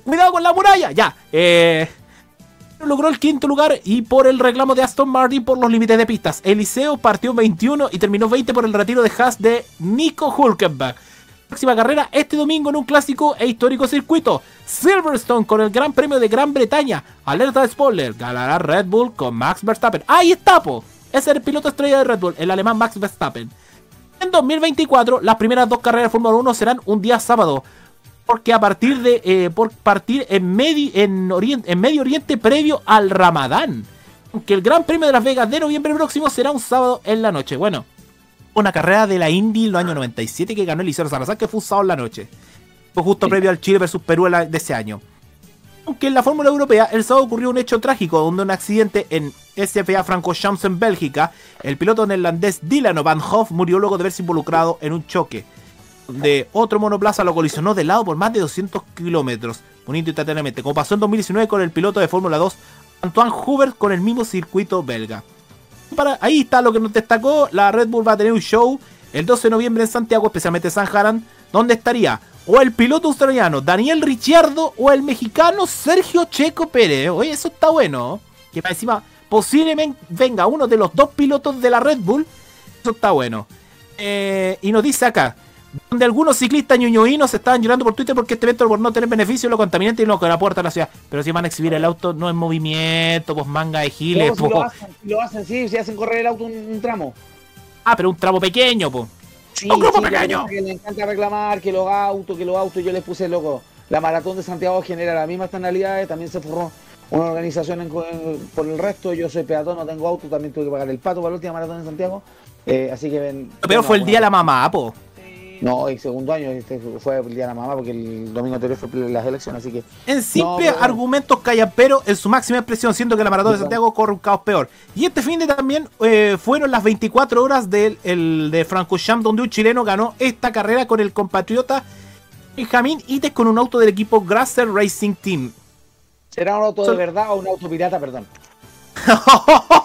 Cuidado con la muralla. Ya. Eh, logró el quinto lugar y por el reclamo de Aston Martin por los límites de pistas. Eliseo partió 21 y terminó 20 por el retiro de Haas de Nico Hulkenberg. Próxima carrera este domingo en un clásico e histórico circuito. Silverstone con el Gran Premio de Gran Bretaña. Alerta de spoiler. Ganará Red Bull con Max Verstappen. Ahí está, po. Es el piloto estrella de Red Bull, el alemán Max Verstappen. En 2024, las primeras dos carreras de Fórmula 1 serán un día sábado. Porque a partir de. eh, por partir en, Medi- en, Orien- en Medio Oriente previo al Ramadán. Aunque el Gran Premio de Las Vegas de noviembre próximo será un sábado en la noche. Bueno, una carrera de la Indy en los años 97 que ganó Eliseo Salazar, que fue un sábado en la noche. Fue justo previo al Chile versus Perú de ese año. Aunque en la Fórmula Europea el sábado ocurrió un hecho trágico donde un accidente en SFA Francorchamps en Bélgica, el piloto neerlandés Dylan Van Hoff murió luego de verse involucrado en un choque. De otro monoplaza lo colisionó de lado por más de 200 kilómetros, bonito instantáneamente, como pasó en 2019 con el piloto de Fórmula 2 Antoine Hubert con el mismo circuito belga. Para, ahí está lo que nos destacó. La Red Bull va a tener un show el 12 de noviembre en Santiago, especialmente San Jaran, donde estaría o el piloto australiano Daniel Ricciardo o el mexicano Sergio Checo Pérez. Oye, eso está bueno. Que para encima posiblemente venga uno de los dos pilotos de la Red Bull. Eso está bueno. Eh, y nos dice acá, donde algunos ciclistas ñoñoínos estaban llorando por Twitter porque este evento por no tener beneficio lo contaminante y no con la puerta de la ciudad. Pero si van a exhibir el auto no en movimiento, pues manga de giles, No, si po. lo hacen, si lo hacen, sí, si hacen correr el auto un, un tramo. Ah, pero un tramo pequeño, pues. Sí, ¡Un grupo sí, pequeño! que le encanta reclamar que los autos, que los autos, yo les puse loco. La maratón de Santiago genera las mismas tonalidades, también se forró una organización en- en- por el resto. Yo soy peatón, no tengo auto, también tuve que pagar el pato para la última maratón de Santiago. Eh, así que ven. Lo peor fue el día de la mamá, po. No, el segundo año este fue el día de la mamá porque el domingo anterior fue las elecciones, así que. En simple No, pero- argumentos pero en su máxima expresión, siendo que la maratón de Santiago corre un caos peor. Y este fin de también eh, fueron las 24 horas del el de Francorchamps, donde un chileno ganó esta carrera con el compatriota Benjamín Ites con un auto del equipo Grasser Racing Team. ¿Será un auto de verdad o un auto pirata? Perdón. <laughs>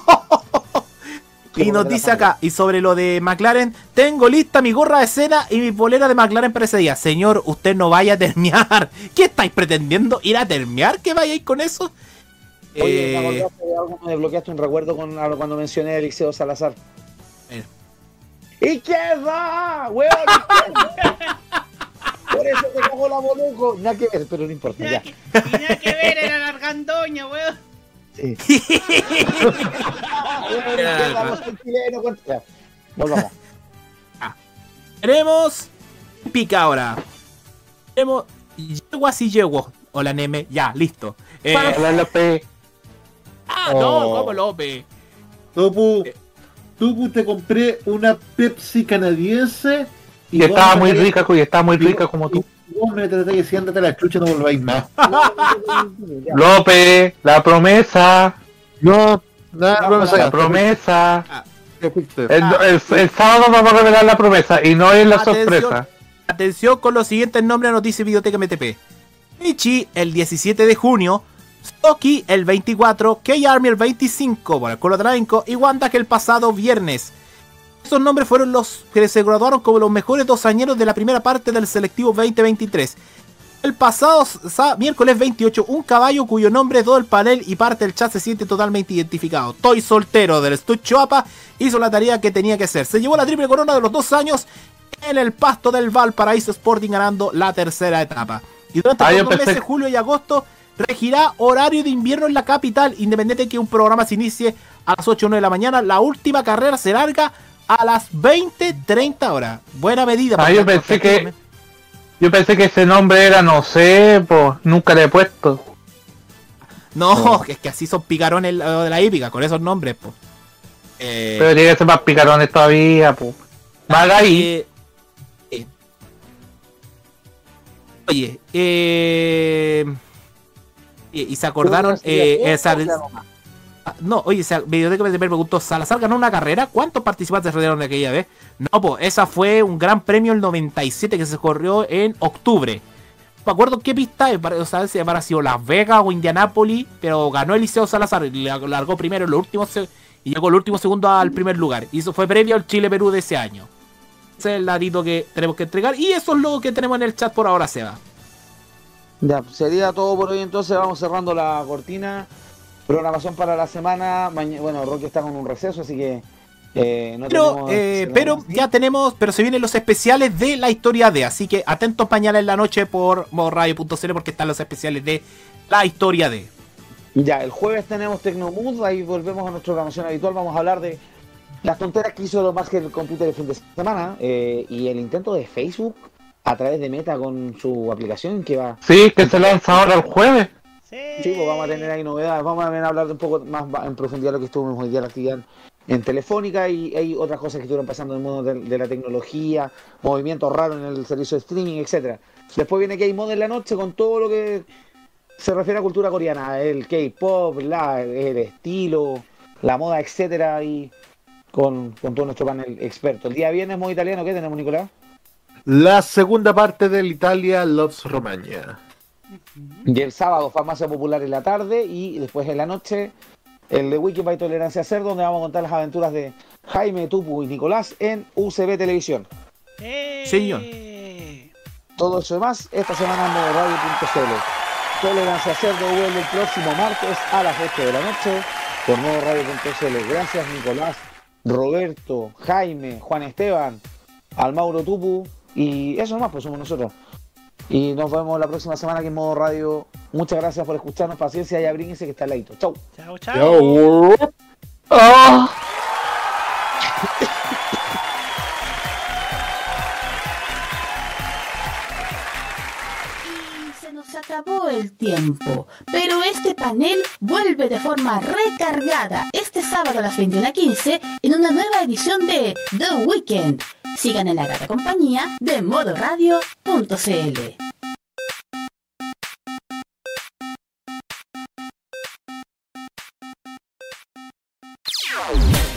Y nos dice acá, y sobre lo de McLaren, tengo lista mi gorra de cena y mi polera de McLaren para ese día. Señor, usted no vaya a termiar. <laughs> ¿Qué estáis pretendiendo? ¿Ir a termiar? ¿Que vayáis con eso? Oye, Eh, me desbloqueaste un recuerdo con, cuando mencioné a Eliseo Salazar. ¡Izquierda! ¡Weón! izquierda! Por eso te cago la boluco. Nada que ver, pero no importa, ya. Y nada que ver, era la argandoña, weón. Sí. No <laughs> Volvamos. Tenemos pica ahora. Tenemos yeguas y yeguos. Hola Neme, ya, listo. Eh, Hola, López. ah, no, Oh. como López. Topu, Topu, te compré una Pepsi canadiense Y vos estaba muy rica, y estaba muy rica como tú. Vos me y la chucha, no volváis más. <laughs> López, la promesa. No, nada, La promesa. promesa. Te fuiste. El, el- el sábado vamos a revelar la promesa y no es la Atención. sorpresa. Atención con los siguientes nombres de Noticias Videoteca MTP. Michi el 17 de junio, Stocky el 24, K-Army el 25 por el culo Tránico y Wanda que el pasado viernes. Esos nombres fueron los que se graduaron como los mejores dos añeros de la primera parte del selectivo 2023. El pasado sa- miércoles 28, un caballo cuyo nombre todo el panel y parte del chat se siente totalmente identificado. Toy soltero del Estucho APA hizo la tarea que tenía que hacer. Se llevó la triple corona de los dos años en el pasto del Valparaíso Sporting ganando la tercera etapa. Y durante Ah, los meses, julio y agosto, regirá horario de invierno en la capital, independiente de que un programa se inicie a las 8 o 9 de la mañana. La última carrera se larga a las 20-30 horas. Buena medida. Ah, yo pensé que yo pensé que ese nombre era, no sé, pues nunca le he puesto. No, <laughs> es que así son picarones lo de la hípica, con esos nombres, pues. Eh, Pero tiene que ser más picarones todavía, pues. Más ahí. eh, eh. Oye, eh, y, y se acordaron, eh, esa- no, oye, esa Videoteca me preguntó, ¿Salazar ganó una carrera? ¿Cuántos participantes rodearon de aquella vez? No, pues, esa fue un gran premio el 97 que se corrió en octubre. Me acuerdo qué pista, o sea, si habrá sido Las Vegas o Indianápolis, pero ganó Eliseo Salazar y la- largó primero en los últimos y llegó el último segundo al primer lugar. Y eso fue previo al Chile-Perú de ese año. Ese es el ladito que tenemos que entregar. Y eso es lo que tenemos en el chat por ahora, Seba. Ya, sería todo por hoy entonces, vamos cerrando la cortina. Programación para la semana. Maña- bueno, Rocky está con un receso, así que eh, no Pero, tenemos- eh, pero ya tenemos, pero se vienen los especiales de la historia de, así que atentos mañana en la noche por radio.cl porque están los especiales de la historia de. Ya, el jueves tenemos Tecnomood, ahí volvemos a nuestra programación habitual, vamos a hablar de las tonteras que hizo lo más que el computer el fin de semana eh, y el intento de Facebook a través de Meta con su aplicación que va... Sí, que se lanza ahora el jueves. Sí, pues vamos a tener ahí novedades, vamos a hablar de un poco más en profundidad de lo que estuvimos hoy día en la actividad en Telefónica y hay otras cosas que estuvieron pasando en el mundo de, de la tecnología, movimientos raros en el servicio de streaming, etcétera. Después viene K-Mod en la noche con todo lo que se refiere a cultura coreana, el K-pop, el estilo, la moda, etcétera, y con, con todo nuestro panel experto. El día viernes, modo italiano, ¿qué tenemos, Nicolás? La segunda parte del Italia Loves Romagna. Y el sábado, Farmacia Popular en la tarde, y después en la noche, el de Wiki by Tolerancia Cerdo, donde vamos a contar las aventuras de Jaime, Tupu y Nicolás en UCB Televisión. Señor. Todo eso y más esta semana en modoradio.cl. Tolerancia Cerdo vuelve el próximo martes a las 8 de la noche por modoradio.cl. Gracias Nicolás, Roberto, Jaime, Juan Esteban, al Mauro Tupu y eso más, pues somos nosotros. Y nos vemos la próxima semana aquí en Modo Radio. Muchas gracias por escucharnos, paciencia y abríguense que está al ladito. Chau. Chao, chao. Ah. <laughs> acabó el tiempo, pero este panel vuelve de forma recargada este sábado a las 21.15 en una nueva edición de The Weekend. Sigan en la grata compañía de modoradio.cl.